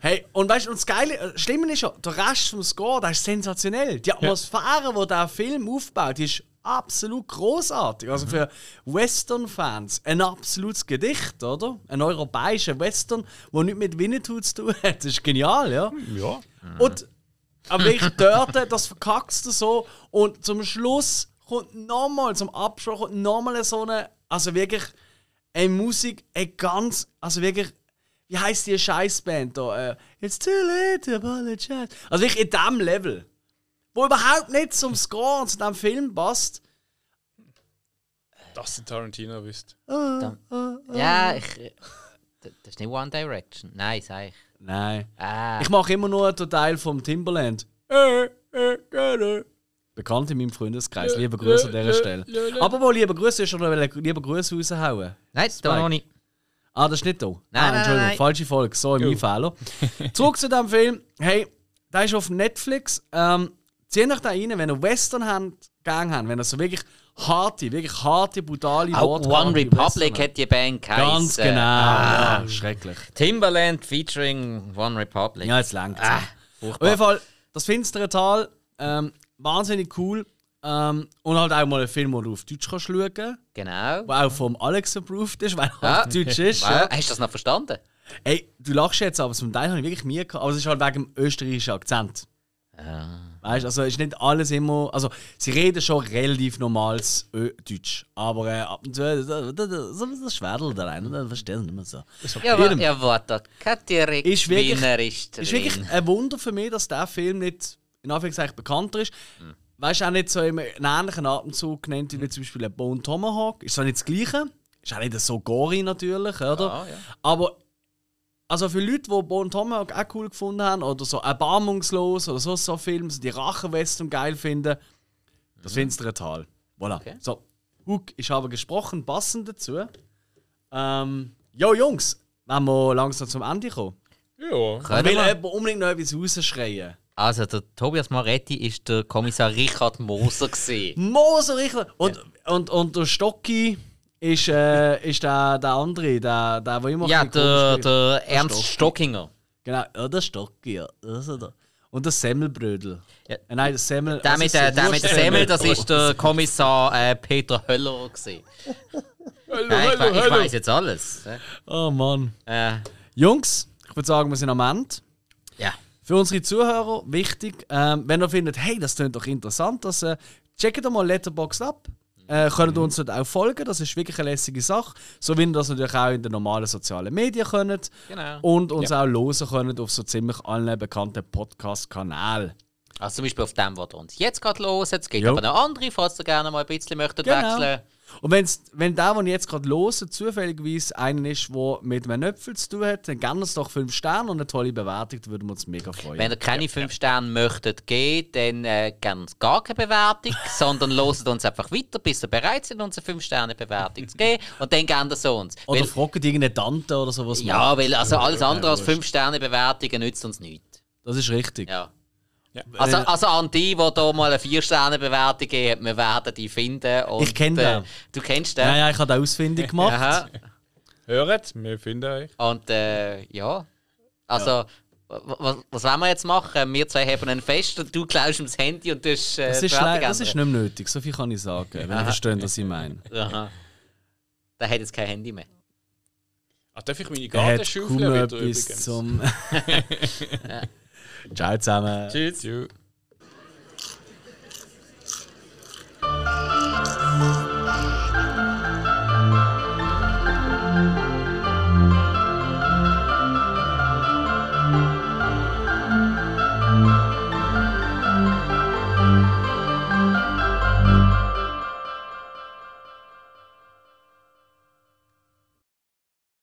Hey, und weißt du, das Geile, äh, Schlimme ist ja, der Rest vom Score, der ist sensationell. Die Atmosphäre, die der Film aufbaut, die ist absolut großartig. Also für Western-Fans ein absolutes Gedicht, oder? Ein europäischer Western, der nicht mit Winnetou zu tun hat. Das ist genial, ja. Ja. Und aber wirklich dort, das verkackst du so. Und zum Schluss kommt nochmal, zum Abschluss kommt nochmal so eine, also wirklich eine Musik, eine ganz, also wirklich, wie heißt die Scheißband da? Äh, It's too late to apologize. Also wirklich in diesem Level. Wo überhaupt nicht zum Score und zu diesem Film passt. Das ist Tarantino wisst. Ja, ich. Das ist nicht One Direction. Nein, sag ich. Nein. Ah. Ich mache immer nur den Teil vom Timberland. Äh, äh. Bekannt in meinem Freundeskreis. Liebe Grüße an dieser Stelle. Aber wo liebe Grüße ist schon noch lieber Grüße raushauen. Nein, da noch nicht. Ah, das ist nicht da. Nein, ah, nein, Entschuldigung, nein. falsche Folge. So, mein Fehler. Zurück zu dem Film. Hey, der ist auf Netflix. Ähm, zieht euch da rein, wenn ihr Western habt, gegangen habt, wenn ihr so wirklich harte, wirklich harte, brutale Auch Worte One Republic hat die Band geheißen. Ganz genau. Ah. Ja, schrecklich. Timberland featuring One Republic. Ja, jetzt langt Ah, Auf jeden Fall, das finstere Tal, ähm, wahnsinnig cool. Ähm, und halt auch mal einen Film, den du auf Deutsch kannst schauen kannst. Genau. Der auch vom Alex approved ist, weil er Ja. auf Deutsch ist. Wow, ja. Hast du das noch verstanden? Ey, du lachst jetzt, aber zum Teil habe ich wirklich Mühe gehabt. Aber es ist halt wegen dem österreichischen Akzent. Ah. Weißt du, also ist nicht alles immer. Also, sie reden schon relativ normales Ö Deutsch. Aber äh, ab und zu, äh, so ein Schwerdel da rein, da verstehen sie nicht mehr so. Ja, wa- ja warte, direkt Ist wirklich- ist wirklich ein Wunder für mich, dass der Film nicht in Anführungszeichen bekannter ist. Weißt du, auch nicht so im ähnlichen Atemzug genannt wie zum Beispiel ein Bone Tomahawk. Ist zwar nicht das Gleiche. Ist auch nicht so gory natürlich, oder? Ja, ja. Aber also für Leute, die Bone Tomahawk auch cool gefunden haben oder so erbarmungslos oder so, so Filme, so die Rachenwestern geil finden, das findest du Tal. Voilà. Okay. So, Hook ist aber gesprochen, passend dazu. Ähm, jo Jungs, wenn wir langsam zum Ende kommen. Ja. Ich Können will wir? jemand unbedingt noch etwas rausschreien. Also, der Tobias Maretti ist der Kommissar Richard Moser. gewesen. Moser Richard! Und, und, und der Stocki ist, äh, ist der, der andere, der, der, der immer ja, der, der. Ernst Stocki. Stockinger. Genau, ja, der Stocki, ja. Das ist er. Und der Semmelbrödel. Ja. Äh, nein, der Semmel. Der was mit, ist der, der mit der Semmel, das ist der Kommissar äh, Peter Höller. Gewesen. Ja, ich, ich hallo. weiß jetzt alles. Oh Mann. Äh, Jungs, ich würde sagen, wir sind am Ende. Ja. Für unsere Zuhörer wichtig, ähm, wenn ihr findet, hey, das klingt doch interessant, das, äh, checkt doch mal Letterboxd ab. Äh, könnt ihr uns dort auch folgen, das ist wirklich eine lässige Sache. So wie ihr das natürlich auch in den normalen sozialen Medien könnt. Genau. Und uns auch hören könnt auf so ziemlich allen bekannten Podcast-Kanälen. Also zum Beispiel auf dem, was ihr uns jetzt gerade los. Es gibt Jo. aber noch andere, falls ihr gerne mal ein bisschen möchtet Genau. wechseln. Und wenn's, wenn der, den ich jetzt gerade höre, zufälligerweise einer ist, der mit einem Nöpfel zu tun hat, dann gerne uns doch 5 Sterne und eine tolle Bewertung, da würden wir uns mega freuen. Wenn ihr keine 5 Sterne möchtet geben, dann äh, gerne gar keine Bewertung, sondern loset uns einfach weiter, bis ihr bereit sind, uns eine 5 Sterne Bewertung zu geben. Und dann gerne so uns. Oder Weil, fragt irgendeine Tante oder sowas. ja, weil also alles andere als wurscht. 5 Sterne Bewertungen nützt uns nichts. Das ist richtig. Ja. Ja. Also, also an die, die hier mal eine 4 Sterne Bewertung geben, wir werden die finden. Und, Ich kenn äh, den. Du kennst den? Ja, ja, ich habe das ausfindig gemacht. Aha. Hört, wir finden euch. Und äh, ja, also was, was wollen wir jetzt machen? Wir zwei haben einen Fest und du klaust ihm das Handy und du hast äh, Das ist, das ist nicht mehr nötig, so viel kann ich sagen, wenn ihr versteht, was ich meine. Aha. Der hat jetzt kein Handy mehr. Ach, darf ich meine Gartenschaufel wieder übrigens? zum... Ciao zusammen. Tschüss. Tschüss.